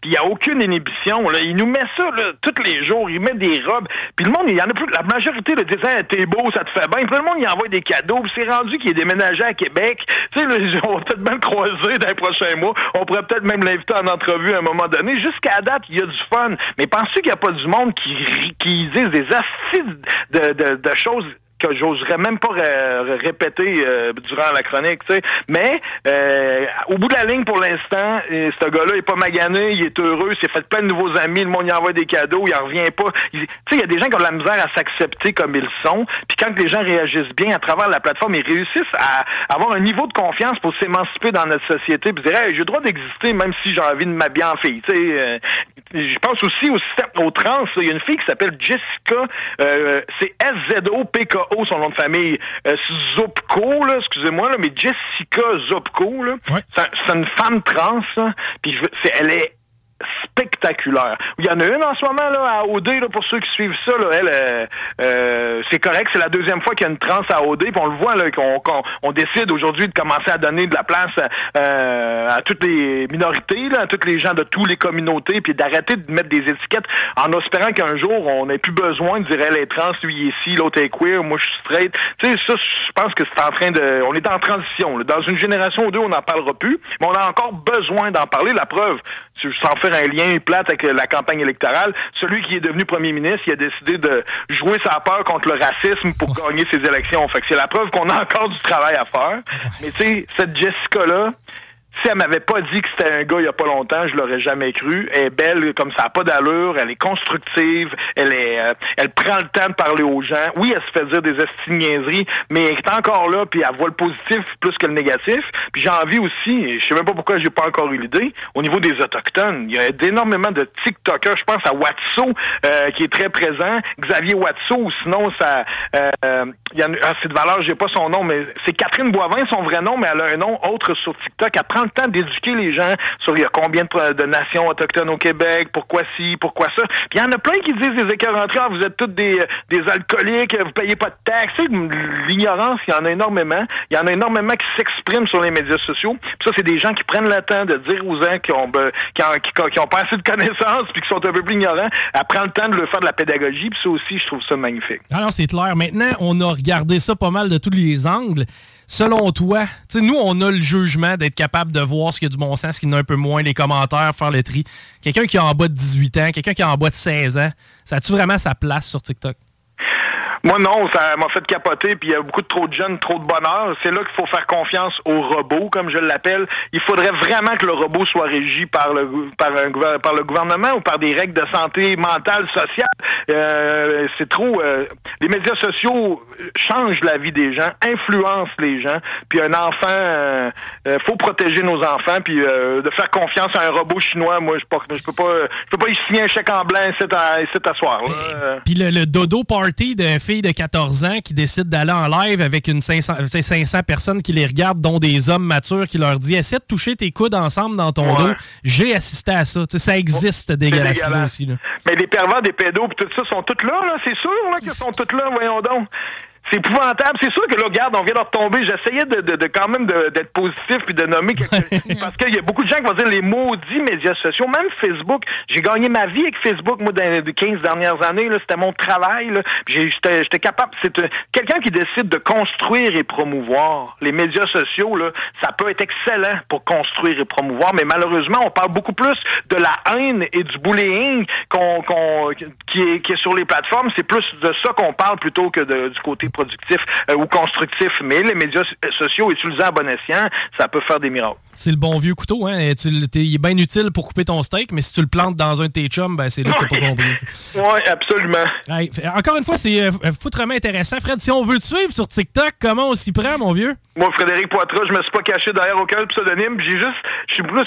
puis il n'y a aucune inhibition, là. Il nous met ça, là, tous les jours, il met des robes, puis le monde, il y en a plus, la majorité, le disait, t'es beau, ça te fait bien, puis le monde, il envoie des cadeaux, puis c'est rendu qu'il est déménagé à Québec, là, on va peut-être même le croiser dans les prochains mois, on pourrait peut-être même l'inviter en entrevue à un moment donné, jusqu'à date, il y a du fun, mais pensez qu'il n'y a pas du monde qui, qui disent des astis de, de, de choses que j'oserais même pas ré- répéter euh, durant la chronique, tu sais. Mais euh, au bout de la ligne, pour l'instant, euh, ce gars-là est pas magané, il est heureux, il s'est fait plein de nouveaux amis, le monde y envoie des cadeaux, il en revient pas. Tu sais, il y a des gens qui ont de la misère à s'accepter comme ils sont, puis quand les gens réagissent bien à travers la plateforme, ils réussissent à avoir un niveau de confiance pour s'émanciper dans notre société, puis dire, hey, j'ai le droit d'exister même si j'ai envie de m'habiller en fille, tu sais. euh, je pense aussi au système, au trans, il y a une fille qui s'appelle Jessica, euh, c'est Son nom de famille, euh, Zopko, là, excusez-moi, là, mais Jessica Zopko, là, c'est un- c'est une femme trans, là, puis je veux- c'est- elle est spectaculaires. Il y en a une en ce moment là à OD là, pour ceux qui suivent ça. Là, elle, euh, euh, c'est correct, c'est la deuxième fois qu'il y a une trans à OD, puis on le voit là qu'on on décide aujourd'hui de commencer à donner de la place euh, à toutes les minorités, là, à toutes les gens de toutes les communautés, puis d'arrêter de mettre des étiquettes en espérant qu'un jour on n'ait plus besoin de dire elle est trans, lui est ici, l'autre est queer, moi je suis straight. Tu sais, ça, je pense que c'est en train de, on est en transition. là. Dans une génération ou deux, on n'en parlera plus, mais on a encore besoin d'en parler. La preuve, sans faire un lien plate avec la campagne électorale, celui qui est devenu premier ministre, il a décidé de jouer sa peur contre le racisme pour gagner ses élections. Fait que c'est la preuve qu'on a encore du travail à faire. Mais tu sais, cette Jessica-là, si elle m'avait pas dit que c'était un gars il y a pas longtemps, je l'aurais jamais cru. Elle est belle comme ça a pas d'allure, elle est constructive, elle est euh, elle prend le temps de parler aux gens. Oui, elle se fait dire des estigniaiseries, mais elle est encore là puis elle voit le positif plus que le négatif. Puis j'ai envie aussi, je sais même pas pourquoi j'ai pas encore eu l'idée, au niveau des autochtones, il y a énormément de TikTokers, je pense à Watso euh, qui est très présent, Xavier Watso sinon ça euh, il y a ah, c'est de valeur, j'ai pas son nom mais c'est Catherine Boivin son vrai nom mais elle a un nom autre sur TikTok. Le temps d'éduquer les gens sur il y a combien de, nations autochtones au Québec, pourquoi ci, pourquoi ça. Puis il y en a plein qui disent des écœuranteries, ah, vous êtes tous des, des alcooliques, vous payez pas de taxes. L'ignorance, il y en a énormément. Il y en a énormément qui s'expriment sur les médias sociaux. Puis ça, c'est des gens qui prennent le temps de dire aux gens qui ont, qui ont, pas assez de connaissances puis qui sont un peu plus ignorants. Elle prend le temps de le faire de la pédagogie. Puis ça aussi, je trouve ça magnifique. Alors, c'est clair. Maintenant, on a regardé ça pas mal de tous les angles. Selon toi, nous, on a le jugement d'être capable de voir ce qui a du bon sens, ce qui en a un peu moins, les commentaires, faire le tri. Quelqu'un qui a en bas de 18 ans, quelqu'un qui a en bas de 16 ans, ça a-tu vraiment sa place sur TikTok? Moi, non, ça m'a fait capoter, puis il y a beaucoup de trop de jeunes, trop de bonheur. C'est là qu'il faut faire confiance au robot, comme je l'appelle. Il faudrait vraiment que le robot soit régi par le gouvernement ou par des règles de santé mentale, sociale. Euh, c'est trop... euh, les médias sociaux changent la vie des gens, influencent les gens, puis un enfant... euh, faut protéger nos enfants, puis de faire confiance à un robot chinois, moi, je peux pas- je peux pas je peux pas y signer un chèque en blanc ici à, à soir. Puis le, le dodo party d'une fille de 14 ans qui décide d'aller en live avec une 500, c'est 500 personnes qui les regardent, dont des hommes matures qui leur disent Essaie de toucher tes coudes ensemble dans ton Ouais. dos. J'ai assisté à ça. Ça existe, dégueulasse-là dégueulasse. aussi. là. Mais les pervers, des pédos, pis tout ça sont tous là, c'est sûr, là, qu'ils sont tous là, voyons donc. C'est épouvantable. C'est sûr que là, regarde, on vient de retomber. J'essayais de, de, de quand même d'être positif puis de nommer quelque Parce qu'il y a beaucoup de gens qui vont dire les maudits médias sociaux, même Facebook. J'ai gagné ma vie avec Facebook, moi, dans les 15 dernières années. là. C'était mon travail. J'étais j'étais capable. C'est euh, quelqu'un qui décide de construire et promouvoir. Les médias sociaux, là, ça peut être excellent pour construire et promouvoir, mais malheureusement, on parle beaucoup plus de la haine et du bullying qu'on, qu'on- qui, est, qui est sur les plateformes. C'est plus de ça qu'on parle plutôt que de- du côté productif euh, ou constructif. Mais les médias so- sociaux utilisés à bon escient, ça peut faire des miracles. C'est le bon vieux couteau. Hein? Et tu il est bien utile pour couper ton steak, mais si tu le plantes dans un de tes chums, ben, c'est là que t'as pas compris. Oui, absolument. Encore une fois, c'est euh, foutrement intéressant. Fred, si on veut te suivre sur TikTok, comment on s'y prend, mon vieux? Moi, Frédéric Poitras, je me suis pas caché derrière aucun pseudonyme. J'ai juste, je suis plus,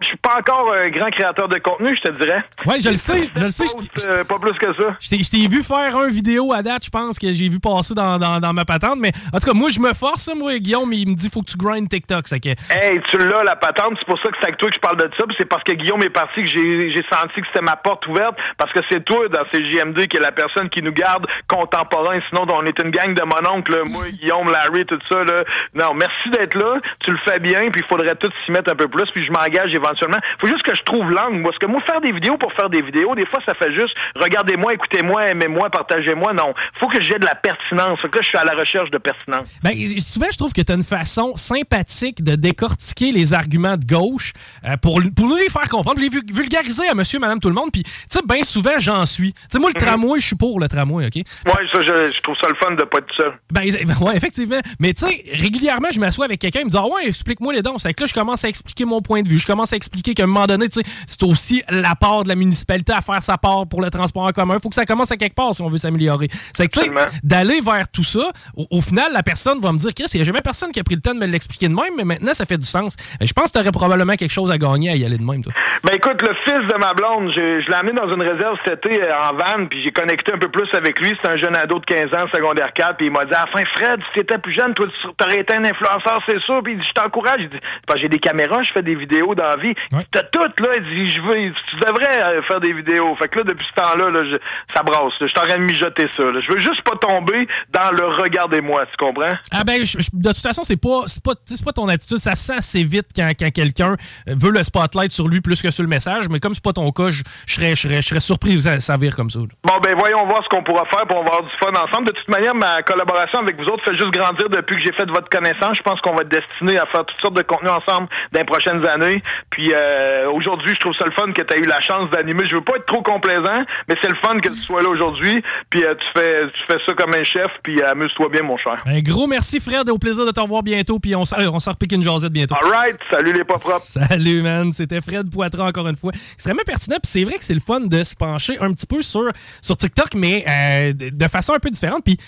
je suis pas encore un grand créateur de contenu, je te dirais. Ouais, je le sais, je le sais. Euh, pas plus que ça. Je t'ai- vu faire un vidéo à date, je pense, que j'ai vu passer dans, dans- dans ma patente. Mais en tout cas, moi, je me force, moi, Guillaume, il me dit faut que tu grindes TikTok. Ça que... Hey, tu l'as, la patente. C'est pour ça que c'est avec toi que je parle de ça. C'est parce que Guillaume est parti que j'ai senti que c'était ma porte ouverte. Parce que c'est toi, dans ces JMD, qui est la personne qui nous garde contemporain. Sinon, on est une gang de mon oncle. Moi, Guillaume, Larry, tout ça. Là. Non, merci d'être là. Tu le fais bien. Puis il faudrait tout s'y mettre un peu plus. Puis je m'engage éventuellement. faut juste que je trouve l'angle. Parce que moi, faire des vidéos pour faire des vidéos, des fois, ça fait juste regardez-moi, écoutez-moi, aimez-moi, partagez-moi. Non. faut que j'ai de la pertinence. Que là, je suis à la recherche de pertinence. Ben, souvent, je trouve que tu as une façon sympathique de décortiquer les arguments de gauche euh, pour, pour nous les faire comprendre, les vul- vulgariser à monsieur, madame, tout le monde. Puis, tu sais, bien souvent, j'en suis. Tu sais, moi, le tramway, je suis pour le tramway, OK? Ouais, ça, je, je trouve ça le fun de pas être seul. Ben, ouais, effectivement. Mais tu sais, régulièrement, je m'assois avec quelqu'un, il me dit Ah ouais, explique-moi les dons. C'est que là, je commence à expliquer mon point de vue. Je commence à expliquer qu'à un moment donné, tu sais, c'est aussi la part de la municipalité à faire sa part pour le transport en commun. Il faut que ça commence à quelque part si on veut s'améliorer. C'est que, d'aller vers tout ça, au, au final, la personne va me dire Chris, il n'y a jamais personne qui a pris le temps de me l'expliquer de même, mais maintenant, ça fait du sens. Je pense que tu aurais probablement quelque chose à gagner à y aller de même, toi. Ben écoute, le fils de ma blonde, je, je l'ai amené dans une réserve cet été euh, en van, puis j'ai connecté un peu plus avec lui. C'est un jeune ado de 15 ans, secondaire 4, puis il m'a dit à la fin, Fred, si t'étais plus jeune, toi, tu aurais été un influenceur, c'est sûr. Puis il dit, je t'encourage. J'ai des caméras, je fais des vidéos dans la vie. T'as tout, là, il dit, je veux, tu devrais euh, faire des vidéos. Fait que là, depuis ce temps-là, là, je- ça brasse. là. Je suis en train de mijoter ça. là. Je veux juste pas tomber dans le regardez-moi, tu comprends? Ah ben, je- je- de toute façon, c'est pas, c'est pas, c'est pas ton attitude. Ça se sent assez vite quand, quand quelqu'un veut le spotlight sur lui plus que sur le message. Mais comme c'est pas ton cas, je je serais, je serais, je serais surpris que ça, ça vire comme ça. là. Bon, ben voyons voir ce qu'on pourra faire pour avoir du fun ensemble. De toute manière, ma collaboration avec vous autres fait juste grandir depuis que j'ai fait de votre connaissance. Je pense qu'on va être destiné à faire toutes sortes de contenus ensemble dans les prochaines années. Puis euh, aujourd'hui, je trouve ça le fun que tu as eu la chance d'animer. Je veux pas être trop complaisant, mais c'est le fun que tu sois là aujourd'hui. Puis euh, tu fais tu fais ça comme un chef, puis euh, amuse-toi bien, mon cher. Un gros merci, Fred. Au plaisir de te revoir bientôt. Puis on, on s'en repique une jasette bientôt. All right. Salut les pas propres. Salut, man. C'était Fred Poitras encore une fois. Extrêmement pertinent. Puis c'est vrai que c'est le fun de se pencher un petit peu sur, sur TikTok, mais euh, de façon un peu différente. Puis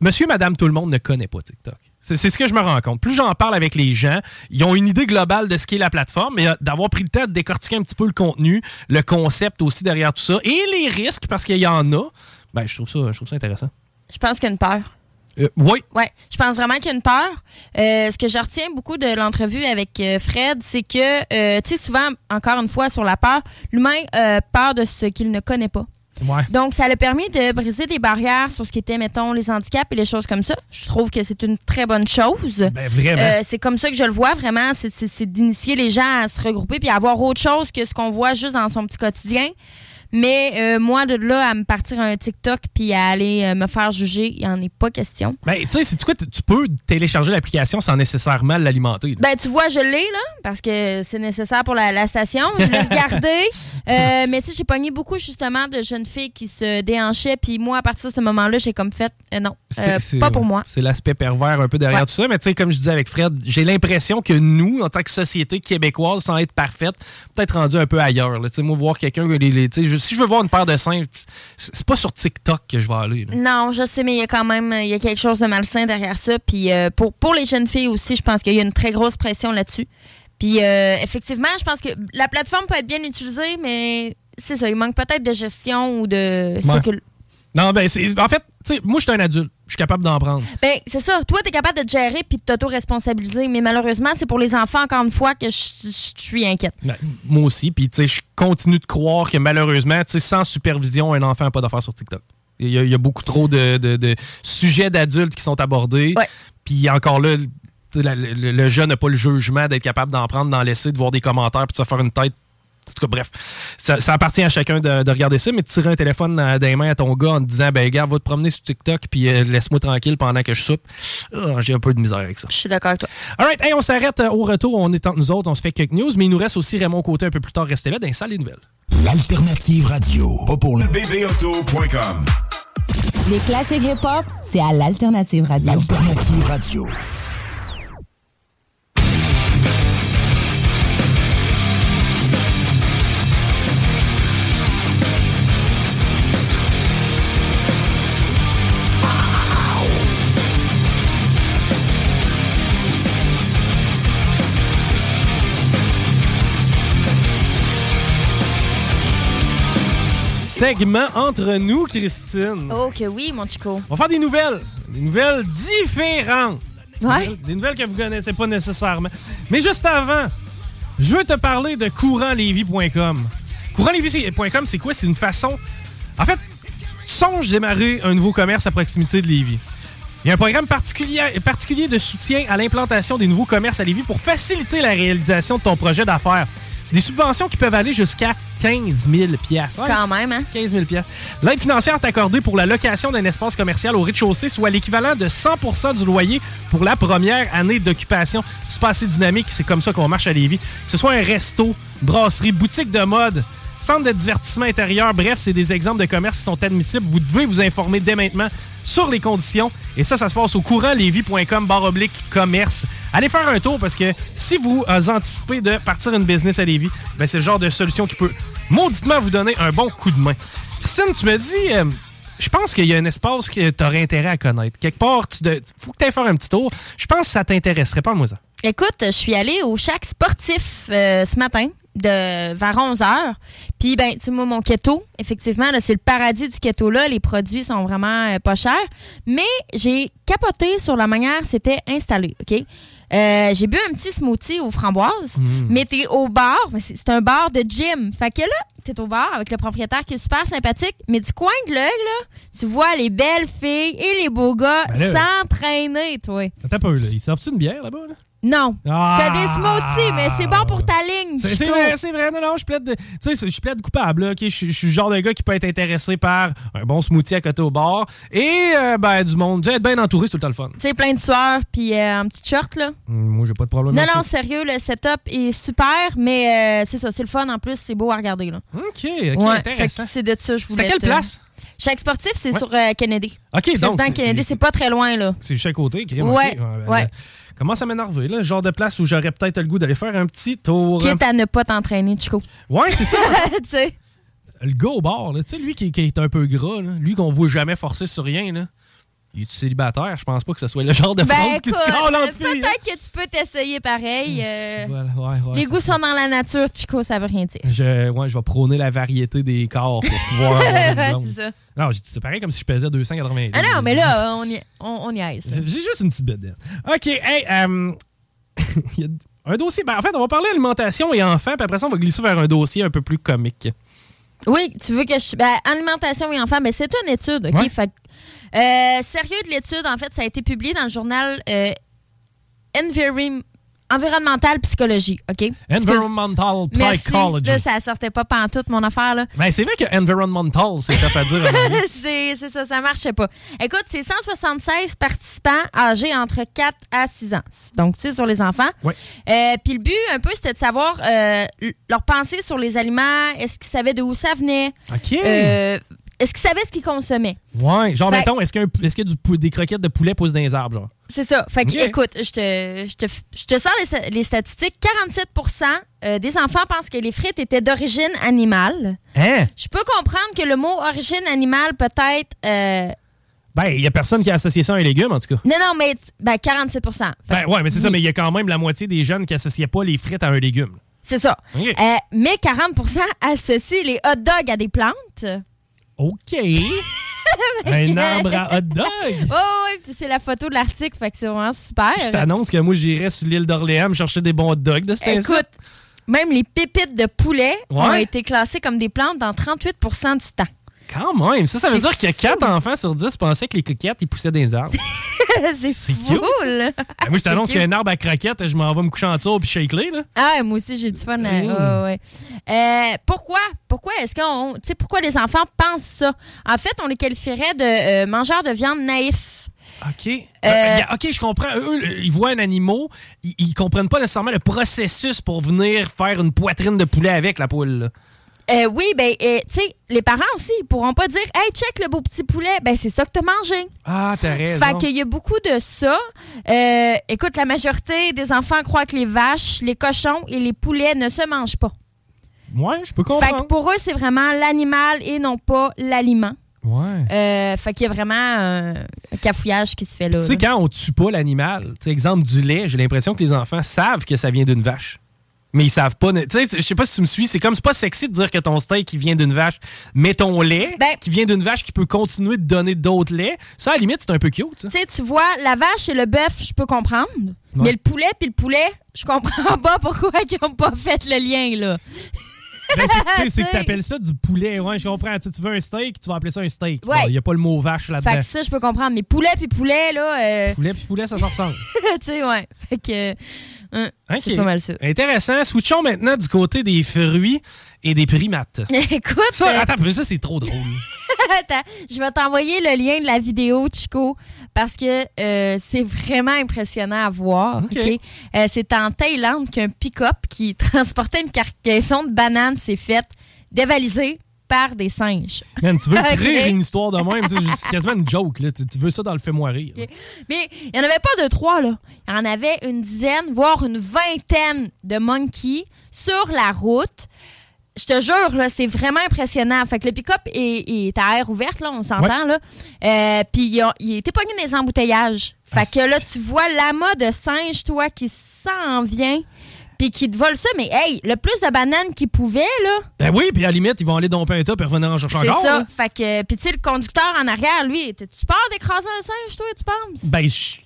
monsieur, madame, tout le monde ne connaît pas TikTok. C'est ce que je me rends compte. Plus j'en parle avec les gens, ils ont une idée globale de ce qu'est la plateforme, mais euh, d'avoir pris le temps de décortiquer un petit peu le contenu, le concept aussi derrière tout ça, et les risques, parce qu'il y en a, ben, je, trouve ça, je trouve ça intéressant. Je pense qu'il y a une peur. Euh, oui. Oui, je pense vraiment qu'il y a une peur. Euh, ce que je retiens beaucoup de l'entrevue avec euh, Fred, c'est que, tu sais, souvent, encore une fois, sur la peur, l'humain a peur de ce qu'il ne connaît pas. Ouais. Donc, ça a permis de briser des barrières sur ce qui était, mettons, les handicaps et les choses comme ça. Je trouve que c'est une très bonne chose. Ben, vraiment. Euh, c'est comme ça que je le vois, vraiment. C'est d'initier les gens à se regrouper puis à avoir autre chose que ce qu'on voit juste dans son petit quotidien. Mais euh, moi, de là à me partir un TikTok puis à aller euh, me faire juger, il n'y en est pas question. Ben, tu sais, c'est quoi, tu peux télécharger l'application sans nécessairement l'alimenter. Ben, tu vois, je l'ai, là, parce que c'est nécessaire pour la, la station. Je l'ai regardé. Euh, mais, tu sais, j'ai pogné beaucoup, justement, de jeunes filles qui se déhanchaient. Puis moi, à partir de ce moment-là, j'ai comme fait, non, pas pour moi. C'est l'aspect pervers un peu derrière Ouais. tout ça. Mais tu sais, comme je disais avec Fred, j'ai l'impression que nous, en tant que société québécoise, sans être parfaite, peut-être rendu un peu ailleurs. là. Tu sais, moi, voir quelqu'un, tu sais, si je veux voir une paire de seins, c'est pas sur TikTok que je vais aller. là. Non, je sais, mais il y a quand même il y a quelque chose de malsain derrière ça. Puis euh, pour, pour les jeunes filles aussi, je pense qu'il y a une très grosse pression là-dessus. Puis euh, effectivement, je pense que la plateforme peut être bien utilisée, mais c'est ça, il manque peut-être de gestion ou de Ouais. circul- Non, ben, c'est. En fait, tu sais, moi, je suis un adulte. Je suis capable d'en prendre. Ben, c'est ça. Toi, tu es capable de te gérer puis de t'auto-responsabiliser. Mais malheureusement, c'est pour les enfants, encore une fois, que je suis inquiète. Ben, moi aussi. Puis, tu sais, je continue de croire que malheureusement, tu sais, sans supervision, un enfant n'a pas d'affaires sur TikTok. Il y, a, il y a beaucoup trop de, de- de sujets d'adultes qui sont abordés. Puis encore là, la- le, le jeune n'a pas le jugement d'être capable d'en prendre, d'en laisser, de voir des commentaires, puis de se faire une tête. En tout cas, bref, ça, ça appartient à chacun de, de regarder ça, mais de tirer un téléphone dans, dans les mains à ton gars en te disant, ben, gars, va te promener sur TikTok, puis euh, laisse-moi tranquille pendant que je soupe. Ah, J'ai un peu de misère avec ça. Je suis d'accord avec toi. All right, hey, on s'arrête euh, au retour. On est entre nous autres, on se fait quelques news, mais il nous reste aussi Raymond Côté un peu plus tard. Restez là dans les des nouvelles. L'alternative radio. Pas pour le bbauto.com. Les classiques hip-hop, c'est à l'Alternative Radio. L'alternative radio. Segment entre nous, Christine. Oh, que oui, mon chico. On va faire des nouvelles. Des nouvelles différentes. Ouais. Des- Des nouvelles que vous connaissez pas nécessairement. Mais juste avant, je veux te parler de courantlévis.com. Courantlévis.com, c'est quoi? C'est une façon... En fait, tu songes démarrer un nouveau commerce à proximité de Lévis. Il y a un programme particulier, particulier de soutien à l'implantation des nouveaux commerces à Lévis pour faciliter la réalisation de ton projet d'affaires. C'est des subventions qui peuvent aller jusqu'à 15 000 piastres. Quand même, hein? 15 000 piastres. L'aide financière est accordée pour la location d'un espace commercial au rez-de-chaussée, soit l'équivalent de 100% du loyer pour la première année d'occupation. C'est pas assez dynamique, c'est comme ça qu'on marche à Lévis. Que ce soit un resto, brasserie, boutique de mode, centre de divertissement intérieur, bref, c'est des exemples de commerces qui sont admissibles. Vous devez vous informer dès maintenant sur les conditions. Et ça, ça se passe au courantlévis.com barre oblique commerce. Allez faire un tour parce que si vous euh, anticipez de partir une business à Lévis, ben, c'est le genre de solution qui peut mauditement vous donner un bon coup de main. Christine, tu me dis, euh, je pense qu'il y a un espace que tu aurais intérêt à connaître. Quelque part, il faut que tu ailles faire un petit tour. Je pense que ça t'intéresserait. Parle-moi ça. Écoute, je suis allée au Shack sportif euh, ce matin. De vers 11 heures. Puis, ben, tu moi, mon keto, effectivement, là, c'est le paradis du keto là. Les produits sont vraiment euh, pas chers. Mais j'ai capoté sur la manière c'était installé, OK? Euh, j'ai bu un petit smoothie aux framboises, Mm. mais t'es au bar, c'est c'est un bar de gym. Fait que là, t'es au bar avec le propriétaire qui est super sympathique, mais du coin de l'œil, là, tu vois les belles filles et les beaux gars Ben là- s'entraîner, toi. Attends un peu, là. Ils servent-tu une bière là-bas? Là? Non. Ah! T'as des smoothies, mais c'est bon pour ta ligne. C'est vrai, c'est vrai. Non, non, je plaide, de- tu sais, je plaide coupable. Là? Je suis je suis le genre de gars qui peut être intéressé par un bon smoothie à côté au bar et euh, ben, du monde. Être bien entouré, c'est tout le temps le fun. Tu sais, plein de sueur, puis euh, un petit short, là. Hum, Moi, j'ai pas de problème. Non, non, ça. sérieux, le setup est super, mais euh, c'est ça, c'est le fun en plus, c'est beau à regarder, là. OK, OK, Ouais, intéressant. c'est de ça, je C'est à quelle place? Chaque sportif, c'est Ouais. sur Kennedy. OK, Président donc, c'est- Kennedy, c'est- pas très loin, là. C'est à côté, crime, Ouais, ok. ben, ouais. Commence à m'énerver, là? le Genre de place où j'aurais peut-être le goût d'aller faire un petit tour. Quitte à ne pas t'entraîner, Chico. Ouais, c'est ça. tu sais. le gars au bar, là, tu sais, lui qui, qui est un peu gras, là, lui qu'on voit jamais forcer sur rien, là. Il est célibataire? Je pense pas que ce soit le genre de Ben, qui se colle euh, entre filles. hein. peut-être que tu peux t'essayer pareil. euh, Voilà, ouais, ouais, les goûts sont dans la nature, Chico, ça veut rien dire. Je, ouais, je vais prôner la variété des corps pour pouvoir ça. Non, c'est pareil comme si je pesais 280. Ah non, mais là, on y, on, on y aise. J'ai juste une petite bête. OK, hey, euh, il y a un dossier. ben, en fait, on va parler alimentation et enfants, puis après ça, on va glisser vers un dossier un peu plus comique. Oui, tu veux que je. Ben, alimentation et enfants, ben, c'est une étude, OK? Ouais. Fait que, euh, sérieux de l'étude, en fait, ça a été publié dans le journal euh, Environmental Psychologie, OK? Environmental Merci. Psychology. Là, ça sortait pas pantoute, mon affaire, là. Ben, c'est vrai que environmental, c'est tough à dire. c'est c'est ça, ça marchait pas. Écoute, c'est 176 participants âgés entre 4 à 6 ans. Donc, c'est sur les enfants. Ouais. Euh, Puis le but, un peu, c'était de savoir euh, leur pensée sur les aliments. Est-ce qu'ils savaient d'où ça venait? OK. Euh, est-ce qu'ils savaient ce qu'ils consommaient? Ouais, genre, Fait- mettons, est-ce qu'il y, a y du des croquettes de poulet poussent dans les arbres, genre? C'est ça. Fait que, écoute, je te, je, te, je te sors les, les statistiques. 47% euh, des enfants pensent que les frites étaient d'origine animale. Hein? Je peux comprendre que le mot origine animale peut être... euh, Ben, il y a personne qui a associé ça à un légume, en tout cas. non, non, mais ben, 47 Fait Ben, ouais, mais c'est ça, mais il y a quand même la moitié des jeunes qui associaient pas les frites à un légume. C'est ça. Euh, mais 40% associent les hot dogs à des plantes. OK. un arbre à hot dog. Oh, oui, puis c'est la photo de l'article, fait que c'est vraiment super. Je t'annonce que moi, j'irais sur l'île d'Orléans me chercher des bons hot dogs de cet. Écoute, même les pépites de poulet ont été classées comme des plantes dans 38% du temps. Quand même, ça, ça veut dire que 4 enfants sur 10 pensaient que les coquettes, ils poussaient des arbres. c'est là. Ben, moi, je t'annonce qu'il y a un arbre à croquettes, je m'en vais me coucher en dessous puis shake-les, là. Ah moi aussi, j'ai du fun. Mmh. ouais. Euh, pourquoi? Pourquoi est-ce qu'on. Tu sais, pourquoi les enfants pensent ça? En fait, on les qualifierait de euh, mangeurs de viande naïfs. OK. Euh, y a- OK, je comprends. Eux, eux, ils voient un animal, ils, ils comprennent pas nécessairement le processus pour venir faire une poitrine de poulet avec la poule. là. Euh, oui, ben, euh, tu sais, les parents aussi, ils pourront pas dire, hey, check le beau petit poulet. Ben, c'est ça que t'as mangé. Ah, t'as raison. Fait qu'il y a beaucoup de ça. Euh, écoute, la majorité des enfants croient que les vaches, les cochons et les poulets ne se mangent pas. Ouais, je peux Fait que comprendre. pour eux, c'est vraiment l'animal et non pas l'aliment. Ouais. Euh, fait qu'il y a vraiment un cafouillage qui se fait là. Tu sais, quand on tue pas l'animal, exemple du lait, j'ai l'impression que les enfants savent que ça vient d'une vache. Mais ils savent pas. Tu sais, je sais pas si tu me suis, c'est comme c'est pas sexy de dire que ton steak il vient d'une vache, mais ton lait Ben qui vient d'une vache qui peut continuer de donner d'autres laits, ça à la limite c'est un peu cute. Tu sais, tu vois, la vache et le bœuf, je peux comprendre. Mais le poulet puis le poulet, je comprends pas pourquoi ils ont pas fait le lien, là. Ben, c'est- c'est que t'appelles ça du poulet. Ouais, je comprends. Tu veux un steak, tu vas appeler ça un steak. Ouais. Il n'y a pas le mot vache Fait là-dedans. que ça, je peux comprendre. Mais poulet puis poulet, là, euh, Poulet puis poulet, ça se ressemble. tu sais, ouais. Fait que, euh, c'est Ok. pas mal ça. Intéressant. Switchons maintenant du côté des fruits et des primates. Écoute, Ça, euh, attends, mais ça, c'est trop drôle. Attends, je vais t'envoyer le lien de la vidéo, Chico, parce que euh, c'est vraiment impressionnant à voir. Euh, c'est en Thaïlande qu'un pick-up qui transportait une cargaison de bananes s'est fait dévaliser par des singes. Man, tu veux Ok. écrire une histoire de même, c'est quasiment une joke. Là. Tu, tu veux ça dans le fais-moi rire. Ok. Mais il n'y en avait pas de trois, là. Il y en avait une dizaine, voire une vingtaine de monkeys sur la route. Je te jure, là, c'est vraiment impressionnant. Fait que le pick-up est, est à air ouverte, là, on s'entend, là. Euh, Puis il, était pogné dans les embouteillages. Fait que là, tu vois l'amas de singes, toi, qui s'en vient. puis qu'ils te volent ça. Mais hey, le plus de bananes qu'ils pouvaient, là. Ben oui, puis à la limite, ils vont aller domper un tas et revenir en chercher C'est encore. ça. là. Fait que, puis tu sais, le conducteur en arrière, lui, tu pars d'écraser un singe, toi, tu penses? Ben, je-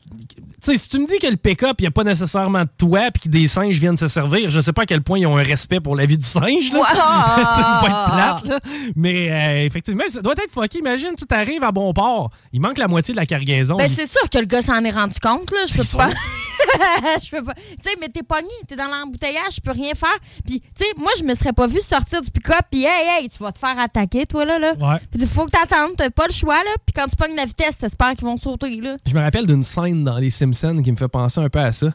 sais, si tu me dis que le pick-up, il n'y a pas nécessairement de toit puis que des singes viennent se servir, je sais pas à quel point ils ont un respect pour la vie du singe. Là. Pas être plate, là. Mais euh, effectivement, ça doit être fucké. Imagine, tu arrives à bon port, il manque la moitié de la cargaison. Ben, Il- c'est sûr que le gars s'en est rendu compte, là. Je peux pas. Je peux pas. Tu sais, mais t'es pogné, t'es dans l'embouteillage, je peux rien faire. Puis, tu sais, moi, je me serais pas vu sortir du pick-up, puis hey, hey, tu vas te faire attaquer, toi, là. là. Ouais. Puis, il faut que t'attendes, t'as pas le choix, là. Puis, quand tu pognes la vitesse, t'espères qu'ils vont sauter, là. Je me rappelle d'une scène dans Les Simpsons qui me fait penser un peu à ça.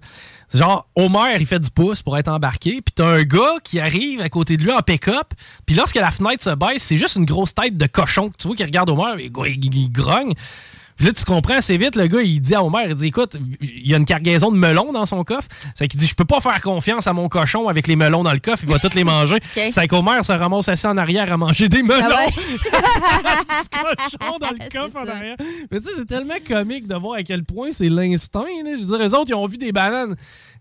Genre, Homer, il fait du pouce pour être embarqué, puis t'as un gars qui arrive à côté de lui en pick-up, puis lorsque la fenêtre se baisse, c'est juste une grosse tête de cochon que tu vois qui regarde Homer, et il grogne. Puis là, tu comprends assez vite, le gars, il dit à Homer, il dit, écoute, il y a une cargaison de melons dans son coffre. C'est qu'il dit, je peux pas faire confiance à mon cochon avec les melons dans le coffre, il va tous les manger. C'est qu'Homer se ramasse assis en arrière à manger des melons. Ah Petit cochon dans le coffre en arrière. Mais tu sais, c'est tellement comique de voir à quel point c'est l'instinct. Je veux dire, eux autres, ils ont vu des bananes.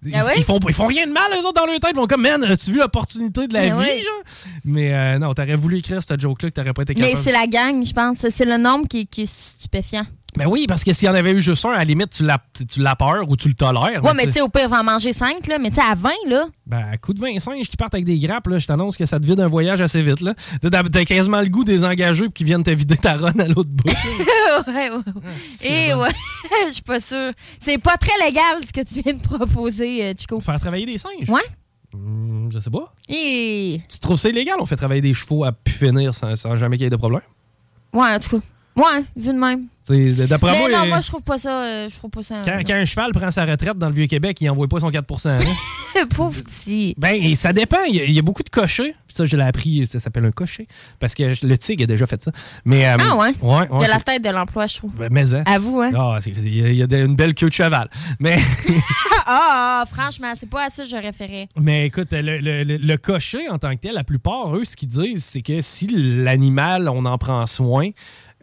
Ils, Ah ouais? ils font, ils font rien de mal, eux autres, dans leur tête. Ils vont comme, man, as-tu vu l'opportunité de la Ah vie, ouais. genre? Mais euh, non, t'aurais voulu écrire cette joke-là que t'aurais pas été Mais capable. c'est la gang, je pense. C'est le nombre qui, qui est stupéfiant. Ben oui, parce que s'il y en avait eu juste un, à la limite, tu l'as, tu- l'as peur ou tu le tolères. Ouais, mais tu sais, au pire, va en manger 5, là. Mais tu sais, à 20, là. Ben, à coup de 20 singes qui partent avec des grappes, là, je t'annonce que ça te vide un voyage assez vite. Là. T'as, quasiment le goût des engagés qui viennent te vider ta run à l'autre bout. ouais, ouais. Et ouais, je suis pas sûre. C'est pas très légal ce que tu viens de proposer, euh, Chico. Faire travailler des singes? Ouais. Hmm, je sais pas. Et... Tu trouves ça illégal? On fait travailler des chevaux à pu finir sans, sans jamais qu'il y ait de problème? Ouais, en tout cas. Ouais, vu de même. D'après moi, non, euh, moi, je trouve pas ça. euh, je trouve pas ça. quand, quand un cheval prend sa retraite dans le Vieux-Québec, il envoie pas son 4% là. Pauvre petit. Ben, et ça dépend. Il y, a, il y a beaucoup de cochers. Ça, je l'ai appris, ça s'appelle un cocher. Parce que le tigre a déjà fait ça. Mais, euh, Ah ouais? Ouais, Il ouais, a la tête de l'emploi, je trouve. Ben, mais, hein. À vous, hein? Ah, c'est- il y a, il y a de- une belle queue de cheval. Mais, ah, ah, franchement, c'est pas à ça que je référais. mais écoute, le, le- le- le cocher en tant que tel, la plupart, eux, ce qu'ils disent, c'est que si l'animal, on en prend soin,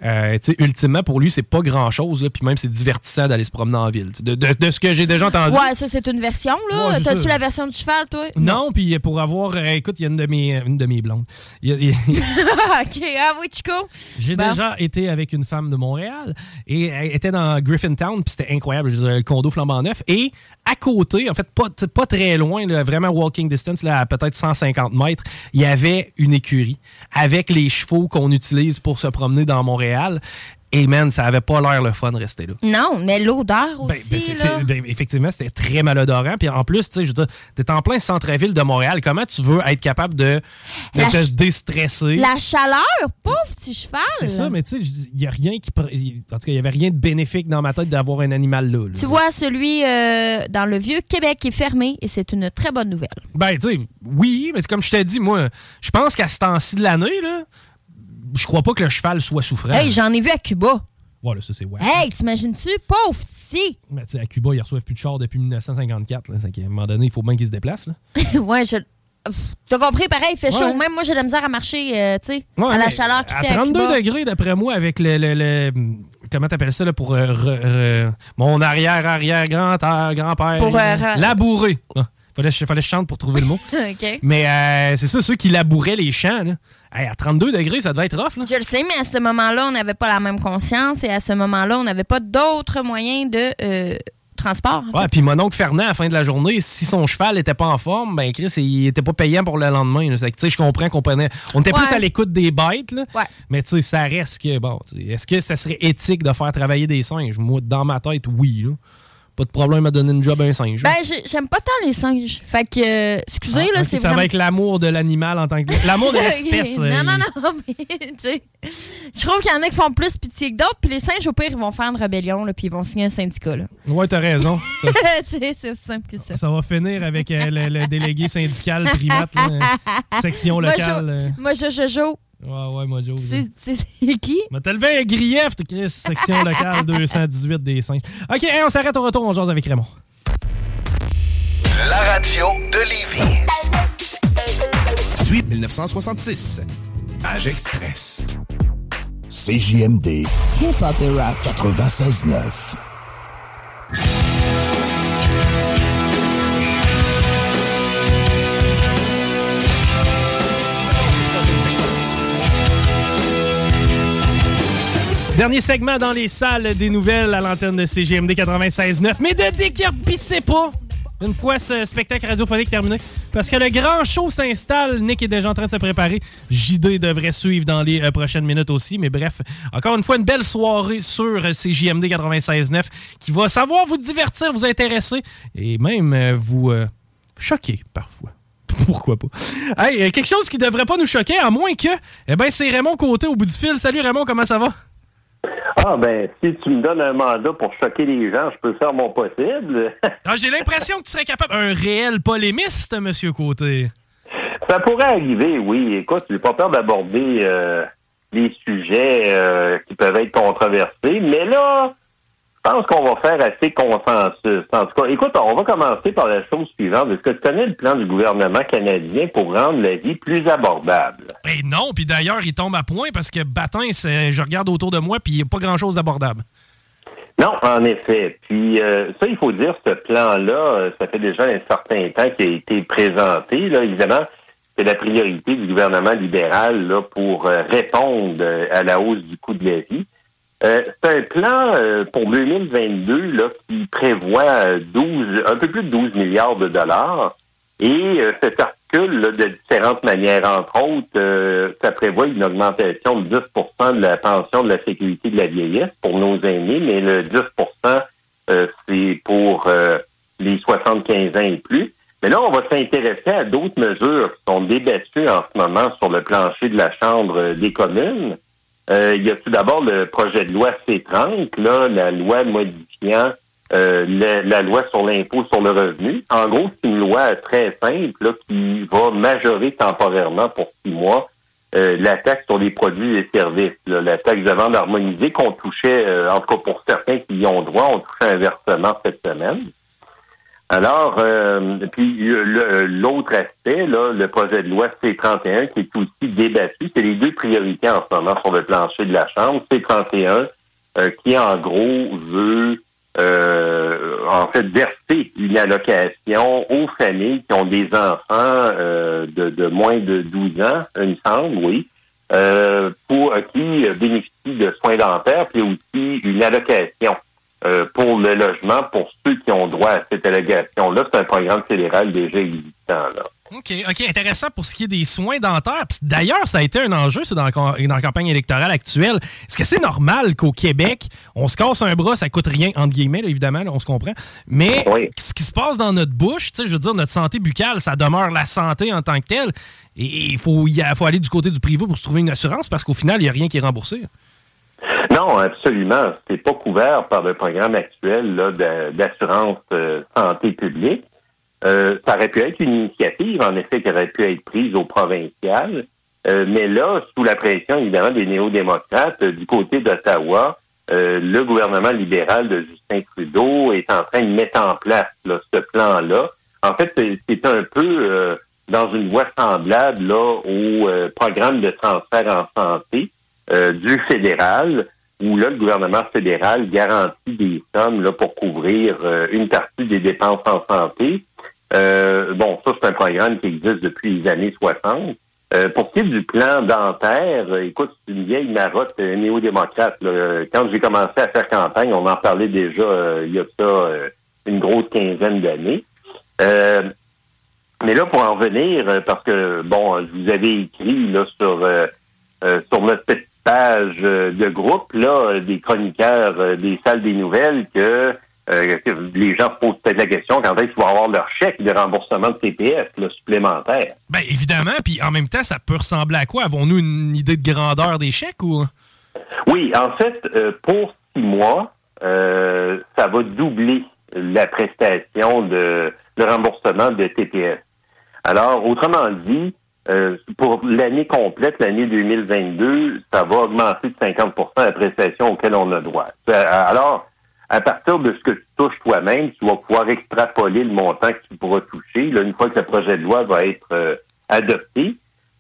euh, ultimement, pour lui, c'est pas grand-chose. Puis même, c'est divertissant d'aller se promener en ville. De, de- de ce que j'ai déjà entendu. Ouais, ça, c'est une version, là. Ouais, T'as-tu la version du cheval, toi? Non, puis pour avoir. euh, écoute, il y a une de mes, une de mes blondes. Il y a- il y a- ok, ah oui, Chico. J'ai Bon. déjà été avec une femme de Montréal et elle était dans Griffintown, puis c'était incroyable. Je dirais, le condo flambant neuf. Et à côté, en fait, pas, très loin, vraiment walking distance, là, à peut-être 150 mètres, il y avait une écurie avec les chevaux qu'on utilise pour se promener dans Montréal. Et man, ça avait pas l'air le fun de rester là. Non, mais l'odeur aussi, Ben, c'est- là. c'est- ben, effectivement, c'était très malodorant. Puis en plus, tu sais, je veux dire, t'es en plein centre-ville de Montréal. Comment tu veux être capable de, te ch- déstresser? La chaleur, pauvre petit cheval. C'est ça, mais tu sais, il n'y a rien qui. En tout cas, il n'y avait rien de bénéfique dans ma tête d'avoir un animal là. là. Tu vois, celui euh, dans le vieux Québec est fermé et c'est une très bonne nouvelle. Ben, tu sais, oui, mais comme je t'ai dit, moi, je pense qu'à ce temps-ci de l'année, là, je crois pas que le cheval soit souffrant. Hey, j'en ai vu à Cuba. Voilà, ça, c'est ouais. Hey, t'imagines-tu? Pauvre petit. Mais tu sais, à Cuba, ils reçoivent plus de chars depuis 1954. Là, qu'à un moment donné, il faut bien qu'ils se déplacent. Là. ouais, je. T'as compris, pareil, il fait chaud. Ouais. Même moi, j'ai de la misère à marcher, euh, tu sais, Ouais, à la chaleur qu'il À fait à 32 Cuba. degrés, d'après moi, avec le. le- le- comment t'appelles ça, là, pour. euh, re- re- mon arrière-arrière-grand-père. grand-père, Pour, euh, re- labourer. Ah, fallait, fallait que je chante pour trouver le mot. OK. Mais c'est ça, ceux qui labouraient les champs, là. Hey, à 32 degrés, ça devait être rough, là. Je le sais, mais à ce moment-là, on n'avait pas la même conscience et à ce moment-là, on n'avait pas d'autres moyens de euh, transport. en Ouais, puis mon oncle Fernand, à la fin de la journée, si son cheval n'était pas en forme, ben Chris, il était pas payant pour le lendemain. je comprends qu'on prenait. On était Ouais. plus à l'écoute des bêtes, là. Ouais. Mais tu sais, ça reste que, bon, est-ce que ça serait éthique de faire travailler des singes? Moi, dans ma tête, oui, là. Pas de problème à donner une job à un singe. Ben, j'ai- j'aime pas tant les singes. Fait que, euh, excusez, Ah, là, ok, c'est ça vraiment... va avec l'amour de l'animal en tant que. L'amour de l'espèce. non, euh, non, non, mais, tu sais, je trouve qu'il y en a qui font plus pitié que d'autres, puis les singes, au pire, ils vont faire une rébellion, là, puis ils vont signer un syndicat, là. Ouais, t'as raison. Ça, Tu sais, c'est aussi simple que ça. ça va finir avec euh, le, le délégué syndical primate, là, section Moi, locale. je- euh. Moi, je, je joue. Ouais, ouais, moi, Joe. là. C'est qui? Mais t'as levé un grief, t'es Chris, section locale 218 des singes. OK, hey, on s'arrête au retour, on jase avec Raymond. La radio de Lévis. Suite 1966. Page Express. CJMD. Hip-Hop et Rap 96.9. Dernier segment dans les salles des nouvelles à l'antenne de CGMD 96.9. Mais ne déguerpissez pas une fois ce spectacle radiophonique terminé. Parce que le grand show s'installe. Nick est déjà en train de se préparer. JD devrait suivre dans les euh, prochaines minutes aussi. Mais bref, encore une fois, une belle soirée sur euh, CJMD 96.9 qui va savoir vous divertir, vous intéresser et même euh, vous choquer parfois. Pourquoi pas? Hey, quelque chose qui devrait pas nous choquer, à moins que, eh ben, c'est Raymond Côté au bout du fil. Salut Raymond, comment ça va? Ah, ben, si tu me donnes un mandat pour choquer les gens, je peux faire mon possible. Ah, J'ai l'impression que tu serais capable. Un réel polémiste, Monsieur Côté. Ça pourrait arriver, oui. Écoute, j'ai pas peur d'aborder euh, les sujets euh, qui peuvent être controversés, mais là, pense qu'on va faire assez consensus. En tout cas, écoute, on va commencer par la chose suivante. Est-ce que tu connais le plan du gouvernement canadien pour rendre la vie plus abordable? Et non, puis d'ailleurs, il tombe à point parce que Batin, je regarde autour de moi, puis il n'y a pas grand-chose d'abordable. Non, en effet. Puis euh, ça, il faut dire, ce plan-là, euh, ça fait déjà un certain temps qu'il a été présenté. Là, évidemment, c'est la priorité du gouvernement libéral là, pour euh, répondre à la hausse du coût de la vie. Euh, c'est un plan euh, pour 2022 là, qui prévoit euh, 12, un peu plus de 12 milliards de dollars. Et euh, cet articule là, de différentes manières, entre autres, euh, ça prévoit une augmentation de 10% de la pension de la sécurité de la vieillesse pour nos aînés, mais le 10% euh, c'est pour euh, les 75 ans et plus. Mais là, on va s'intéresser à d'autres mesures qui sont débattues en ce moment sur le plancher de la Chambre euh, des communes. Euh, il y a tout d'abord le projet de loi C30, là, la loi modifiant euh, la, loi sur l'impôt sur le revenu. En gros, c'est une loi très simple qui va majorer temporairement pour six mois euh, la taxe sur les produits et services, la taxe de vente harmonisée qu'on touchait, euh, en tout cas pour certains qui y ont droit, on touchait un versement cette semaine. Alors, euh, puis l'autre aspect, là, le projet de loi C31 qui est aussi débattu, c'est les deux priorités en ce moment sur le plancher de la Chambre. C31 euh, qui, en gros, veut euh, en fait verser une allocation aux familles qui ont des enfants euh, de, de moins de 12 ans, me semble, oui, euh, pour euh, qui bénéficient de soins dentaires, puis aussi une allocation euh, pour le logement pour ceux qui ont droit à cette allocation-là. C'est un programme fédéral déjà existant. Là. OK, OK, intéressant pour ce qui est des soins dentaires. D'ailleurs, ça a été un enjeu c'est dans, la cam- dans la campagne électorale actuelle. Est-ce que c'est normal qu'au Québec, on se casse un bras, ça coûte rien, entre guillemets, là, évidemment, là, on se comprend. Mais ce qui se passe dans notre bouche, je veux dire, notre santé buccale, ça demeure la santé en tant que telle. Et il faut, y a- faut aller du côté du privé pour se trouver une assurance parce qu'au final, il n'y a rien qui est remboursé. Non, absolument. C'est pas couvert par le programme actuel d'assurance euh, santé publique. Euh, ça aurait pu être une initiative, en effet, qui aurait pu être prise au provincial. Euh, mais là, sous la pression, évidemment, des néo-démocrates, euh, du côté d'Ottawa, le gouvernement libéral de Justin Trudeau est en train de mettre en place là, ce plan-là. En fait, c'est- un peu dans une voie semblable au programme de transfert en santé euh, du fédéral, où là, le gouvernement fédéral garantit des sommes là, pour couvrir euh, une partie des dépenses en santé. Euh, bon, ça, c'est un programme qui existe depuis les années 60. Euh, pour ce qui est du plan dentaire, euh, écoute, c'est une vieille marotte néo-démocrate. Quand j'ai commencé à faire campagne, on en parlait déjà il y a ça une grosse quinzaine d'années. Mais là, pour en revenir, parce que, bon, je vous avais écrit là, sur, sur notre petite page euh, de groupe, là, euh, des chroniqueurs euh, des salles des nouvelles, que, euh, les gens se posent peut-être la question quand est-ce qu'ils vont avoir leur chèque de remboursement de TPS là, supplémentaire? Ben évidemment, puis en même temps, ça peut ressembler à quoi? Avons-nous une idée de grandeur des chèques ou? Oui, en fait, euh, pour six mois, euh, ça va doubler la prestation de le remboursement de TPS. Alors, autrement dit, euh, pour l'année complète, l'année 2022, ça va augmenter de 50% la prestation auquel on a droit. Euh, Alors, à partir de ce que tu touches toi-même, tu vas pouvoir extrapoler le montant que tu pourras toucher là, une fois que le projet de loi va être euh, adopté.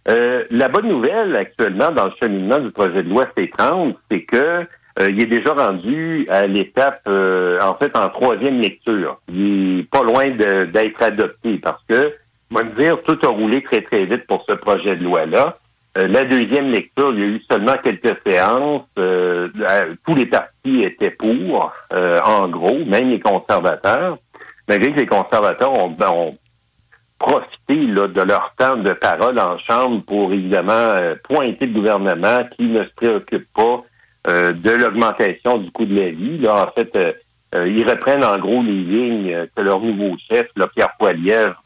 Euh, la bonne nouvelle actuellement dans le cheminement du projet de loi C30, c'est que euh, il est déjà rendu à l'étape, euh, en fait, en troisième lecture. Il est pas loin d'être adopté parce que, moi me dire, tout a roulé très, très vite pour ce projet de loi-là. Euh, la deuxième lecture, il y a eu seulement quelques séances. Euh, tous les partis étaient pour, euh, en gros, même les conservateurs. Malgré que les conservateurs ont, ben, ont profité là, de leur temps de parole en Chambre pour évidemment euh, pointer le gouvernement qui ne se préoccupe pas euh, de l'augmentation du coût de la vie. Là, en fait, euh, ils reprennent en gros les lignes que leur nouveau chef, là, Pierre Poilievre,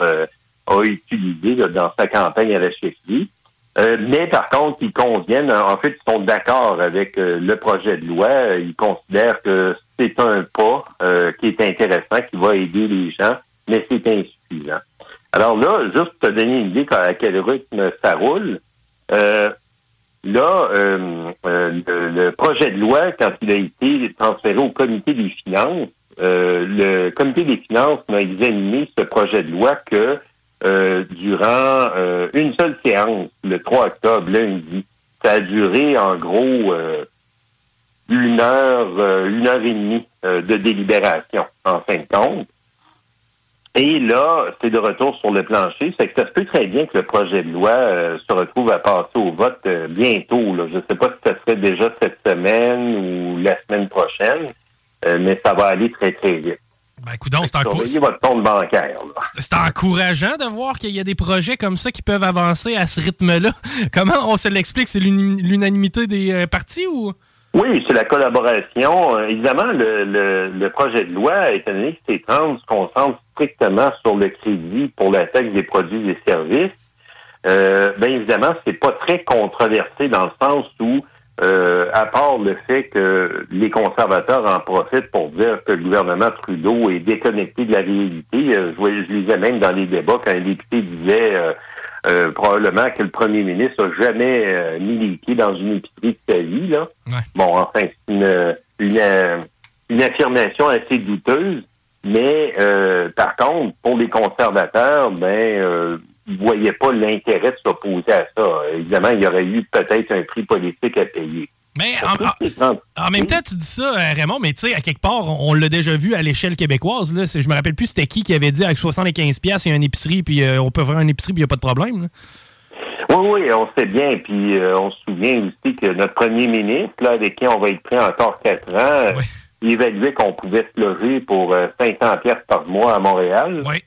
a utilisées là, dans sa campagne à la chefferie. Euh, mais par contre, ils conviennent, en fait, ils sont d'accord avec euh, le projet de loi. Ils considèrent que c'est un pas euh, qui est intéressant, qui va aider les gens, mais c'est insuffisant. Alors là, juste pour te donner une idée à quel rythme ça roule, là, le, le projet de loi, quand il a été transféré au comité des finances, le comité des finances n'a examiné ce projet de loi que euh, durant euh, une seule séance, le 3 octobre, lundi. Ça a duré en gros euh, une heure, euh, une heure et demie euh, de délibération, en fin de compte. Et là, c'est de retour sur le plancher. C'est que ça se peut très bien que le projet de loi euh, se retrouve à passer au vote bientôt. Là. Je ne sais pas si ça serait déjà cette semaine ou la semaine prochaine, mais ça va aller très, très vite. Ben, coudonc, c'est encou- Surveillez votre compte bancaire. là. c'est encourageant de voir qu'il y a des projets comme ça qui peuvent avancer à ce rythme-là. Comment on se l'explique? C'est l'unanimité des euh, partis ou? Oui, c'est la collaboration. Euh, évidemment, le, le, le projet de loi, étant donné que c'est 30, se concentre strictement sur le crédit pour la taxe des produits et services. Euh, bien évidemment, c'est pas très controversé dans le sens où, euh, à part le fait que les conservateurs en profitent pour dire que le gouvernement Trudeau est déconnecté de la réalité, euh, je, je lisais même dans les débats qu'un député disait euh, euh, probablement que le premier ministre a jamais euh, mis les pieds dans une épicerie de sa vie. Là. Bon, enfin, c'est une, une, une affirmation assez douteuse, mais euh, par contre, pour les conservateurs, ben, ils voyaient pas l'intérêt de s'opposer à ça. Évidemment, il y aurait eu peut-être un prix politique à payer. Mais en, en- en même temps, tu dis ça, euh, Raymond, mais tu sais, à quelque part, on, on l'a déjà vu à l'échelle québécoise. Là. Je me rappelle plus c'était qui qui avait dit avec 75$, piastres, il y a une épicerie, puis euh, on peut faire une épicerie, puis il n'y a pas de problème. là. Oui, oui, on sait bien. Puis euh, on se souvient aussi que notre premier ministre, là, avec qui on va être pris encore quatre ans, il évaluait qu'on pouvait se loger pour euh, 500 pièces par mois à Montréal. Oui.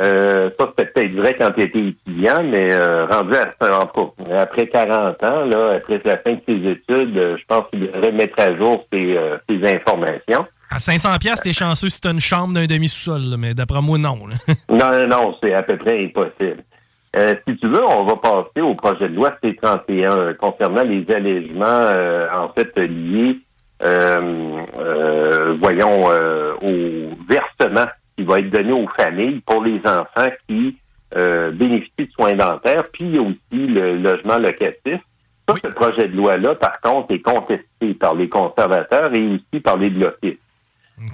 Euh, ça, c'était peut-être vrai quand il était étudiant, mais euh, rendu à, après 40 ans, là, après la fin de ses études, euh, je pense qu'il devrait mettre à jour ses, ses informations. À 500$, piastres, t'es chanceux si t'as une chambre d'un demi-sous-sol, mais d'après moi, non. Non, non, non, c'est à peu près impossible. Si tu veux, on va passer au projet de loi C-31 euh, concernant les allègements, euh, en fait, liés, voyons, au versement qui va être donné aux familles pour les enfants qui euh, bénéficient de soins dentaires, puis il y a aussi le logement locatif. Ça, ce projet de loi-là, par contre, est contesté par les conservateurs et aussi par les bloquistes.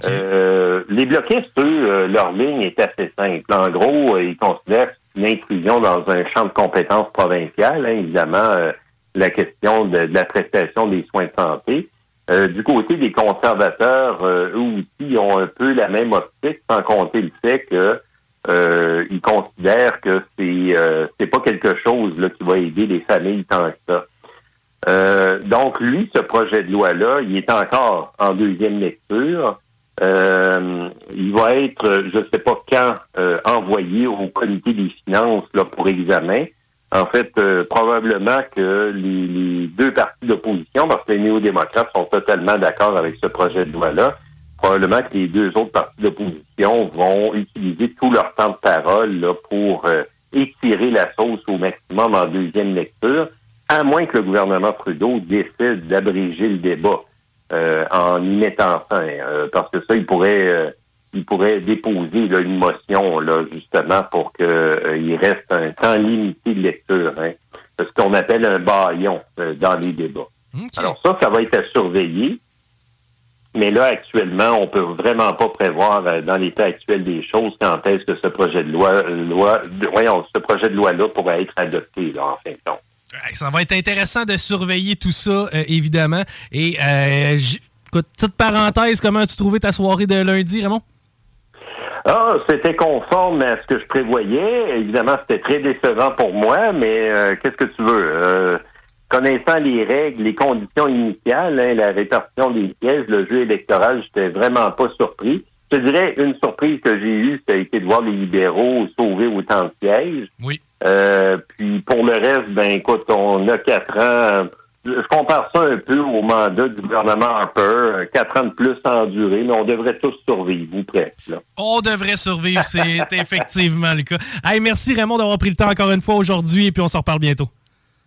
Euh, les bloquistes, eux, euh, leur ligne est assez simple. En gros, ils considèrent que c'est une intrusion dans un champ de compétences provinciales, hein, évidemment, euh, la question de, de la prestation des soins de santé. Euh, du côté des conservateurs, euh, eux aussi ont un peu la même optique, sans compter le fait que euh, considèrent que c'est euh, c'est pas quelque chose là, qui va aider les familles tant que ça. Euh, donc, lui, ce projet de loi-là, il est encore en deuxième lecture. Il va être, je ne sais pas quand, envoyé au comité des finances là, pour examen. En fait, euh, probablement que les, deux partis d'opposition, parce que les néo-démocrates sont totalement d'accord avec ce projet de loi-là, probablement que les deux autres partis d'opposition vont utiliser tout leur temps de parole là, pour euh, étirer la sauce au maximum en deuxième lecture, à moins que le gouvernement Trudeau décide d'abréger le débat euh, en y mettant fin, parce que ça, il pourrait, il pourrait déposer là, une motion là, justement pour que euh, reste un temps limité de lecture, hein, ce qu'on appelle un baillon euh, dans les débats. Alors ça, ça va être à surveiller. Mais là, actuellement, on peut vraiment pas prévoir euh, dans l'état actuel des choses quand est-ce que ce projet de loi, loi de- voyons, ce projet de loi-là pourrait être adopté, là, en fin de compte. Ça va être intéressant de surveiller tout ça, évidemment. Et, écoute, petite parenthèse, comment as-tu trouvé ta soirée de lundi, Raymond? Ah, c'était conforme à ce que je prévoyais. Évidemment, c'était très décevant pour moi, mais euh, qu'est-ce que tu veux? Euh, connaissant les règles, les conditions initiales, hein, la répartition des sièges, le jeu électoral, j'étais vraiment pas surpris. Je te dirais, une surprise que j'ai eue, ça a été de voir les libéraux sauver autant de sièges. Oui. Euh, puis pour le reste, ben écoute, on a quatre ans. Je compare ça un peu au mandat du gouvernement Harper, quatre ans de plus à endurer, mais on devrait tous survivre, ou presque. Là. On devrait survivre, c'est effectivement le cas. Hey, merci Raymond d'avoir pris le temps encore une fois aujourd'hui et puis on se reparle bientôt.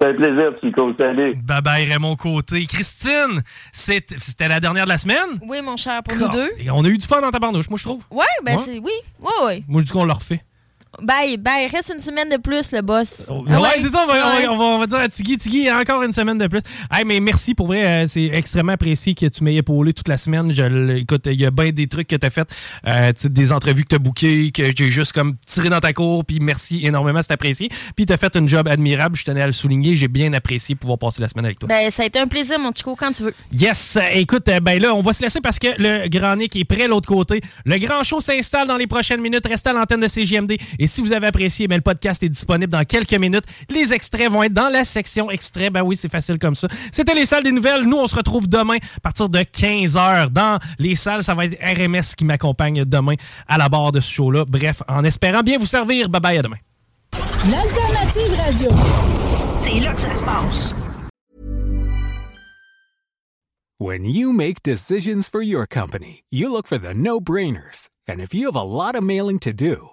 C'est un plaisir, Chico. Salut. Bye bye, Raymond Côté. Christine, c'était la dernière de la semaine? Oui, mon cher, pour nous deux. Et on a eu du fun dans ta barnouche, moi, je trouve. Ouais, ben Ouais. c'est. Oui, oui, oui. Moi, je dis qu'on le refait. Bye, bye. Reste une semaine de plus, le boss. Ah ouais, c'est ça, on va, on va- Ouais. on va- on va dire à Tiggy, Tiggy, encore une semaine de plus. Hey, mais merci pour vrai, euh, c'est extrêmement apprécié que tu m'aies épaulé toute la semaine. Je, écoute, il y a bien des trucs que tu as fait, euh, des entrevues que tu as bookées, que j'ai juste comme tiré dans ta cour, puis merci énormément, c'est apprécié. Puis tu as fait un job admirable, je tenais à le souligner, j'ai bien apprécié pouvoir passer la semaine avec toi. Ben, ça a été un plaisir, mon Chico, quand tu veux. Yes! Euh, Écoute, euh, ben là, on va se laisser parce que le Grand Nick est prêt de l'autre côté. Le grand show s'installe dans les prochaines minutes. Restez à l'antenne de CGMD. Et si vous avez apprécié, ben, le podcast est disponible dans quelques minutes. Les extraits vont être dans la section extraits. Ben oui, c'est facile comme ça. C'était les salles des nouvelles. Nous, on se retrouve demain à partir de 15h dans les salles. Ça va être RMS qui m'accompagne demain à la barre de ce show-là. Bref, en espérant bien vous servir. Bye bye, à demain. L'alternative radio. C'est là que ça se passe. When you make decisions for your company, you look for the no-brainers. And if you have a lot of mailing to do,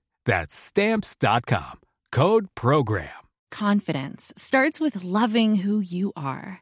That's stamps.com. Code program. Confidence starts with loving who you are.